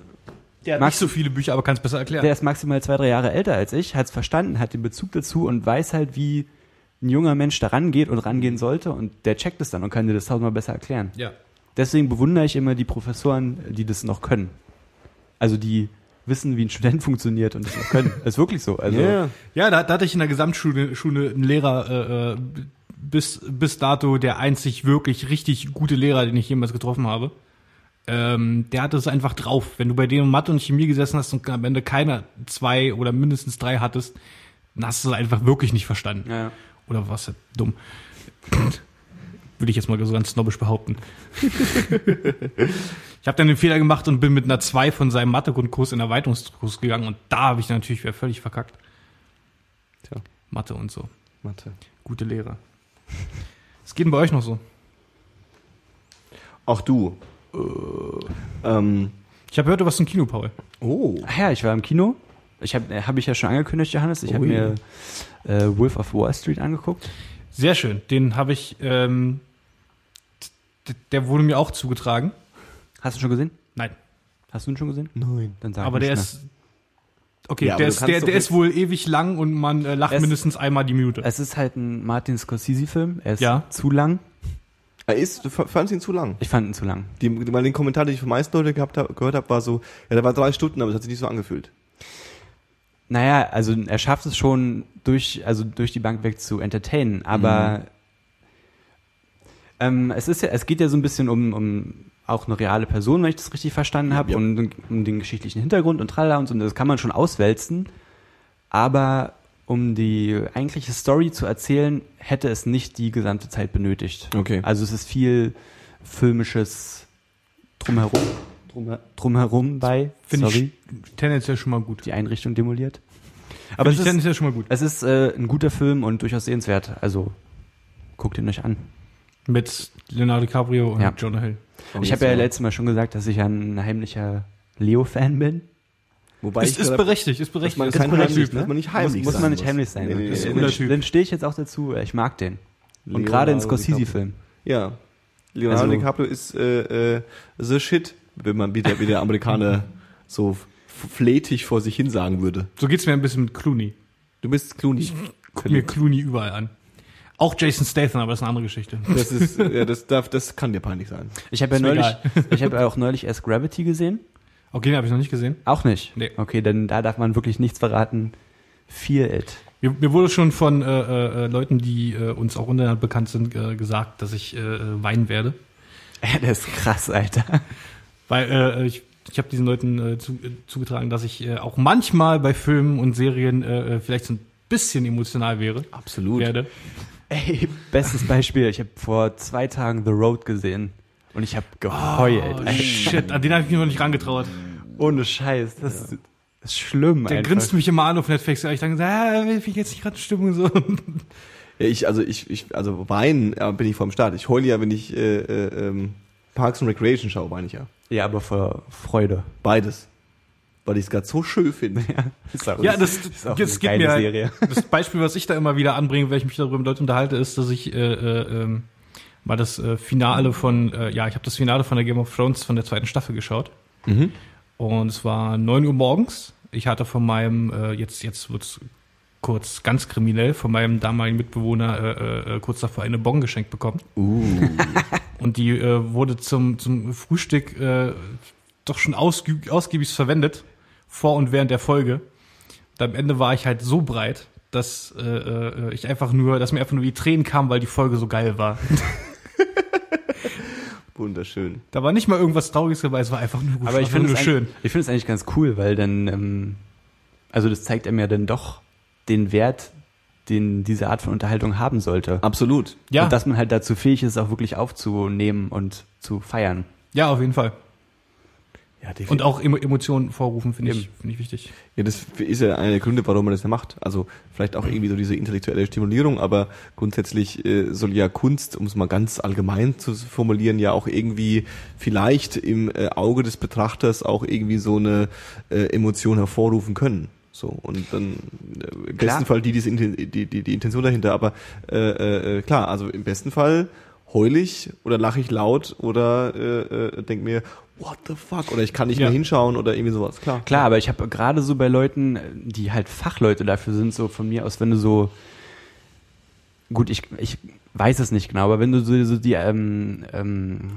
Der hat Max- nicht so viele Bücher, aber kann es besser erklären. der ist maximal zwei, drei Jahre älter als ich, hat es verstanden, hat den Bezug dazu und weiß halt, wie ein junger Mensch da rangeht und rangehen sollte und der checkt es dann und kann dir das tausendmal besser erklären. ja. Deswegen bewundere ich immer die Professoren, die das noch können. Also die wissen, wie ein Student funktioniert und das noch können. Das ist wirklich so. Also Ja, da, da hatte ich in der Gesamtschule Schule einen Lehrer äh, äh, bis, bis dato der einzig wirklich richtig gute Lehrer, den ich jemals getroffen habe. Ähm, der hatte es einfach drauf. Wenn du bei dem Mathe und Chemie gesessen hast und am Ende keiner zwei oder mindestens drei hattest, dann hast du es einfach wirklich nicht verstanden. ja. Oder was dumm. Würde ich jetzt mal so ganz snobbisch behaupten. ich habe dann den Fehler gemacht und bin mit einer 2 von seinem Mathe-Grundkurs in Erweiterungskurs gegangen und da habe ich natürlich wieder völlig verkackt. Tja. Mathe und so. Mathe. Gute Lehrer. Was geht denn bei euch noch so? Auch du. Ähm, Ich habe gehört, du warst im Kino, Paul. oh. Ach ja, ich war im Kino. Ich habe hab ich ja schon angekündigt, Johannes. Ich habe mir äh, Wolf of Wall Street angeguckt. Sehr schön. Den habe ich, ähm, der wurde mir auch zugetragen. Hast du schon gesehen? Nein. Hast du ihn schon gesehen? Nein. Dann sag aber der mehr. ist, okay, Ja, aber der, ist, der, der ist wohl ewig lang und man äh, lacht Es- mindestens einmal die Minute. Es ist halt ein Martin Scorsese-Film. Er ist Ja. zu lang. Er ist, du f- fandst ihn zu lang. Ich fand ihn zu lang. Die, die, weil den Kommentar, den ich von meisten Leuten gehabt hab, gehört habe, war so, ja, der war drei Stunden, aber es hat sich nicht so angefühlt. Naja, also er schafft es schon durch, also durch die Bank weg zu entertainen, aber ähm, es ist ja, es geht ja so ein bisschen um, um auch eine reale Person, wenn ich das richtig verstanden habe, ja. und um den geschichtlichen Hintergrund und tralala und so, und das kann man schon auswälzen, aber um die eigentliche Story zu erzählen, hätte es nicht die gesamte Zeit benötigt. Okay. Also es ist viel filmisches drumherum. drum, drumherum bei, Finde sorry, ich tendenziell schon mal gut. die Einrichtung demoliert. Aber ich es ist, tendenziell schon mal gut. es ist äh, ein guter Film und durchaus sehenswert. Also guckt ihn euch an. Mit Leonardo DiCaprio und Ja. Jonah Hill. ich habe ja letztes Mal schon gesagt, dass ich ein heimlicher Leo-Fan bin. Wobei Ist, ist gerade- berechtigt, ist dass berechtigt. man Ist kein ein cooler heimlich, Typ, ne? dass man nicht heimlich muss, muss sein man nicht heimlich sein. Nee, nee, Ist ein nee, cooler nee. Typ. Dann stehe ich jetzt auch dazu, ich mag den. Und Leonardo gerade in. Scorsese-Filmen. Ja. Leonardo Also- DiCaprio ist äh, äh, the shit, wenn man wie der, wie der Amerikaner so f- flätig vor sich hin sagen würde. So geht's mir ein bisschen mit Clooney. Du bist Clooney. Guck mir Clooney überall an. Auch Jason Statham, aber das ist eine andere Geschichte. Das ist, ja, das darf, das kann dir peinlich sein. Ich habe ja neulich, egal. ich habe ja auch neulich erst Gravity gesehen. Okay, den habe ich noch nicht gesehen. Auch nicht. Nee. Okay, denn da darf man wirklich nichts verraten. Fear it. Mir, mir wurde schon von äh, äh, Leuten, die äh, uns auch untereinander bekannt sind, äh, gesagt, dass ich äh, äh, weinen werde. Ja, der ist krass, Alter. Weil äh, ich, ich habe diesen Leuten äh, zu, äh, zugetragen, dass ich äh, auch manchmal bei Filmen und Serien äh, äh, vielleicht so ein bisschen emotional wäre. Absolut. Werde. Ey, bestes Beispiel. Ich habe vor zwei Tagen The Road gesehen. Und ich habe geheult. Oh, shit, an den habe ich mich noch nicht rangetraut. Ohne Scheiß. Das ist, ist schlimm, Der einfach. grinst mich immer an auf Netflix. Ja, ich denke, ah, bin ich jetzt nicht gerade in Stimmung so. Ja, ich, also ich, ich, also weinen ja, bin ich vom Start. Ich heule ja, wenn ich äh, äh, ähm, Parks and Recreation schaue, weine ich ja. Ja, aber vor Freude. Beides. Weil ich es gerade so schön finde. Ist auch, Ja, das, ist auch das gibt mir Serie. das Beispiel, was ich da immer wieder anbringe, wenn ich mich darüber mit Leuten unterhalte, ist, dass ich äh, äh, ähm, mal das äh, Finale von, äh, ja, ich habe das Finale von der Game of Thrones von der zweiten Staffel geschaut Mhm. und es war neun Uhr morgens. Ich hatte von meinem, äh, jetzt jetzt wird's kurz ganz kriminell, von meinem damaligen Mitbewohner äh, äh, kurz davor eine Bon geschenkt bekommen Uh. und die äh, wurde zum zum Frühstück äh, doch schon ausgiebig verwendet vor und während der Folge. Und am Ende war ich halt so breit, dass äh, äh, ich einfach nur, dass mir einfach nur die Tränen kamen, weil die Folge so geil war. Wunderschön. Da war nicht mal irgendwas Trauriges dabei, es war einfach nur gut. Aber ich finde nur es schön. ich finde es eigentlich ganz cool, weil dann, ähm, also das zeigt einem ja dann doch den Wert, den diese Art von Unterhaltung haben sollte. Absolut. Ja, Und dass man halt dazu fähig ist, auch wirklich aufzunehmen und zu feiern. ja, auf jeden Fall. Ja, definitiv. Und auch Emo Emotionen vorrufen finde ich, finde ich wichtig. Ja, das ist ja einer der Gründe, warum man das ja macht. Also vielleicht auch irgendwie so diese intellektuelle Stimulierung, aber grundsätzlich äh, soll ja Kunst, um es mal ganz allgemein zu formulieren, ja auch irgendwie vielleicht im äh, Auge des Betrachters auch irgendwie so eine äh, Emotion hervorrufen können. So und dann äh, im Klar. besten Fall die, die, die, die, die Intention dahinter, aber äh, äh, klar, also im besten Fall heul ich oder lache ich laut oder äh, äh, denk mir, what the fuck? Oder ich kann nicht Ja. mehr hinschauen oder irgendwie sowas, klar. Klar, aber ich habe gerade so bei Leuten, die halt Fachleute dafür sind, so von mir aus, wenn du so gut, ich, ich weiß es nicht genau, aber wenn du so, so die ähm, ähm,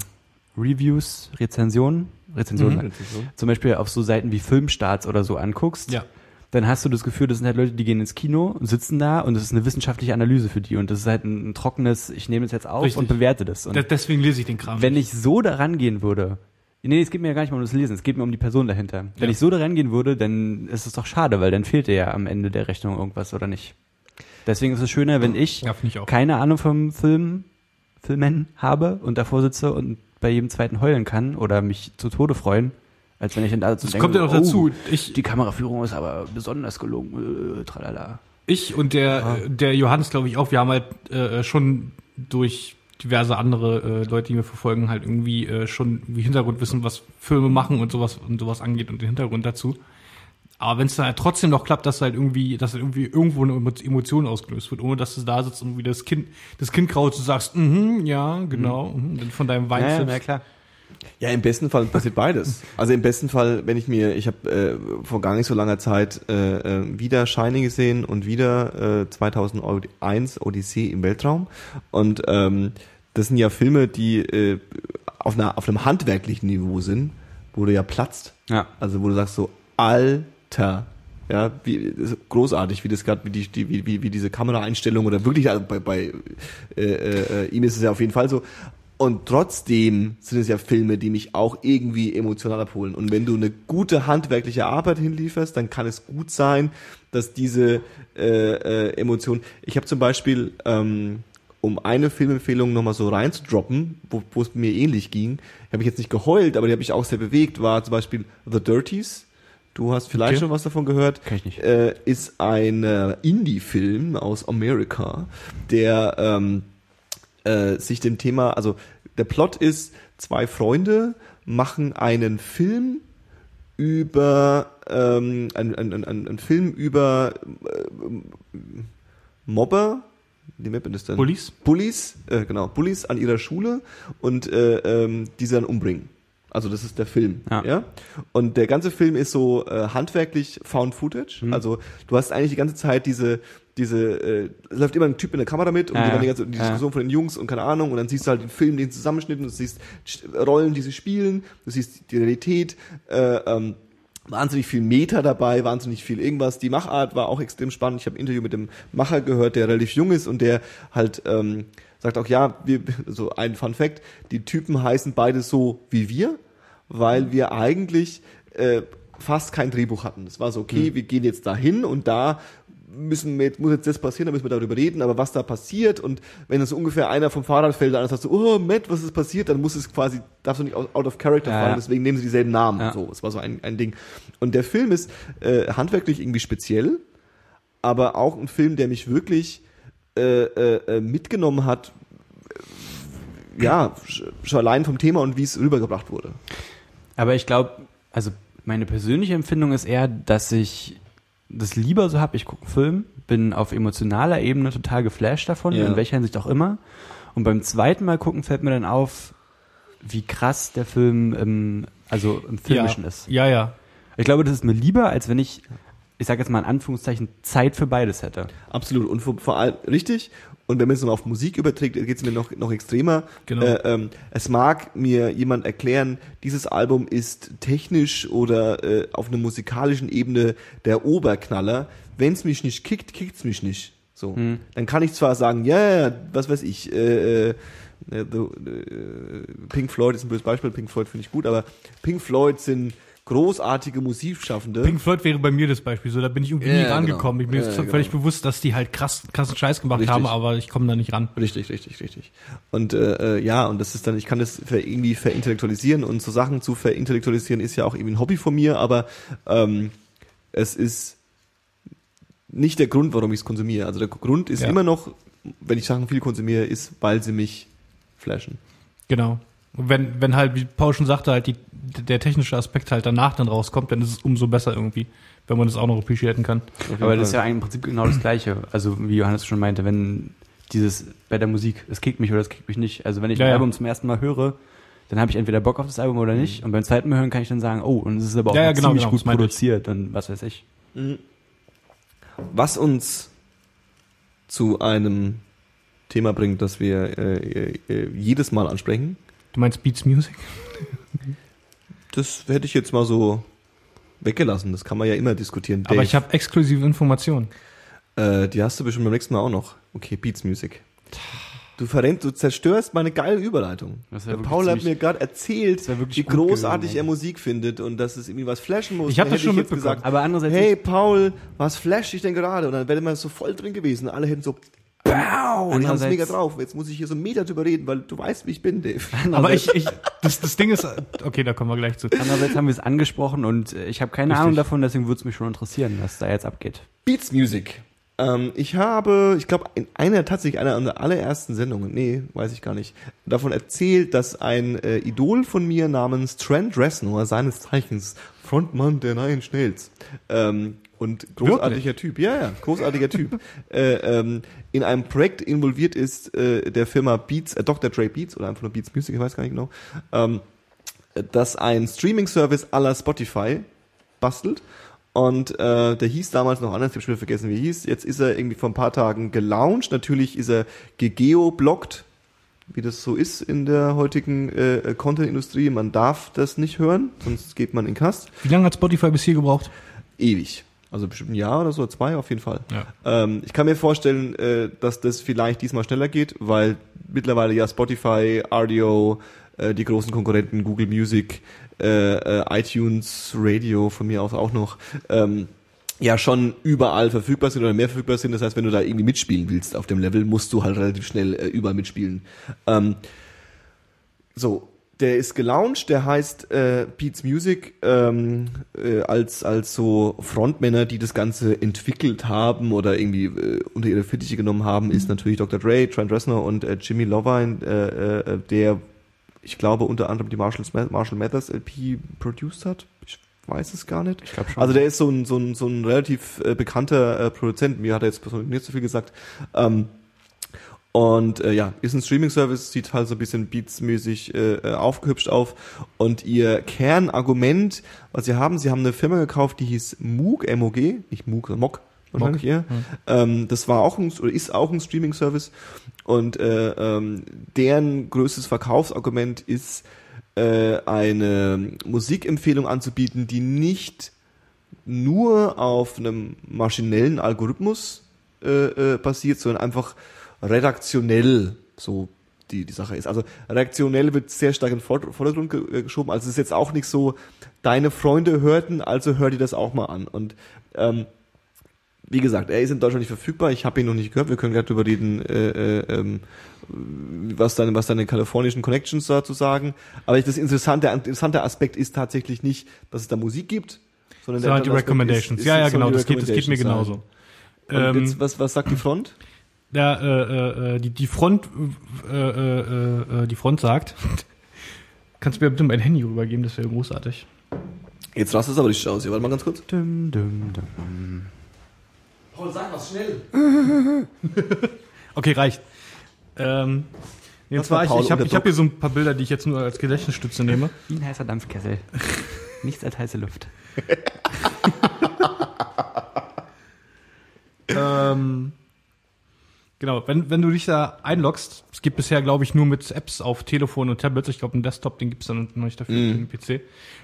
Reviews, Rezensionen, Rezensionen, Mhm. zum Beispiel auf so Seiten wie Filmstarts oder so anguckst, Ja. dann hast du das Gefühl, das sind halt Leute, die gehen ins Kino und sitzen da und das ist eine wissenschaftliche Analyse für die und das ist halt ein, ein trockenes, ich nehme es jetzt auf Richtig. und bewerte das. Und De- Deswegen lese ich den Kram. wenn ich so daran gehen würde, nee, es geht mir ja gar nicht mal um das Lesen, es geht mir um die Person dahinter. Wenn Ja. ich so daran gehen würde, dann ist es doch schade, weil dann fehlt dir ja am Ende der Rechnung irgendwas oder nicht. Deswegen ist es schöner, wenn ich ja, ich keine Ahnung vom Film, Filmen habe und davor sitze und bei jedem zweiten heulen kann oder mich zu Tode freuen, als wenn ich dann da so Das kommt ja noch dazu. Ich, die Kameraführung ist aber besonders gelungen, äh, tralala. Ich und der, äh, der Johannes, glaube ich, auch, wir haben halt äh, schon durch diverse andere äh, Leute, die wir verfolgen, halt irgendwie äh, schon wie Hintergrundwissen, was Filme machen und sowas und sowas angeht und den Hintergrund dazu. Aber wenn es dann halt trotzdem noch klappt, dass halt irgendwie, dass halt irgendwie irgendwo eine Emo- Emotion ausgelöst wird, ohne dass du da sitzt und irgendwie das Kind, das Kind kraut, du sagst, mhm, ja, genau, mhm, dann von deinem Wein Ja, ja, na klar. Ja, im besten Fall passiert beides. Also im besten Fall, wenn ich mir, ich habe äh, vor gar nicht so langer Zeit äh, äh, wieder Shining gesehen und wieder äh, 2001 Odyssee im Weltraum. Und ähm, das sind ja Filme, die äh, auf, einer, auf einem handwerklichen Niveau sind, wo du ja platzt. Ja. Also wo du sagst so, Alter, ja, wie großartig, wie das gerade, wie die, die wie, wie, wie diese Kameraeinstellung oder wirklich also bei, bei äh, äh, ihm ist es ja auf jeden Fall so. Und trotzdem sind es ja Filme, die mich auch irgendwie emotional abholen. Und wenn du eine gute handwerkliche Arbeit hinlieferst, dann kann es gut sein, dass diese äh, äh, Emotion. Ich habe zum Beispiel ähm, um eine Filmempfehlung nochmal so reinzudroppen, wo wo es mir ähnlich ging, habe ich jetzt nicht geheult, aber die habe ich auch sehr bewegt, war zum Beispiel The Dirties. Du hast vielleicht Okay. schon was davon gehört. Kenn ich nicht. Äh, ist ein äh, Indie-Film aus Amerika, der ähm, äh, sich dem Thema, also der Plot ist, zwei Freunde machen einen Film über ähm, ein, ein, ein, ein, ein Film über äh, Mobber, nennt man das denn? Bullies? Bullies, äh, genau, Bullies an ihrer Schule und äh, ähm, die sie dann umbringen. Also das ist der Film, ja. Ja. Und der ganze Film ist so äh, handwerklich Found Footage. Mhm. Also du hast eigentlich die ganze Zeit diese diese äh, es läuft immer ein Typ in der Kamera mit und Ja, die, dann die ganze die Ja. Diskussion von den Jungs und keine Ahnung und dann siehst du halt den Film, den Zusammenschnitt und du siehst Rollen, die sie spielen, du siehst die Realität, äh, ähm, wahnsinnig viel Meta dabei, wahnsinnig viel irgendwas. Die Machart war auch extrem spannend. Ich habe ein Interview mit dem Macher gehört, der relativ jung ist und der halt ähm, sagt auch, ja, wir, so ein Fun Fact, die Typen heißen beide so wie wir, weil wir eigentlich äh, fast kein Drehbuch hatten. Es war so, okay, wir gehen jetzt dahin und da müssen wir, jetzt- muss jetzt das passieren, da müssen wir darüber reden, aber was da passiert und wenn es so ungefähr einer vom Fahrrad fällt, der andere sagt so, oh Matt, was ist passiert, dann muss es quasi, darfst du nicht out of character Ja, fallen, ja. deswegen nehmen sie dieselben Namen. Ja. So, es war so ein, ein Ding. Und der Film ist äh, handwerklich irgendwie speziell, aber auch ein Film, der mich wirklich äh, äh, äh, mitgenommen hat, äh, ja, sch- schon allein vom Thema und wie es rübergebracht wurde. Aber ich glaube, also meine persönliche Empfindung ist eher, dass ich das lieber so habe, ich gucke einen Film, bin auf emotionaler Ebene total geflasht davon, Ja. in welcher Hinsicht auch immer. Und beim zweiten Mal gucken fällt mir dann auf, wie krass der Film im, also im Filmischen ja. ist. Ja, ja. Ich glaube, das ist mir lieber, als wenn ich, ich sage jetzt mal in Anführungszeichen, Zeit für beides hätte. Absolut. Und vor, vor allem richtig. Und wenn man es noch auf Musik überträgt, geht es mir noch, noch extremer. Genau. Äh, ähm, es mag mir jemand erklären, dieses Album ist technisch oder äh, auf einer musikalischen Ebene der Oberknaller. Wenn es mich nicht kickt, kickt's mich nicht. So. Dann kann ich zwar sagen, ja, ja, was weiß ich, äh, äh, äh, äh, Pink Floyd ist ein böses Beispiel, Pink Floyd finde ich gut, aber Pink Floyd sind großartige Musikschaffende. Pink Floyd wäre bei mir das Beispiel. So, da bin ich irgendwie Ja, nie genau. rangekommen. Ich bin Ja, jetzt genau. völlig bewusst, dass die halt krass, krassen Scheiß gemacht Richtig. haben, aber ich komme da nicht ran. Richtig, richtig, richtig. Und äh, äh, ja, und das ist dann, ich kann das irgendwie verintellektualisieren und so Sachen zu verintellektualisieren ist ja auch irgendwie ein Hobby von mir, aber ähm, es ist nicht der Grund, warum ich es konsumiere. Also der Grund ist Ja. immer noch, wenn ich Sachen viel konsumiere, ist, weil sie mich flashen. Genau. Wenn, wenn halt, wie Paul schon sagte, halt die, der technische Aspekt halt danach dann rauskommt, dann ist es umso besser irgendwie, wenn man das auch noch appreciaten kann. Aber das ist Fall. ja im Prinzip genau das Gleiche. Also wie Johannes schon meinte, wenn dieses bei der Musik, es kickt mich oder es kickt mich nicht. Also wenn ich Ja, ein ja. Album zum ersten Mal höre, dann habe ich entweder Bock auf das Album oder nicht. Und beim zweiten Mal hören kann ich dann sagen, oh, und es ist aber auch Ja, genau, ziemlich genau, gut ich. produziert und was weiß ich. Was uns zu einem Thema bringt, das wir äh, äh, jedes Mal ansprechen, Du meinst Beats Music? das hätte ich jetzt mal so weggelassen. Das kann man ja immer diskutieren. Aber Dave. ich habe exklusive Informationen. Äh, die hast du bestimmt beim nächsten Mal auch noch. Okay, Beats Music. Du verrennt, du zerstörst meine geile Überleitung. Der Paul hat mir gerade erzählt, wie großartig gewesen, er. Musik findet und dass es irgendwie was flashen muss. Ich hab Dann das hätte schon mitbekommen. gesagt, Aber andererseits, hey Paul, was flash ich denn gerade? Und dann wäre man so voll drin gewesen. Alle hätten so, Bau! und haben es Andererseits- mega drauf. Jetzt muss ich hier so einen Meter drüber reden, weil du weißt, wie ich bin, Dave. Aber ich, ich das, das Ding ist, okay, da kommen wir gleich zu. Andererseits haben wir es angesprochen und äh, ich habe keine Richtig. Ahnung davon, deswegen würde es mich schon interessieren, was da jetzt abgeht. Beats Music. Ähm, ich habe, ich glaube, in einer, tatsächlich einer der allerersten Sendungen, nee, weiß ich gar nicht, davon erzählt, dass ein äh, Idol von mir namens Trent Reznor, seines Zeichens Frontmann der Nine Schnells, ähm, und großartiger Typ, ja, ja, großartiger Typ, äh, ähm, in einem Projekt involviert ist, äh, der Firma Beats, äh, Dr. Dre Beats oder einfach nur Beats Music, ich weiß gar nicht genau, ähm, das ein Streaming-Service à la Spotify bastelt. Und äh, der hieß damals noch anders, ich habe schon vergessen, wie er hieß. Jetzt ist er irgendwie vor ein paar Tagen gelauncht. Natürlich ist er gegeoblockt, wie das so ist in der heutigen äh, Content-Industrie. Man darf das nicht hören, sonst geht man in Kast. Wie lange hat Spotify bis hier gebraucht? Ewig. Also bestimmt ein Jahr oder so, zwei auf jeden Fall. Ja. Ähm, ich kann mir vorstellen, äh, dass das vielleicht diesmal schneller geht, weil mittlerweile ja Spotify, RDO, äh, die großen Konkurrenten Google Music, äh, äh, iTunes, Radio von mir aus auch noch, ähm, ja schon überall verfügbar sind oder mehr verfügbar sind. Das heißt, wenn du da irgendwie mitspielen willst auf dem Level, musst du halt relativ schnell äh, überall mitspielen. Ähm, so, der ist gelauncht, der heißt äh, Beats Music ähm, äh, als als so Frontmänner, die das Ganze entwickelt haben oder irgendwie äh, unter ihre Fittiche genommen haben, ist natürlich Dr. Dre, Trent Reznor und äh, Jimmy Lovine, äh, äh, der ich glaube unter anderem die Marshall, Marshall Mathers LP produced hat. Ich weiß es gar nicht. Ich glaube schon. Also der ist so ein, so ein, so ein relativ äh, bekannter äh, Produzent. Mir hat er jetzt persönlich nicht so viel gesagt. Ähm, und äh, ja, ist ein Streaming-Service, sieht halt so ein bisschen Beats-mäßig äh, äh, aufgehübscht auf. Und ihr Kernargument, was sie haben, sie haben eine Firma gekauft, die hieß Moog, M-O-G, nicht Moog, sondern Mock wahrscheinlich eher. Ähm, das war auch ein, oder ist auch ein Streaming-Service. Und äh, ähm, deren größtes Verkaufsargument ist, äh, eine Musikempfehlung anzubieten, die nicht nur auf einem maschinellen Algorithmus äh, äh, basiert, sondern einfach redaktionell so die, die Sache ist. Also redaktionell wird sehr stark in den Vor- Vordergrund äh, geschoben. Also es ist jetzt auch nicht so, deine Freunde hörten, also hör dir das auch mal an. Und ähm, wie gesagt, er ist in Deutschland nicht verfügbar. Ich habe ihn noch nicht gehört. Wir können gleich darüber reden, äh, äh, ähm, was deine, was deine kalifornischen Connections dazu sagen. Aber das interessante, interessante Aspekt ist tatsächlich nicht, dass es da Musik gibt, sondern Sondern die andere Aspekt Recommendations. ist- ja, ja, ist- sollen genau. die Das geht, das geht mir genauso. Ähm, jetzt, was, was sagt die Front? Ja, äh, äh, die, die Front, äh, äh, äh, die Front sagt, kannst du mir bitte mein Handy rübergeben, das wäre großartig. Jetzt rast es aber nicht aus. Hier, warte mal ganz kurz. Dum, dum, dum. Paul, sag was schnell. Okay, reicht. Ähm, und Was zwar, war ich, ich habe hab hier so ein paar Bilder, die ich jetzt nur als Gedächtnisstütze nehme. Wie ein heißer Dampfkessel. Nichts als heiße Luft. ähm, genau, wenn, wenn du dich da einloggst, es gibt bisher, glaube ich, nur mit Apps auf Telefon und Tablets, ich glaube, einen Desktop, den gibt's dann noch nicht dafür, Mhm. den PC.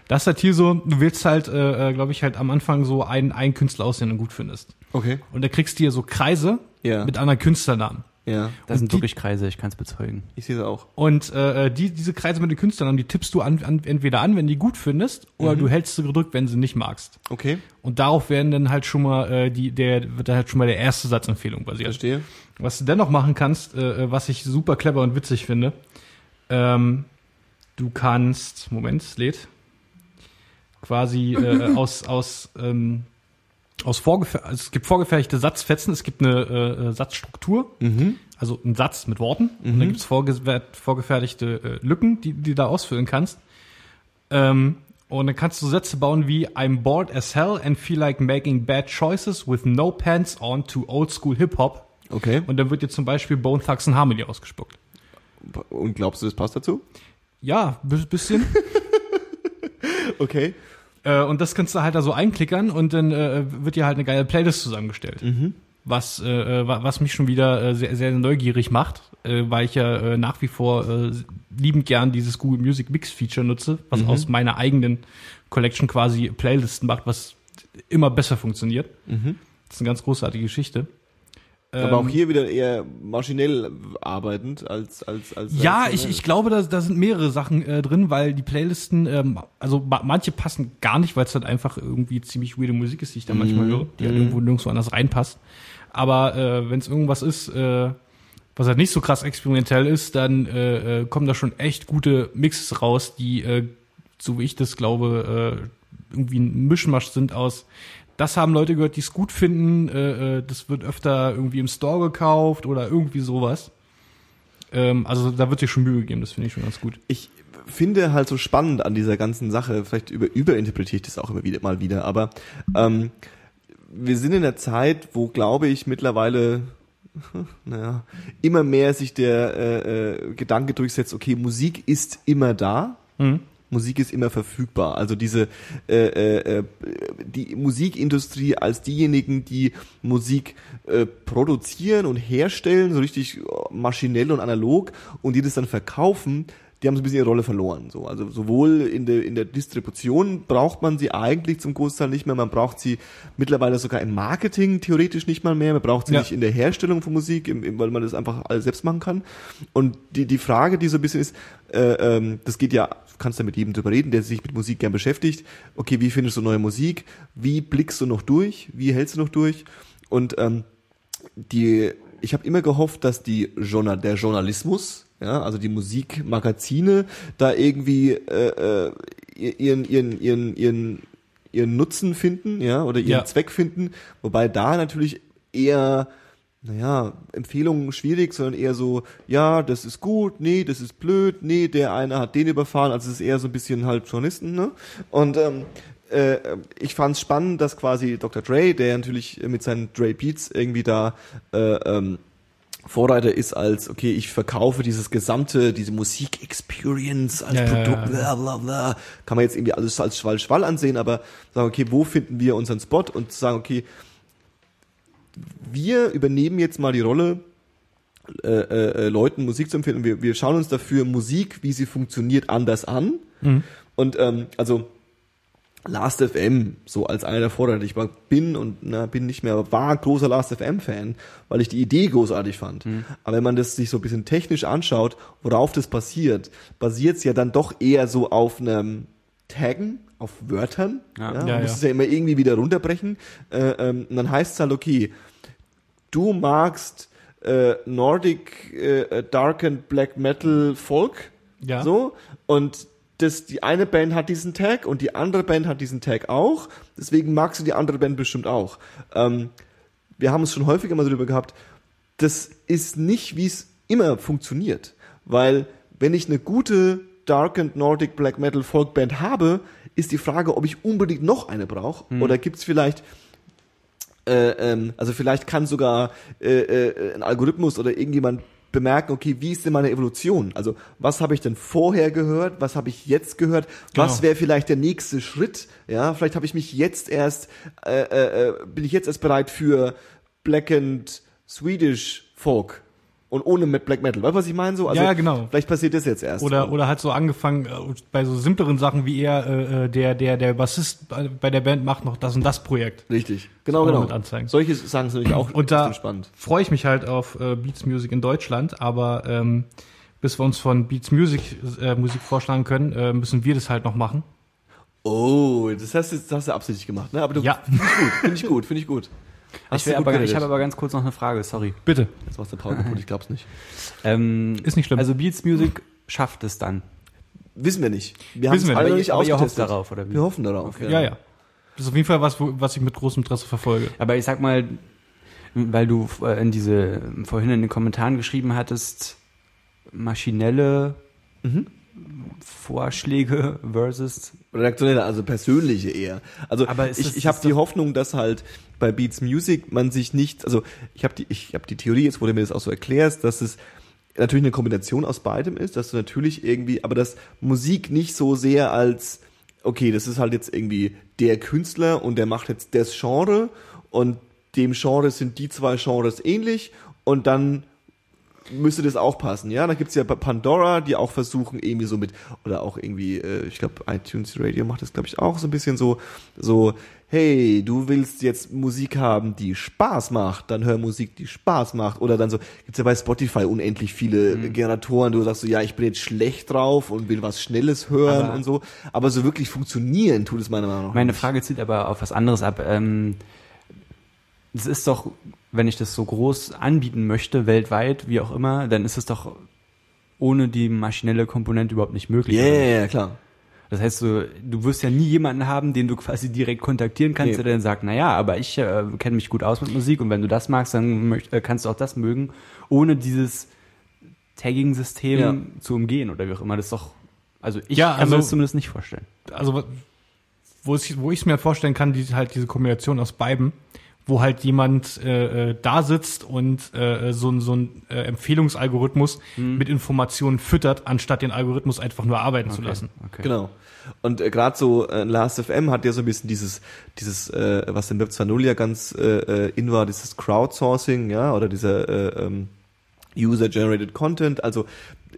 Das ist halt hier so, du willst halt, äh, glaube ich, halt am Anfang so einen, einen Künstler aus, den du gut findest. Okay. Und da kriegst du hier so Kreise Ja. mit anderen Künstlernamen. Ja. Das Und sind die- wirklich Kreise, ich kann es bezeugen. Ich sehe es auch. Und äh, die, diese Kreise mit den Künstlern, die tippst du an, an, entweder an, wenn die gut findest, oder Mhm. du hältst sie gedrückt, wenn sie nicht magst. Okay. Und darauf werden dann halt schon mal äh, die, der wird dann halt schon mal der erste Satzempfehlung basiert. Verstehe. Was du dennoch machen kannst, äh, was ich super clever und witzig finde, ähm, du kannst, Moment, es lädt, quasi äh, aus, aus, ähm, aus vorgefer also es gibt vorgefertigte Satzfetzen, es gibt eine äh, äh, Satzstruktur, Mhm. also ein Satz mit Worten, und Mhm. dann gibt's vorge vorgefertigte äh, Lücken, die, die du da ausfüllen kannst. Ähm, und dann kannst du Sätze bauen wie I'm bored as hell and feel like making bad choices with no pants on to old school hip hop. Okay. Und dann wird dir zum Beispiel Bone Thugs and Harmony ausgespuckt. Und glaubst du, das passt dazu? Ja, bi- bisschen. Okay. Äh, und das kannst du halt da so einklickern und dann äh, wird dir halt eine geile Playlist zusammengestellt. Mhm. Was, äh, wa- was mich schon wieder äh, sehr, sehr neugierig macht, äh, weil ich ja äh, nach wie vor äh, liebend gern dieses Google Music Mix Feature nutze, was Mhm. aus meiner eigenen Collection quasi Playlisten macht, was immer besser funktioniert. Mhm. Das ist eine ganz großartige Geschichte. Aber auch Ähm, hier wieder eher maschinell arbeitend als als als. Ja, als, ich, ich glaube, da, da sind mehrere Sachen äh, drin, weil die Playlisten, ähm, also ma manche passen gar nicht, weil es halt einfach irgendwie ziemlich weirde Musik ist, die ich da manchmal Mhm. höre, die halt Mhm. irgendwo nirgendwo anders reinpasst. Aber äh, wenn es irgendwas ist, äh, was halt nicht so krass experimentell ist, dann äh, äh, kommen da schon echt gute Mixes raus, die, äh, so wie ich das glaube, äh, irgendwie ein Mischmasch sind aus das haben Leute gehört, die es gut finden, äh, äh, das wird öfter irgendwie im Store gekauft oder irgendwie sowas. Ähm, also da wird sich schon Mühe gegeben, das finde ich schon ganz gut. ich finde halt so spannend an dieser ganzen Sache, vielleicht über, überinterpretiere ich das auch immer wieder mal wieder, aber ähm, wir sind in einer Zeit, wo glaube ich mittlerweile naja, immer mehr sich der äh, äh, Gedanke durchsetzt, okay, Musik ist immer da, Mhm. Musik ist immer verfügbar. Also diese äh, äh, äh, die Musikindustrie als diejenigen, die Musik äh, produzieren und herstellen, so richtig maschinell und analog und die das dann verkaufen, die haben so ein bisschen ihre Rolle verloren. So. Also sowohl in der, in der Distribution braucht man sie eigentlich zum Großteil nicht mehr, man braucht sie mittlerweile sogar im Marketing theoretisch nicht mal mehr, man braucht sie Ja. nicht in der Herstellung von Musik, im, im, weil man das einfach alles selbst machen kann. Und die, die Frage, die so ein bisschen ist, äh, ähm, das geht ja, du kannst ja mit jedem drüber reden, der sich mit Musik gern beschäftigt. Okay, wie findest du neue Musik? Wie blickst du noch durch? Wie hältst du noch durch? Und ähm, die, ich habe immer gehofft, dass die Journal, der Journalismus, ja, also die Musikmagazine, da irgendwie äh, äh, ihren, ihren, ihren, ihren, ihren Nutzen finden, ja, oder ihren Ja. Zweck finden, wobei da natürlich eher naja, Empfehlungen schwierig, sondern eher so, ja, das ist gut, nee, das ist blöd, nee, der eine hat den überfahren, also es ist eher so ein bisschen halt Journalisten, ne? Und ähm, äh, ich fand es spannend, dass quasi Dr. Dre, der natürlich mit seinen Dre Beats irgendwie da äh, ähm, Vorreiter ist als, okay, ich verkaufe dieses gesamte, diese Musik-Experience als Ja, ja, Produkt, ja. bla bla bla. Kann man jetzt irgendwie alles als Schwall-Schwall ansehen, aber sagen, okay, wo finden wir unseren Spot und sagen, okay, wir übernehmen jetzt mal die Rolle, äh, äh, äh, Leuten Musik zu empfehlen und wir, wir schauen uns dafür Musik, wie sie funktioniert, anders an. Und ähm, also Last FM, so als einer der Vorreiter. Ich war, bin und na, bin nicht mehr, aber war großer Last FM-Fan, weil ich die Idee großartig fand. Aber wenn man das sich so ein bisschen technisch anschaut, worauf das basiert, basiert es ja dann doch eher so auf einem Taggen, auf Wörtern. Ja. Ja, Ja, man ja. muss es ja immer irgendwie wieder runterbrechen. Äh, ähm, und dann heißt es halt, okay, du magst äh, Nordic äh, Dark and Black Metal Folk, Ja. so und das die eine Band hat diesen Tag und die andere Band hat diesen Tag auch, deswegen magst du die andere Band bestimmt auch. Ähm, wir haben es schon häufiger mal darüber gehabt. Das ist nicht, wie es immer funktioniert, weil wenn ich eine gute Dark and Nordic Black Metal Folk Band habe, ist die Frage, ob ich unbedingt noch eine brauche oder gibt's vielleicht äh, ähm, also vielleicht kann sogar äh, äh, ein Algorithmus oder irgendjemand bemerken, okay, wie ist denn meine Evolution? Also was habe ich denn vorher gehört? Was habe ich jetzt gehört? Was Genau. wäre vielleicht der nächste Schritt? Ja, vielleicht habe ich mich jetzt erst, äh, äh, äh, bin ich jetzt erst bereit für Black and Swedish Folk und ohne mit Black Metal. Weißt du, was ich meine? So, also Ja, genau. Vielleicht passiert das jetzt erst. Oder, oder hat so angefangen, äh, bei so simpleren Sachen wie eher äh, äh, der, der, der Bassist bei der Band macht noch das und das Projekt. Richtig, genau, genau. mit anzeigen. Solche Sachen sind natürlich auch Und da spannend. freue ich mich halt auf äh, Beats Music in Deutschland, aber ähm, bis wir uns von Beats Music äh, Musik vorschlagen können, äh, müssen wir das halt noch machen. Oh, das hast du, das hast du absichtlich gemacht, ne? Aber du, Ja. finde ich gut, finde ich gut. Hast Ich, will du gut aber, ich habe aber ganz kurz noch eine Frage, sorry. Bitte. Jetzt machst du Pause kaputt, ich glaub's nicht. Ähm, Ist nicht schlimm. Also Beats Music schafft es dann. Wissen wir nicht. Wir Wissen haben es wir alle nicht. Aber ihr hofft darauf, oder wie? Wir hoffen darauf. Ja, ja. Das ist auf jeden Fall was, was ich mit großem Interesse verfolge. Aber ich sag mal, weil du äh, in diese vorhin in den Kommentaren geschrieben hattest, maschinelle Mhm. Vorschläge versus Redaktionelle, also persönliche eher. Also Aber ich, das- ich habe die Hoffnung, dass halt bei Beats Music man sich nicht, also ich habe die, ich habe die Theorie, jetzt wo du mir das auch so erklärst, dass es natürlich eine Kombination aus beidem ist, dass du natürlich irgendwie, aber dass Musik nicht so sehr als, okay, das ist halt jetzt irgendwie der Künstler und der macht jetzt das Genre und dem Genre sind die zwei Genres ähnlich und dann müsste das auch passen, ja. Da gibt's ja bei Pandora, die auch versuchen irgendwie so mit, oder auch irgendwie, äh, ich glaube iTunes Radio macht das glaube ich auch so ein bisschen so, so, hey, du willst jetzt Musik haben, die Spaß macht, dann hör Musik, die Spaß macht. Oder dann so, gibt's ja bei Spotify unendlich viele Mhm. Generatoren, du sagst so, ja, ich bin jetzt schlecht drauf und will was Schnelles hören Aber- und so. Aber so wirklich funktionieren tut es meiner Meinung nach Meine nicht. Frage zielt aber auf was anderes ab. Ähm, es ist doch, wenn ich das so groß anbieten möchte, weltweit, wie auch immer, dann ist es doch ohne die maschinelle Komponente überhaupt nicht möglich. Ja, ja, nicht? ja, klar. Das heißt, du, du wirst ja nie jemanden haben, den du quasi direkt kontaktieren kannst, Nee. der dann sagt, na ja, aber ich äh, kenne mich gut aus mit Musik und wenn du das magst, dann möcht, äh, kannst du auch das mögen, ohne dieses Tagging-System Ja. zu umgehen oder wie auch immer. Das ist doch, also ich Ja, kann also- mir das zumindest nicht vorstellen. also wo ich wo ich es mir vorstellen kann, die halt diese Kombination aus beiden, wo halt jemand äh, äh, da sitzt und äh, so, ein- so ein äh, Empfehlungsalgorithmus mit Informationen füttert, anstatt den Algorithmus einfach nur arbeiten zu lassen. Okay. Genau. Und äh, gerade so äh, Last.fm hat ja so ein bisschen dieses, dieses, äh, was im Web 2.0 ja ganz äh, äh, in war, dieses Crowdsourcing, ja, oder dieser äh, ähm, User-Generated Content. Also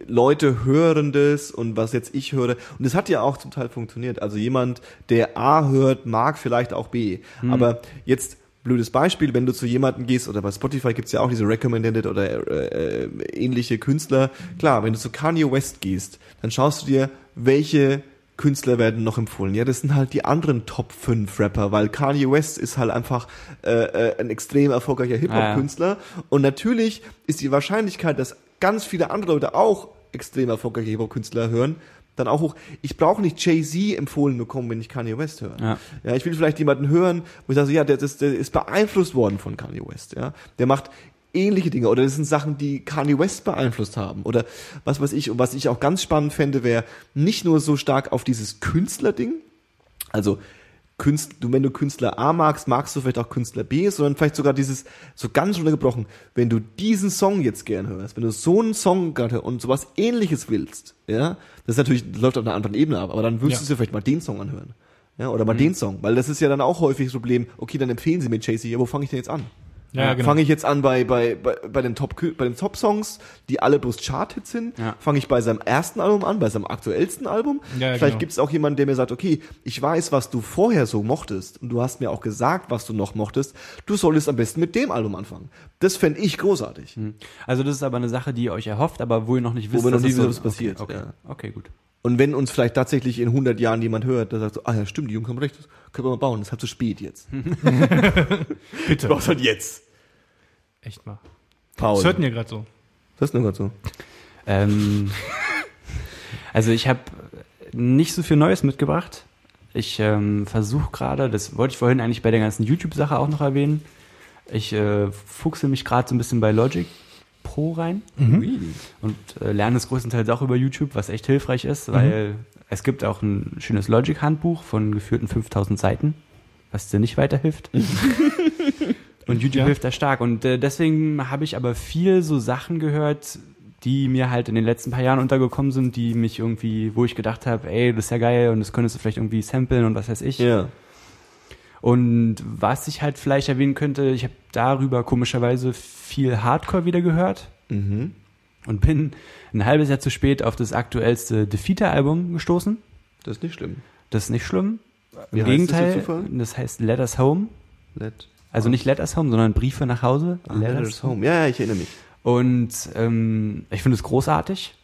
Leute hören das und was jetzt ich höre. Und das hat ja auch zum Teil funktioniert. Also jemand, der A hört, mag vielleicht auch B. Hm. Aber jetzt blödes Beispiel, wenn du zu jemandem gehst, oder bei Spotify gibt's ja auch diese Recommended oder äh, äh, ähnliche Künstler. Klar, wenn du zu Kanye West gehst, dann schaust du dir, welche Künstler werden noch empfohlen. Ja, das sind halt die anderen Top 5 Rapper, weil Kanye West ist halt einfach äh, äh, ein extrem erfolgreicher Hip-Hop-Künstler. Und natürlich ist die Wahrscheinlichkeit, dass ganz viele andere Leute auch extrem erfolgreiche Hip-Hop-Künstler hören, dann auch hoch. Ich brauche nicht Jay-Z empfohlen bekommen, wenn ich Kanye West höre. Ja. Ja, ich will vielleicht jemanden hören, wo ich sage, ja, der, das, der ist beeinflusst worden von Kanye West, ja. Der macht ähnliche Dinge oder das sind Sachen, die Kanye West beeinflusst haben oder was weiß ich. Und was ich auch ganz spannend fände, wäre nicht nur so stark auf dieses Künstlerding, also Künstler, du, wenn du Künstler A magst, magst du vielleicht auch Künstler B, sondern vielleicht sogar dieses, so ganz runtergebrochen, wenn du diesen Song jetzt gern hörst, wenn du so einen Song gerade und sowas ähnliches willst, ja, das ist natürlich, das läuft auf einer anderen Ebene ab, aber dann würdest Ja. du dir vielleicht mal den Song anhören. Ja, oder mal den Song, weil das ist ja dann auch häufig das Problem, okay, dann empfehlen sie mir Jay-Z, ja, wo fange ich denn jetzt an? Ja, genau. Fange ich jetzt an bei, bei, bei, bei den Top, bei den Top-Songs, die alle bloß Chart-Hits sind? Ja. Fange ich bei seinem ersten Album an, bei seinem aktuellsten Album? Ja, ja, Vielleicht genau. gibt es auch jemanden, der mir sagt, okay, ich weiß, was du vorher so mochtest und du hast mir auch gesagt, was du noch mochtest. Du solltest am besten mit dem Album anfangen. Das fände ich großartig. Also das ist aber eine Sache, die ihr euch erhofft, aber wo ihr noch nicht wisst, noch dass wissen, so was passiert, Okay, okay. okay gut. Und wenn uns vielleicht tatsächlich in 100 Jahren jemand hört, der sagt so, ah ja, stimmt, die Jungs haben recht, das können wir mal bauen, das ist halt zu spät jetzt. Bitte. Du brauchst halt jetzt. Echt mal. Paul. Das hörten ihr gerade so. Das ist nur gerade so. Ähm, also ich habe nicht so viel Neues mitgebracht. Ich ähm, versuche gerade, das wollte ich vorhin eigentlich bei der ganzen YouTube-Sache auch noch erwähnen. Ich äh, fuchse mich gerade so ein bisschen bei Logic Pro rein und äh, lerne es größtenteils auch über YouTube, was echt hilfreich ist, weil es gibt auch ein schönes Logic-Handbuch von geführten 5000 Seiten, was dir nicht weiterhilft. Und YouTube Ja. hilft da stark. Und äh, deswegen habe ich aber viel so Sachen gehört, die mir halt in den letzten paar Jahren untergekommen sind, die mich irgendwie, wo ich gedacht habe, ey, das ist ja geil und das könntest du vielleicht irgendwie samplen und was weiß ich. Ja. Und was ich halt vielleicht erwähnen könnte, ich habe darüber komischerweise viel Hardcore wieder gehört Mhm. und bin ein halbes Jahr zu spät auf das aktuellste Defeater-Album gestoßen. Das ist nicht schlimm. Das ist nicht schlimm. Wie Im heißt das Gegenteil, Zufall? das heißt Let Us Home. Let, Also nicht Let Us Home, sondern Briefe nach Hause. ah, let us home. Ja, ja, ich erinnere mich. Und ähm, ich finde es großartig.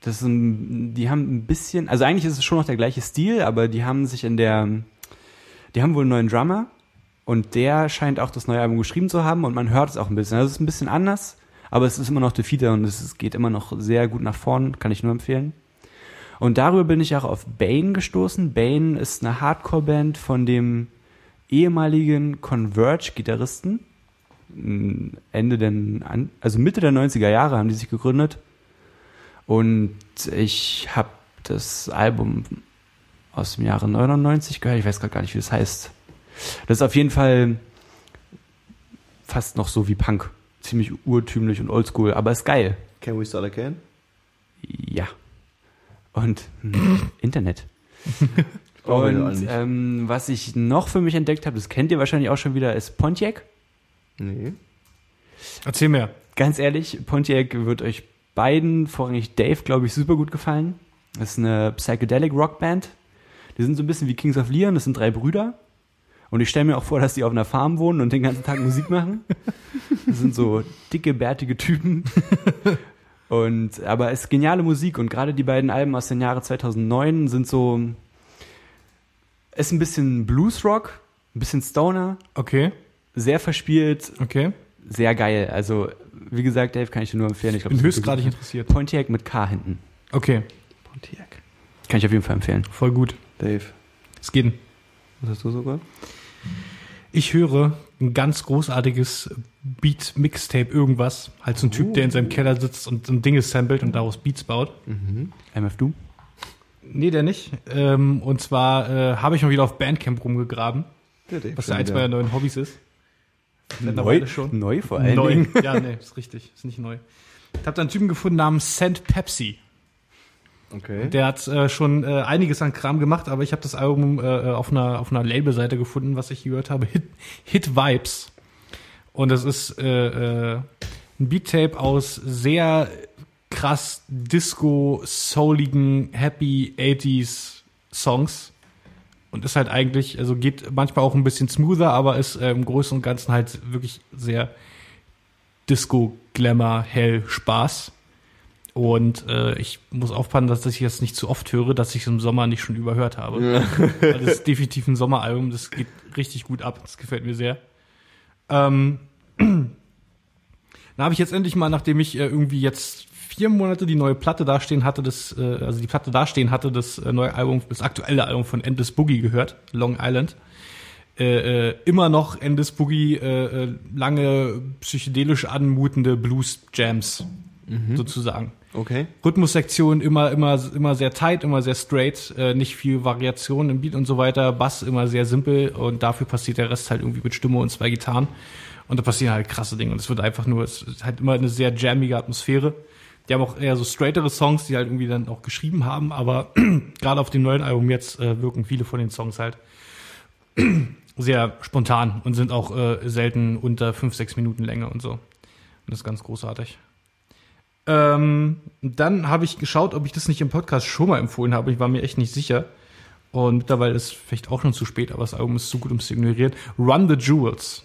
Das ein, die haben ein bisschen, also eigentlich ist es schon noch der gleiche Stil, aber die haben sich in der, die haben wohl einen neuen Drummer und der scheint auch das neue Album geschrieben zu haben und man hört es auch ein bisschen. Also es ist ein bisschen anders, aber es ist immer noch Defeater und es geht immer noch sehr gut nach vorn, kann ich nur empfehlen. Und darüber bin ich auch auf Bane gestoßen. Bane ist eine Hardcore-Band von dem ehemaligen Converge-Gitarristen. Mm, Ende der, also Mitte der 90er Jahre haben die sich gegründet. Und ich habe das Album aus dem Jahre 99 gehört. Ich weiß gerade gar nicht, wie das heißt. Das ist auf jeden Fall fast noch so wie Punk. Ziemlich urtümlich und oldschool, aber ist geil. Can we start again? Ja. Und hm, Internet. Und ähm, was ich noch für mich entdeckt habe, das kennt ihr wahrscheinlich auch schon wieder, ist Pontiac. Nee. Erzähl mir. Ganz ehrlich, Pontiac wird euch beiden, vorrangig Dave, glaube ich, super gut gefallen. Das ist eine Psychedelic Rockband. Die sind so ein bisschen wie Kings of Leon, das sind drei Brüder. Und ich stelle mir auch vor, dass die auf einer Farm wohnen und den ganzen Tag Musik machen. Das sind so dicke, bärtige Typen. Und, aber es ist geniale Musik und gerade die beiden Alben aus den Jahren 2009 sind so, ist ein bisschen Bluesrock, ein bisschen Stoner, Okay, sehr verspielt, okay. sehr geil. Also, wie gesagt, Dave, kann ich dir nur empfehlen. Ich Ich bin glaub, das ist höchstgradig interessiert. Pontiac mit K hinten. Okay, Pontiac. Kann ich auf jeden Fall empfehlen. voll gut. Dave, geht. was hast du sogar? Ich höre ein ganz großartiges Beat-Mixtape irgendwas. Halt so ein Typ, der in seinem Keller sitzt und so ein Dinge samplet und daraus Beats baut. MF Du? Nee, der nicht. Ähm, und zwar äh, habe ich mal wieder auf Bandcamp rumgegraben, Der Dave. was ja eins meiner neuen Hobbys ist. Neu, neu vor allen Neu. Dingen. Ja, nee, ist richtig. Ist nicht neu. Ich habe da einen Typen gefunden namens Scent Pepsi. Okay. Der hat äh, schon äh, einiges an Kram gemacht, aber ich habe das Album äh, auf einer auf einer Labelseite gefunden, was ich gehört habe, Hit, Hit Vibes. Und das ist äh, äh, ein Beat-Tape aus sehr krass Disco, souligen, happy 80s Songs. Und ist halt eigentlich, also geht manchmal auch ein bisschen smoother, aber ist äh, im Großen und Ganzen halt wirklich sehr Disco, Glamour, hell, Spaß. Und äh, ich muss aufpassen, dass ich das nicht zu oft höre, dass ich es im Sommer nicht schon überhört habe. Weil das ist definitiv ein Sommeralbum, das geht richtig gut ab. Das gefällt mir sehr. Ähm, dann habe ich jetzt endlich mal, nachdem ich äh, irgendwie jetzt vier Monate die neue Platte dastehen hatte, das, äh, also die Platte dastehen hatte, das äh, neue Album, das aktuelle Album von Endless Boogie gehört, Long Island. Äh, äh, immer noch Endless Boogie, äh, äh, lange psychedelisch anmutende Blues Jams, sozusagen. Okay. Rhythmussektion immer, immer, immer sehr tight, immer sehr straight, äh, nicht viel Variation im Beat und so weiter. Bass immer sehr simpel und dafür passiert der Rest halt irgendwie mit Stimme und zwei Gitarren. Und da passieren halt krasse Dinge und es wird einfach nur, es ist halt immer eine sehr jammige Atmosphäre. Die haben auch eher so straightere Songs, die halt irgendwie dann auch geschrieben haben, aber gerade auf dem neuen Album jetzt äh, wirken viele von den Songs halt sehr spontan und sind auch äh, selten unter fünf, sechs Minuten Länge und so. Und das ist ganz großartig. Ähm, dann habe ich geschaut, ob ich das nicht im Podcast schon mal empfohlen habe. Ich war mir echt nicht sicher. Und mittlerweile ist es vielleicht auch schon zu spät, aber das Album ist zu gut, um es zu ignorieren. Run the Jewels.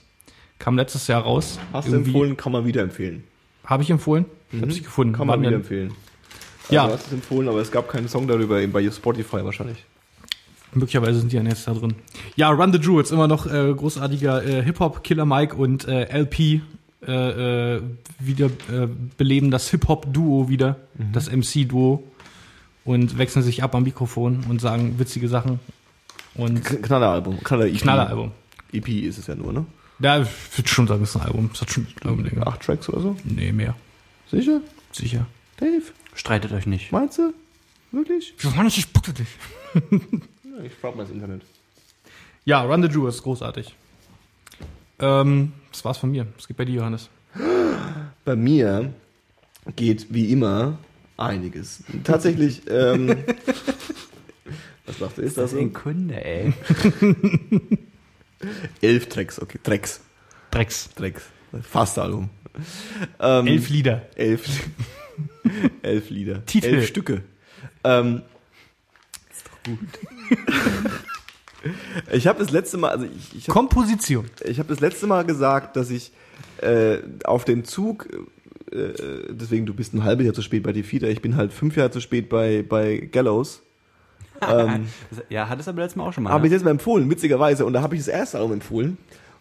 Kam letztes Jahr raus. Hast du Irgendwie- empfohlen, kann man wieder empfehlen. Habe ich empfohlen? Ich habe es gefunden. Kann man Wann wieder denn? empfehlen. Ja. Also, du hast es empfohlen, aber es gab keinen Song darüber, eben bei Spotify wahrscheinlich. Möglicherweise sind die ja jetzt da drin. Ja, Run the Jewels, immer noch äh, großartiger äh, Hip-Hop, Killer Mike und äh, LP äh, äh, wieder äh, beleben das Hip-Hop-Duo wieder, das MC-Duo und wechseln sich ab am Mikrofon und sagen witzige Sachen. Und Knalleralbum. Knaller EP. Knalleralbum. EP ist es ja nur, ne? Ja, ich würde schon sagen, es ist ein Album. Es hat schon Albumlänge. Acht Tracks oder so? Nee, mehr. Sicher? Sicher. Dave? Streitet euch nicht. Meinst du? Wirklich? Johannes, ich spucke dich. Ja, ich frag mal das Internet. Ja, Run the Jewels, großartig. Ähm, das war's von mir. Es geht bei dir, Johannes. Bei mir geht wie immer einiges. Tatsächlich, ähm, was macht ist das so? ein Kunde, ey. Elf Tracks, okay, Tracks, Drecks. Tracks. Fast Album. Ähm, Elf Lieder. Elf, elf Lieder. Titel. Elf Stücke. Ähm, ich habe das letzte Mal, also ich, ich habe Komposition. ich hab das letzte Mal gesagt, dass ich äh, auf den Zug, äh, deswegen du bist ein halbes Jahr zu spät bei Defeater, ich bin halt fünf Jahre zu spät bei, bei Gallows. ähm, Ja, hat es aber letztes Mal auch schon mal. habe ich ne? jetzt mal empfohlen, witzigerweise. Und da habe ich das erste Album empfohlen,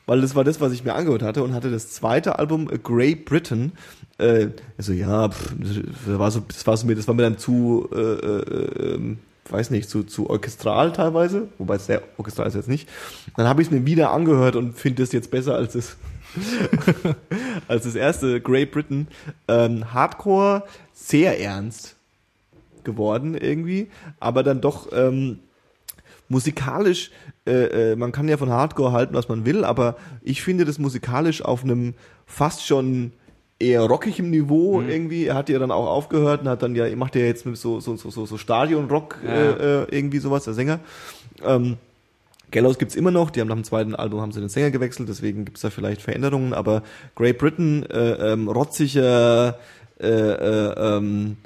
weil das war das, was ich mir angehört hatte und hatte das zweite Album, A Grey Britain. Äh, also ja, pff, das war so, das war so mir, das war mir dann zu, äh, äh, ähm, weiß nicht, zu, zu orchestral teilweise, wobei es sehr orchestral ist jetzt nicht. Dann habe ich es mir wieder angehört und finde es jetzt besser als das, als das erste Grey Britain. Ähm, Hardcore, sehr ernst geworden irgendwie, aber dann doch ähm, musikalisch, äh, äh, man kann ja von Hardcore halten, was man will, aber ich finde das musikalisch auf einem fast schon eher rockigem Niveau irgendwie. Er hat ja dann auch aufgehört und hat dann ja, macht ja jetzt mit so, so, so, so, so Stadion-Rock Ja. äh, äh, irgendwie sowas, der Sänger. Ähm, Gallows gibt's immer noch, die haben nach dem zweiten Album haben sie den Sänger gewechselt, deswegen gibt's da vielleicht Veränderungen, aber Great Britain, äh, ähm, rotziger, äh, äh, ähm,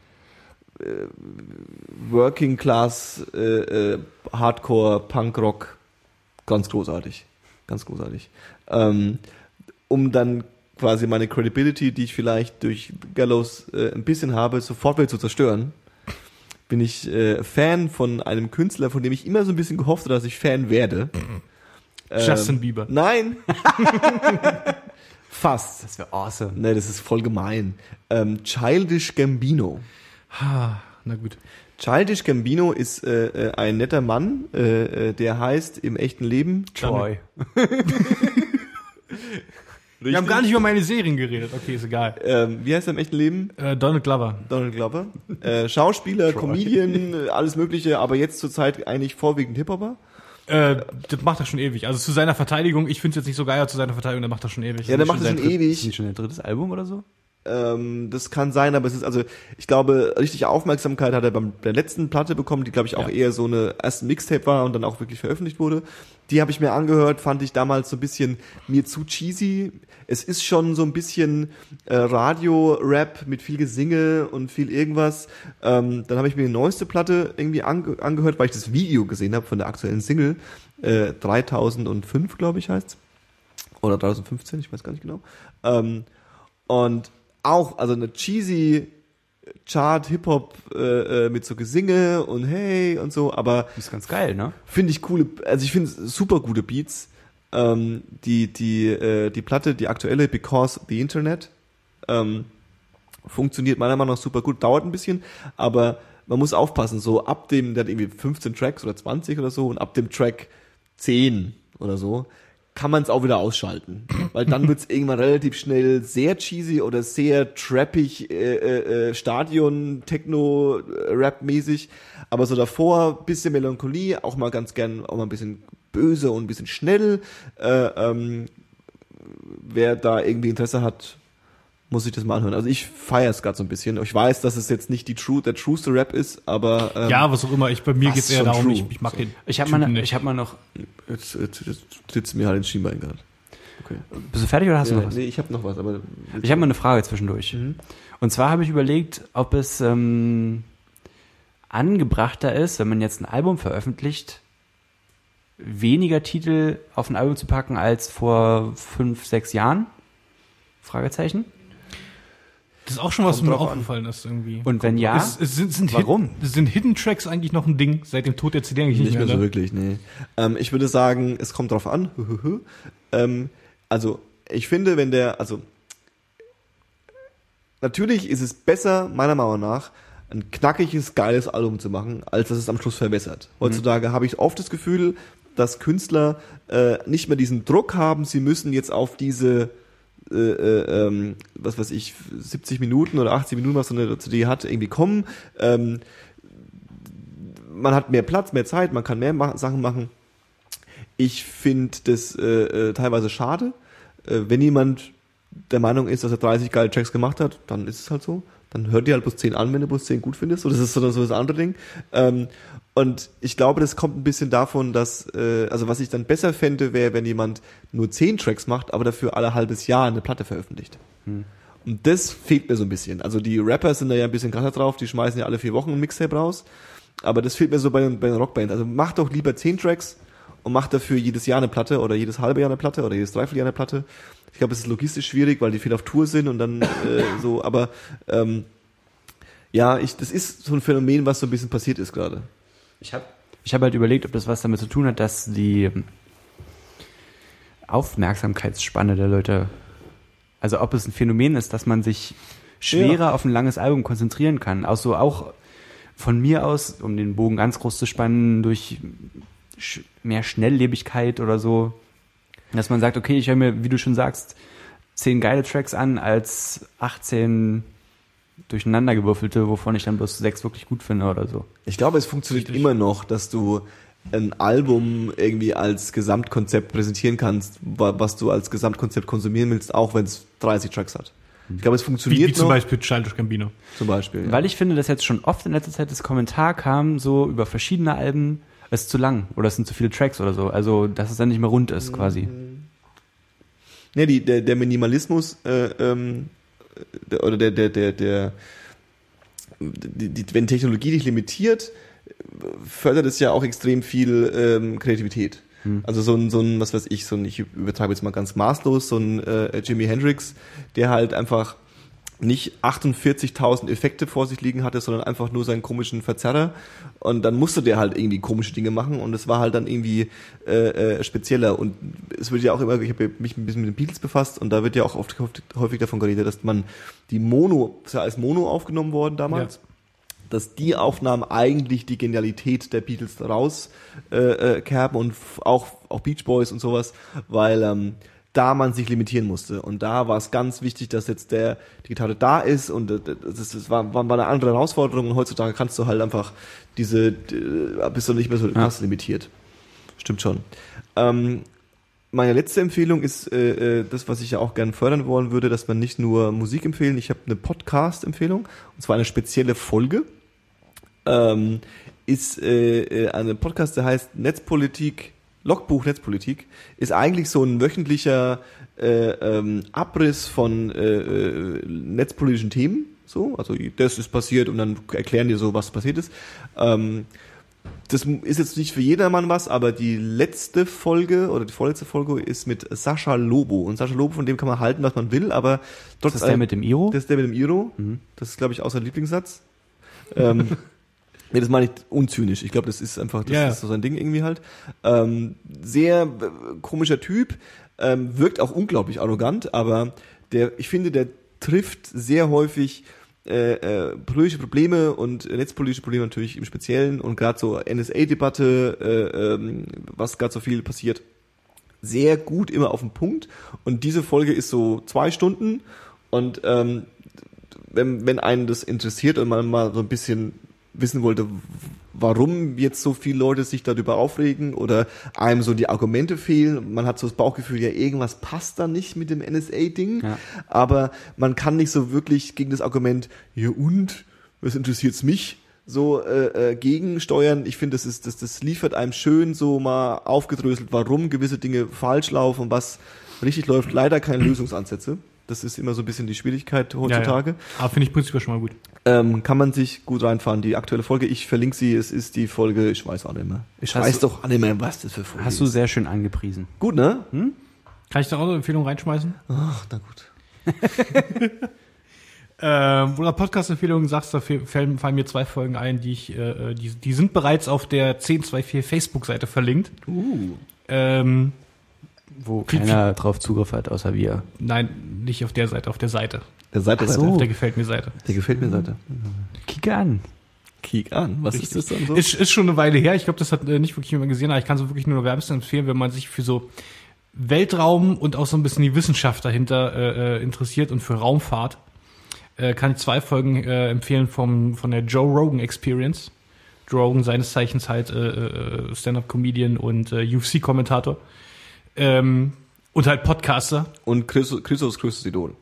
Working Class, äh, äh, Hardcore, Punk Rock, ganz großartig, ganz großartig. Ähm, um dann quasi meine Credibility, die ich vielleicht durch Gallows äh, ein bisschen habe, sofort wieder zu zerstören, bin ich äh, Fan von einem Künstler, von dem ich immer so ein bisschen gehofft habe, dass ich Fan werde. Ähm, Justin Bieber. Nein. Fast. Das wäre awesome. Ne, das ist voll gemein. Ähm, Childish Gambino. Ah, na gut. Childish Gambino ist äh, äh, ein netter Mann, äh, äh, der heißt im echten Leben Troy. Wir haben gar nicht über meine Serien geredet. Okay, ist egal. Ähm, wie heißt er im echten Leben? Äh, Donald Glover. Donald Glover. Äh, Schauspieler, Comedian, alles Mögliche, aber jetzt zurzeit eigentlich vorwiegend Hip-Hopper. Äh, das macht er schon ewig. Also zu seiner Verteidigung, ich finde es jetzt nicht so geil, aber zu seiner Verteidigung, der macht das schon ewig. Ja, der macht das schon Dritt- Ist ewig. nicht schon ein drittes Album oder so? Ähm, das kann sein, aber es ist also, ich glaube, richtig Aufmerksamkeit hat er beim der letzten Platte bekommen, die glaube ich auch Ja. eher so eine erste Mixtape war und dann auch wirklich veröffentlicht wurde. Die habe ich mir angehört, fand ich damals so ein bisschen mir zu cheesy. Es ist schon so ein bisschen äh, Radio-Rap mit viel Gesinge und viel irgendwas. Ähm, dann habe ich mir die neueste Platte irgendwie ange angehört, weil ich das Video gesehen habe von der aktuellen Single. Äh, 3005, glaube ich, heißt's. Oder 3015, ich weiß gar nicht genau. Ähm, und auch, also eine cheesy Chart, Hip-Hop äh, äh, mit so Gesinge und hey und so, aber Das ist ganz geil, ne? finde ich coole, also ich finde super gute Beats. Ähm, die, die, äh, die Platte, die aktuelle, Because the Internet, ähm, funktioniert meiner Meinung nach super gut, dauert ein bisschen, aber man muss aufpassen, so ab dem, der hat irgendwie 15 Tracks oder 20 oder so und ab dem Track 10 oder so, kann man es auch wieder ausschalten. Weil dann wird es irgendwann relativ schnell sehr cheesy oder sehr trappig, äh, äh, äh, Stadion, Techno, äh, Rap-mäßig. Aber so davor, bisschen Melancholie, auch mal ganz gern, auch mal ein bisschen böse und ein bisschen schnell. Äh, ähm, wer da irgendwie Interesse hat, muss sich das mal anhören. Also ich feiere es gerade so ein bisschen. Ich weiß, dass es jetzt nicht die True, der trueste Rap ist, aber ähm, Ja, was auch immer. Ich, bei mir fast geht's eher darum, true. ich, ich mag So. den. Ich habe mal, ich hab mal noch. jetzt, jetzt, jetzt sitzt mir halt ins Schienbein gerade. Okay. Bist du fertig oder hast du Ja, noch was? nee, ich habe noch was, aber Ich habe mal eine Frage zwischendurch. Und zwar habe ich überlegt, ob es ähm, angebrachter ist, wenn man jetzt ein Album veröffentlicht, weniger Titel auf ein Album zu packen als vor fünf, sechs Jahren? Fragezeichen. Das ist auch schon was, was mir an. aufgefallen ist irgendwie. Und wenn ja, Es, es sind, sind Warum? Hidden, sind Hidden Tracks eigentlich noch ein Ding seit dem Tod der CD eigentlich nicht nicht, mehr so ne? wirklich, nee. Ähm, ich würde sagen, es kommt drauf an. ähm, also, ich finde, wenn der, also, natürlich ist es besser, meiner Meinung nach, ein knackiges, geiles Album zu machen, als dass es am Schluss verwässert. Heutzutage habe ich oft das Gefühl, dass Künstler äh, nicht mehr diesen Druck haben, sie müssen jetzt auf diese äh, äh, ähm, was weiß ich, 70 Minuten oder 80 Minuten, was so eine CD hat, irgendwie kommen. Ähm, man hat mehr Platz, mehr Zeit, man kann mehr ma Sachen machen. Ich finde das äh, äh, teilweise schade. Äh, wenn jemand der Meinung ist, dass er 30 geile Tracks gemacht hat, dann ist es halt so. Dann hört dir halt bloß 10 an, wenn du bloß 10 gut findest. Oder das ist so, so das andere Ding. Ähm, und ich glaube, das kommt ein bisschen davon, dass, äh, also was ich dann besser fände, wäre, wenn jemand nur 10 Tracks macht, aber dafür alle halbes Jahr eine Platte veröffentlicht. Und das fehlt mir so ein bisschen. Also die Rapper sind da ja ein bisschen krasser drauf, die schmeißen ja alle vier Wochen ein Mixtape raus. Aber das fehlt mir so bei, den- bei den Rockbands. Also mach doch lieber 10 Tracks und mach dafür jedes Jahr eine Platte oder jedes halbe Jahr eine Platte oder jedes Dreivierteljahr eine Platte. Ich glaube, es ist logistisch schwierig, weil die viel auf Tour sind und dann äh, so, aber ähm, ja, ich, das ist so ein Phänomen, was so ein bisschen passiert ist gerade. Ich habe ich hab halt überlegt, ob das was damit zu tun hat, dass die Aufmerksamkeitsspanne der Leute, also ob es ein Phänomen ist, dass man sich schwerer Ja. auf ein langes Album konzentrieren kann. Auch so auch von mir aus, um den Bogen ganz groß zu spannen, durch mehr Schnelllebigkeit oder so, dass man sagt, okay, ich höre mir, wie du schon sagst, zehn geile Tracks an als 18 durcheinandergewürfelte, wovon ich dann bloß sechs wirklich gut finde oder so. Ich glaube, es funktioniert immer noch, dass du ein Album irgendwie als Gesamtkonzept präsentieren kannst, wa- was du als Gesamtkonzept konsumieren willst, auch wenn es 30 Tracks hat. Ich glaube, es Wie, funktioniert wie zum noch. Beispiel Childish Gambino. Zum Beispiel. Ja. Weil ich finde, dass jetzt schon oft in letzter Zeit das Kommentar kam, so über verschiedene Alben, es ist zu lang oder es sind zu viele Tracks oder so. Also, dass es dann nicht mehr rund ist, quasi. Ne, die, der, der Minimalismus äh, ähm, oder der, der, der, der die, die, wenn Technologie dich limitiert, fördert es ja auch extrem viel ähm, Kreativität. Also so ein, so ein, was weiß ich, so ein, ich übertreibe jetzt mal ganz maßlos, so ein äh, Jimi Hendrix, der halt einfach nicht 48.000 Effekte vor sich liegen hatte, sondern einfach nur seinen komischen Verzerrer. Und dann musste der halt irgendwie komische Dinge machen und es war halt dann irgendwie äh, äh, spezieller. Und es wird ja auch immer, ich habe mich ein bisschen mit den Beatles befasst und da wird ja auch oft, oft häufig davon geredet, dass man die Mono, ist ja als Mono aufgenommen worden damals. Ja. Dass die Aufnahmen eigentlich die Genialität der Beatles raus äh, äh, und auch, auch Beach Boys und sowas, weil ähm, da man sich limitieren musste. Und da war es ganz wichtig, dass jetzt der die Gitarre da ist und äh, das, das war, war eine andere Herausforderung und heutzutage kannst du halt einfach diese, äh, bist du nicht mehr so krass limitiert. Stimmt schon. Ähm, meine letzte Empfehlung ist äh, äh, das, was ich ja auch gerne fördern wollen würde, dass man nicht nur Musik empfehlen. Ich habe eine Podcast-Empfehlung und zwar eine spezielle Folge. Ähm, ist äh, eine Podcast, der heißt Netzpolitik, Logbuch Netzpolitik, ist eigentlich so ein wöchentlicher äh, ähm, Abriss von äh, äh, netzpolitischen Themen. So, also das ist passiert und dann erklären die so, was passiert ist. Ähm, das ist jetzt nicht für jedermann was, aber die letzte Folge oder die vorletzte Folge ist mit Sascha Lobo. Und Sascha Lobo, von dem kann man halten, was man will, aber Ist das der mit dem Iro? Das ist der mit dem Iro. Das ist, glaube ich, auch sein Lieblingssatz. ähm, nee, das meine ich unzynisch. Ich glaube, das ist einfach, das ja. ist so sein Ding irgendwie halt. Ähm, sehr äh, komischer Typ, ähm, wirkt auch unglaublich arrogant, aber der, ich finde, der trifft sehr häufig äh, äh, politische Probleme und netzpolitische Probleme natürlich im Speziellen und gerade so NSA-Debatte, äh, ähm, was gerade so viel passiert, sehr gut immer auf den Punkt. Und diese Folge ist so zwei Stunden und ähm, wenn, wenn einen das interessiert und man mal so ein bisschen wissen wollte, warum jetzt so viele Leute sich darüber aufregen oder einem so die Argumente fehlen. Man hat so das Bauchgefühl, ja, irgendwas passt da nicht mit dem NSA-Ding, Ja. aber man kann nicht so wirklich gegen das Argument, ja und, was interessiert's mich? so äh, äh, gegensteuern. Ich finde, das ist das, das liefert einem schön so mal aufgedröselt, warum gewisse Dinge falsch laufen und was richtig läuft. Leider keine Lösungsansätze. Das ist immer so ein bisschen die Schwierigkeit heutzutage. Ja, ja. Aber finde ich prinzipiell schon mal gut. Ähm, kann man sich gut reinfahren. Die aktuelle Folge, ich verlinke sie, es ist die Folge, ich weiß auch nicht mehr. Ich Hast weiß du- doch auch nicht mehr, was das für Folge Hast du ist. sehr schön angepriesen. Gut, ne? Kann ich da auch eine Empfehlung reinschmeißen? Ach, na gut. Ähm, du Podcast-Empfehlungen sagst, da fallen, fallen mir zwei Folgen ein, die ich, äh, äh, die, die sind bereits auf der 1024 Facebook-Seite verlinkt. Uh. Ähm, Wo keiner drauf Zugriff hat, außer wir. nein, nicht auf der Seite, auf der Seite. Der Seite, Ach Seite. so. Auf der gefällt mir Seite. Der gefällt mir Seite. Kicke an. Kiek an. Was ist das dann so? Ist, ist schon eine Weile her. Ich glaube, das hat äh, nicht wirklich jemand gesehen, aber ich kann so wirklich nur wärmstens empfehlen, wenn man sich für so Weltraum und auch so ein bisschen die Wissenschaft dahinter äh, äh, interessiert und für Raumfahrt, äh, kann ich zwei Folgen äh, empfehlen vom, von der Joe Rogan Experience. Joe Rogan seines Zeichens halt äh, äh, Stand-up-Comedian und äh, UFC-Kommentator. Ähm, und halt Podcaster, Und Christus, Christus größtes Idol.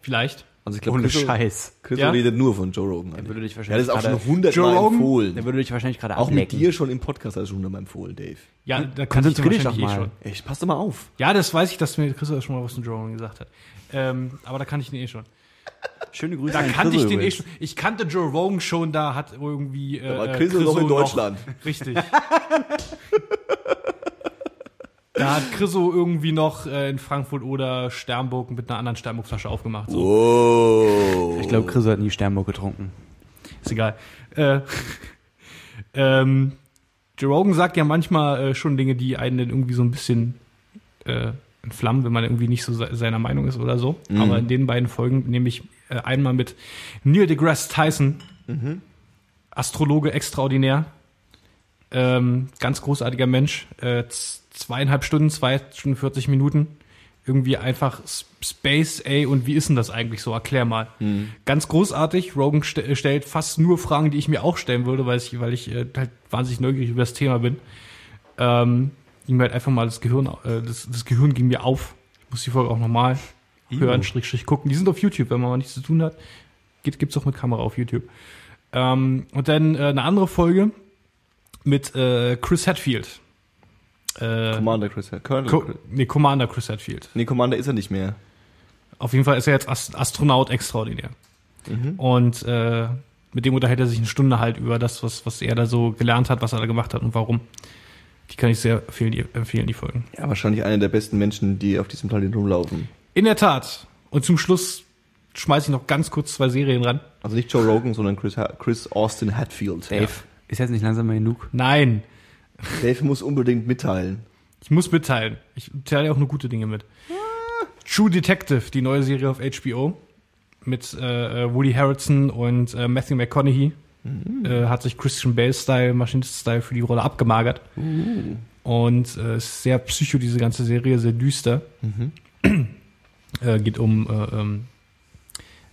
vielleicht. Also ich glaube, Ohne Christus, Scheiß. Christus Ja? redet nur von Joe Rogan. Der würde dich ja, wahrscheinlich das ist auch schon gerade, hundertmal Joe Rogan? empfohlen. der würde dich wahrscheinlich gerade Auch mit ablecken. dir schon im Podcast hast du schon hundertmal empfohlen, Dave. Ja, da kann ich konzentrier dich wahrscheinlich doch eh mal. schon. Echt, pass doch mal auf. Ja, das weiß ich, dass mir Christoph schon mal was von Joe Rogan gesagt hat. Ähm, aber da kann ich den eh schon. Schöne Grüße Da an kannte ich Chriso den eh schon. Ich kannte Joe Rogan schon, da hat irgendwie. Äh, Da war äh, Chriso noch in Deutschland. richtig. da hat Chriso irgendwie noch äh, in Frankfurt oder Sternburg mit einer anderen Sternburg-Flasche aufgemacht. So. Oh. Ich glaube, Chriso hat nie Sternburg getrunken. Ist egal. Äh, ähm, Joe Rogan sagt ja manchmal äh, schon Dinge, die einen dann irgendwie so ein bisschen äh, entflammen, wenn man irgendwie nicht so se seiner Meinung ist oder so. Aber in den beiden Folgen nehme ich äh, einmal mit Neil deGrasse Tyson, Astrologe extraordinär, ähm, ganz großartiger Mensch, äh, zweieinhalb Stunden, zwei Stunden 40 Minuten, irgendwie einfach Space, ey, und wie ist denn das eigentlich so? Erklär mal. Ganz großartig. Rogan st äh, stellt fast nur Fragen, die ich mir auch stellen würde, weil ich, weil ich äh, halt wahnsinnig neugierig über das Thema bin. Ähm, ging mir halt einfach mal das Gehirn, äh, das, das Gehirn ging mir auf. Ich muss die Folge auch nochmal hören, Strich, Strich gucken. Die sind auf YouTube, wenn man mal nichts zu tun hat. Gibt, gibt's auch mit Kamera auf YouTube. Ähm, und dann äh, eine andere Folge mit äh, Chris Hadfield. Äh, Commander Chris Colonel. Co nee, Commander Chris Hadfield. nee, Commander ist er nicht mehr. Auf jeden Fall ist er jetzt Ast Astronaut extraordinär. Mhm. Und äh, mit dem unterhält er sich eine Stunde halt über das, was, was er da so gelernt hat, was er da gemacht hat und warum. Die kann ich sehr empfehlen, die, empfehlen, die Folgen. Ja, wahrscheinlich einer der besten Menschen, die auf diesem Planeten rumlaufen. In der Tat. Und zum Schluss schmeiße ich noch ganz kurz zwei Serien ran. Also nicht Joe Rogan, sondern Chris, ha Chris Austin Hatfield. Dave, ist jetzt nicht langsam mal genug? Nein, Dave muss unbedingt mitteilen. ich muss mitteilen. Ich teile auch nur gute Dinge mit. True Detective, die neue Serie auf HBO mit äh, äh, Woody Harrelson und äh, Matthew McConaughey. Äh, hat sich Christian Bale-Style, Maschinist-Style für die Rolle abgemagert. Und äh, ist sehr psycho, diese ganze Serie, sehr düster. äh, geht um äh, ähm,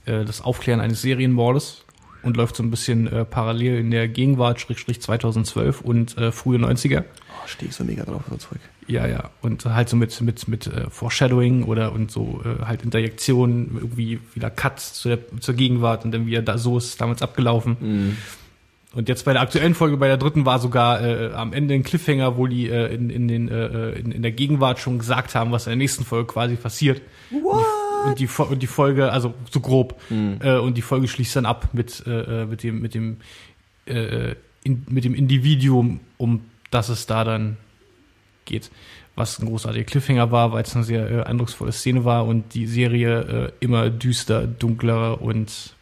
äh, das Aufklären eines Serienmordes. Und läuft so ein bisschen äh, parallel in der Gegenwart, Schrägstrich 2012 und äh, frühe 90er. Oh, stehe ich so mega drauf, so Zeug. Ja, ja. Und halt so mit, mit, mit äh, Foreshadowing oder und so äh, halt Interjektionen, irgendwie wieder Cuts zu der, zur Gegenwart und dann wieder da, so ist es damals abgelaufen. Und jetzt bei der aktuellen Folge, bei der dritten, war sogar äh, am Ende ein Cliffhanger, wo die äh, in, in, den, äh, in, in der Gegenwart schon gesagt haben, was in der nächsten Folge quasi passiert. What? Und die, und die Folge, also so grob, äh, und die Folge schließt dann ab mit, äh, äh, mit dem, mit dem, äh, in, mit dem Individuum, um das es da dann geht. Was ein großartiger Cliffhanger war, weil es eine sehr äh, eindrucksvolle Szene war und die Serie äh, immer düster, dunkler und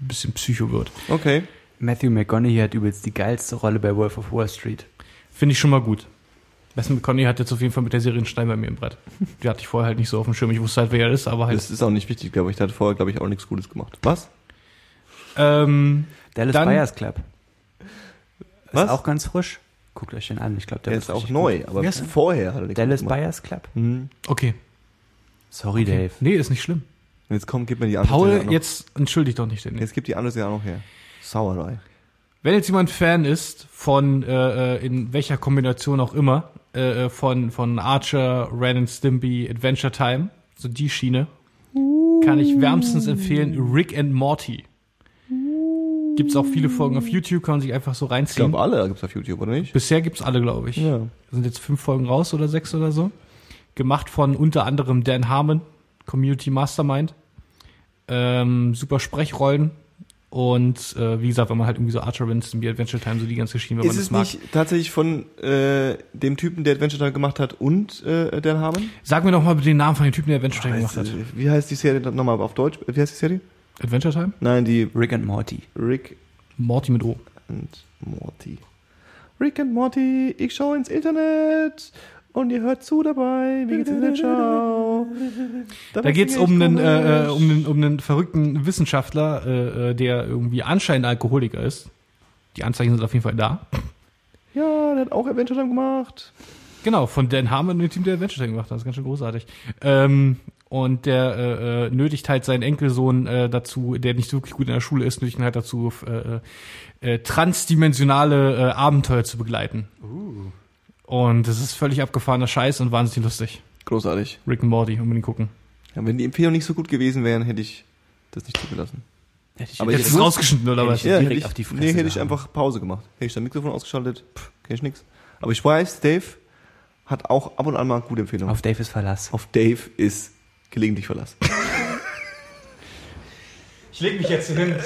ein bisschen psycho wird. Okay. Matthew McConaughey hat übrigens die geilste Rolle bei Wolf of Wall Street. Finde ich schon mal gut. Matthew McConaughey hat jetzt auf jeden Fall mit der Serie einen Stein bei mir im Brett. Die hatte ich vorher halt nicht so auf dem Schirm. Ich wusste halt, wer er ist, aber halt. Das ist auch nicht wichtig, glaube ich. Der hat vorher, glaube ich, auch nichts Gutes gemacht. Was? Ähm, Dallas Dann- Buyers Club. Was? Ist auch ganz frisch. Guckt euch den an. Ich glaube, der Der ist auch neu, gut. aber er? vorher hat er nichts Dallas gemacht. Buyers Club. Mhm. okay. Sorry, okay. Dave. Nee, ist nicht schlimm. Jetzt komm, gib mir die andere Paul, jetzt entschuldigt doch nicht den. Jetzt gib die andere Serie auch noch her. Sauerei. Wenn jetzt jemand Fan ist von äh, äh, in welcher Kombination auch immer äh, äh, von von Archer, Ren and Stimpy, Adventure Time, so die Schiene, kann ich wärmstens empfehlen Rick and Morty. Gibt's auch viele Folgen auf YouTube, kann man sich einfach so Ich reinziehen. glaube, alle gibt's auf YouTube, oder nicht? Bisher gibt's alle, glaube ich. Ja. sind jetzt fünf Folgen raus oder sechs oder so. Gemacht von unter anderem Dan Harmon, Community Mastermind. Ähm, super Sprechrollen. Und äh, wie gesagt, wenn man halt irgendwie so Archer Wins, wie Adventure Time, so die ganze Geschichte, wenn man Ist das es mag. nicht tatsächlich von äh, dem Typen, der Adventure Time gemacht hat und äh, Dan Harmon? Sag mir doch mal den Namen von dem Typen, der Adventure Time gemacht Heißt, hat. wie heißt die Serie nochmal auf Deutsch? Wie heißt die Serie? Adventure Time? Nein, die Rick and Morty. Rick Morty mit O. und Morty. Rick and Morty, ich schaue ins Internet und ihr hört zu dabei. Wie geht's in der Schau? Da geht's um einen, äh, äh, um einen, um einen verrückten Wissenschaftler, äh, äh, der irgendwie anscheinend Alkoholiker ist. Die Anzeichen sind auf jeden Fall da. Ja, der hat auch Adventure Time gemacht. Genau, von Dan Harmon, dem Team, der Adventure Time gemacht hat. Das ist ganz schön großartig. Ähm, und der äh, äh, nötigt halt seinen Enkelsohn äh, dazu, der nicht wirklich gut in der Schule ist, nötigt ihn halt dazu, äh, äh, transdimensionale äh, Abenteuer zu begleiten. Und das ist völlig abgefahrener Scheiß und wahnsinnig lustig. Großartig. Rick and Morty, unbedingt gucken. Ja, wenn die Empfehlungen nicht so gut gewesen wären, hätte ich das nicht zugelassen. Aber Jetzt ich ist rausgeschnitten, oder Hätte was? ich- Ja, direkt hätte ich, auf die Fresse nee, hätte ich einfach Pause gemacht. Hätte ich das Mikrofon ausgeschaltet, pff, kenn ich nix. Aber ich weiß, Dave hat auch ab und an mal gute Empfehlungen. Auf Davis Verlass. Auf Dave ist gelegentlich Verlass. Ich leg mich jetzt hin,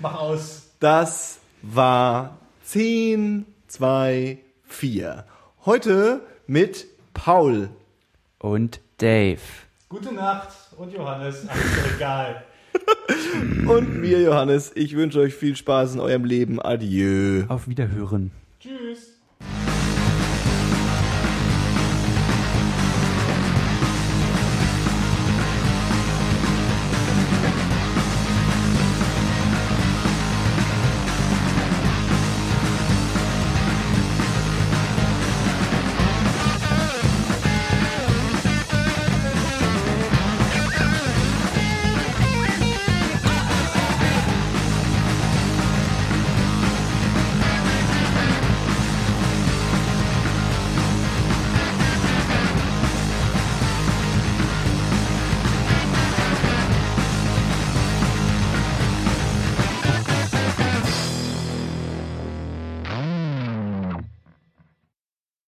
mach aus. Das war 10, 2, 4. Heute mit Paul. Und Dave. Gute Nacht und Johannes. Ach, ist doch egal. Und mir, Johannes. Ich wünsche euch viel Spaß in eurem Leben. Adieu. Auf Wiederhören. Tschüss.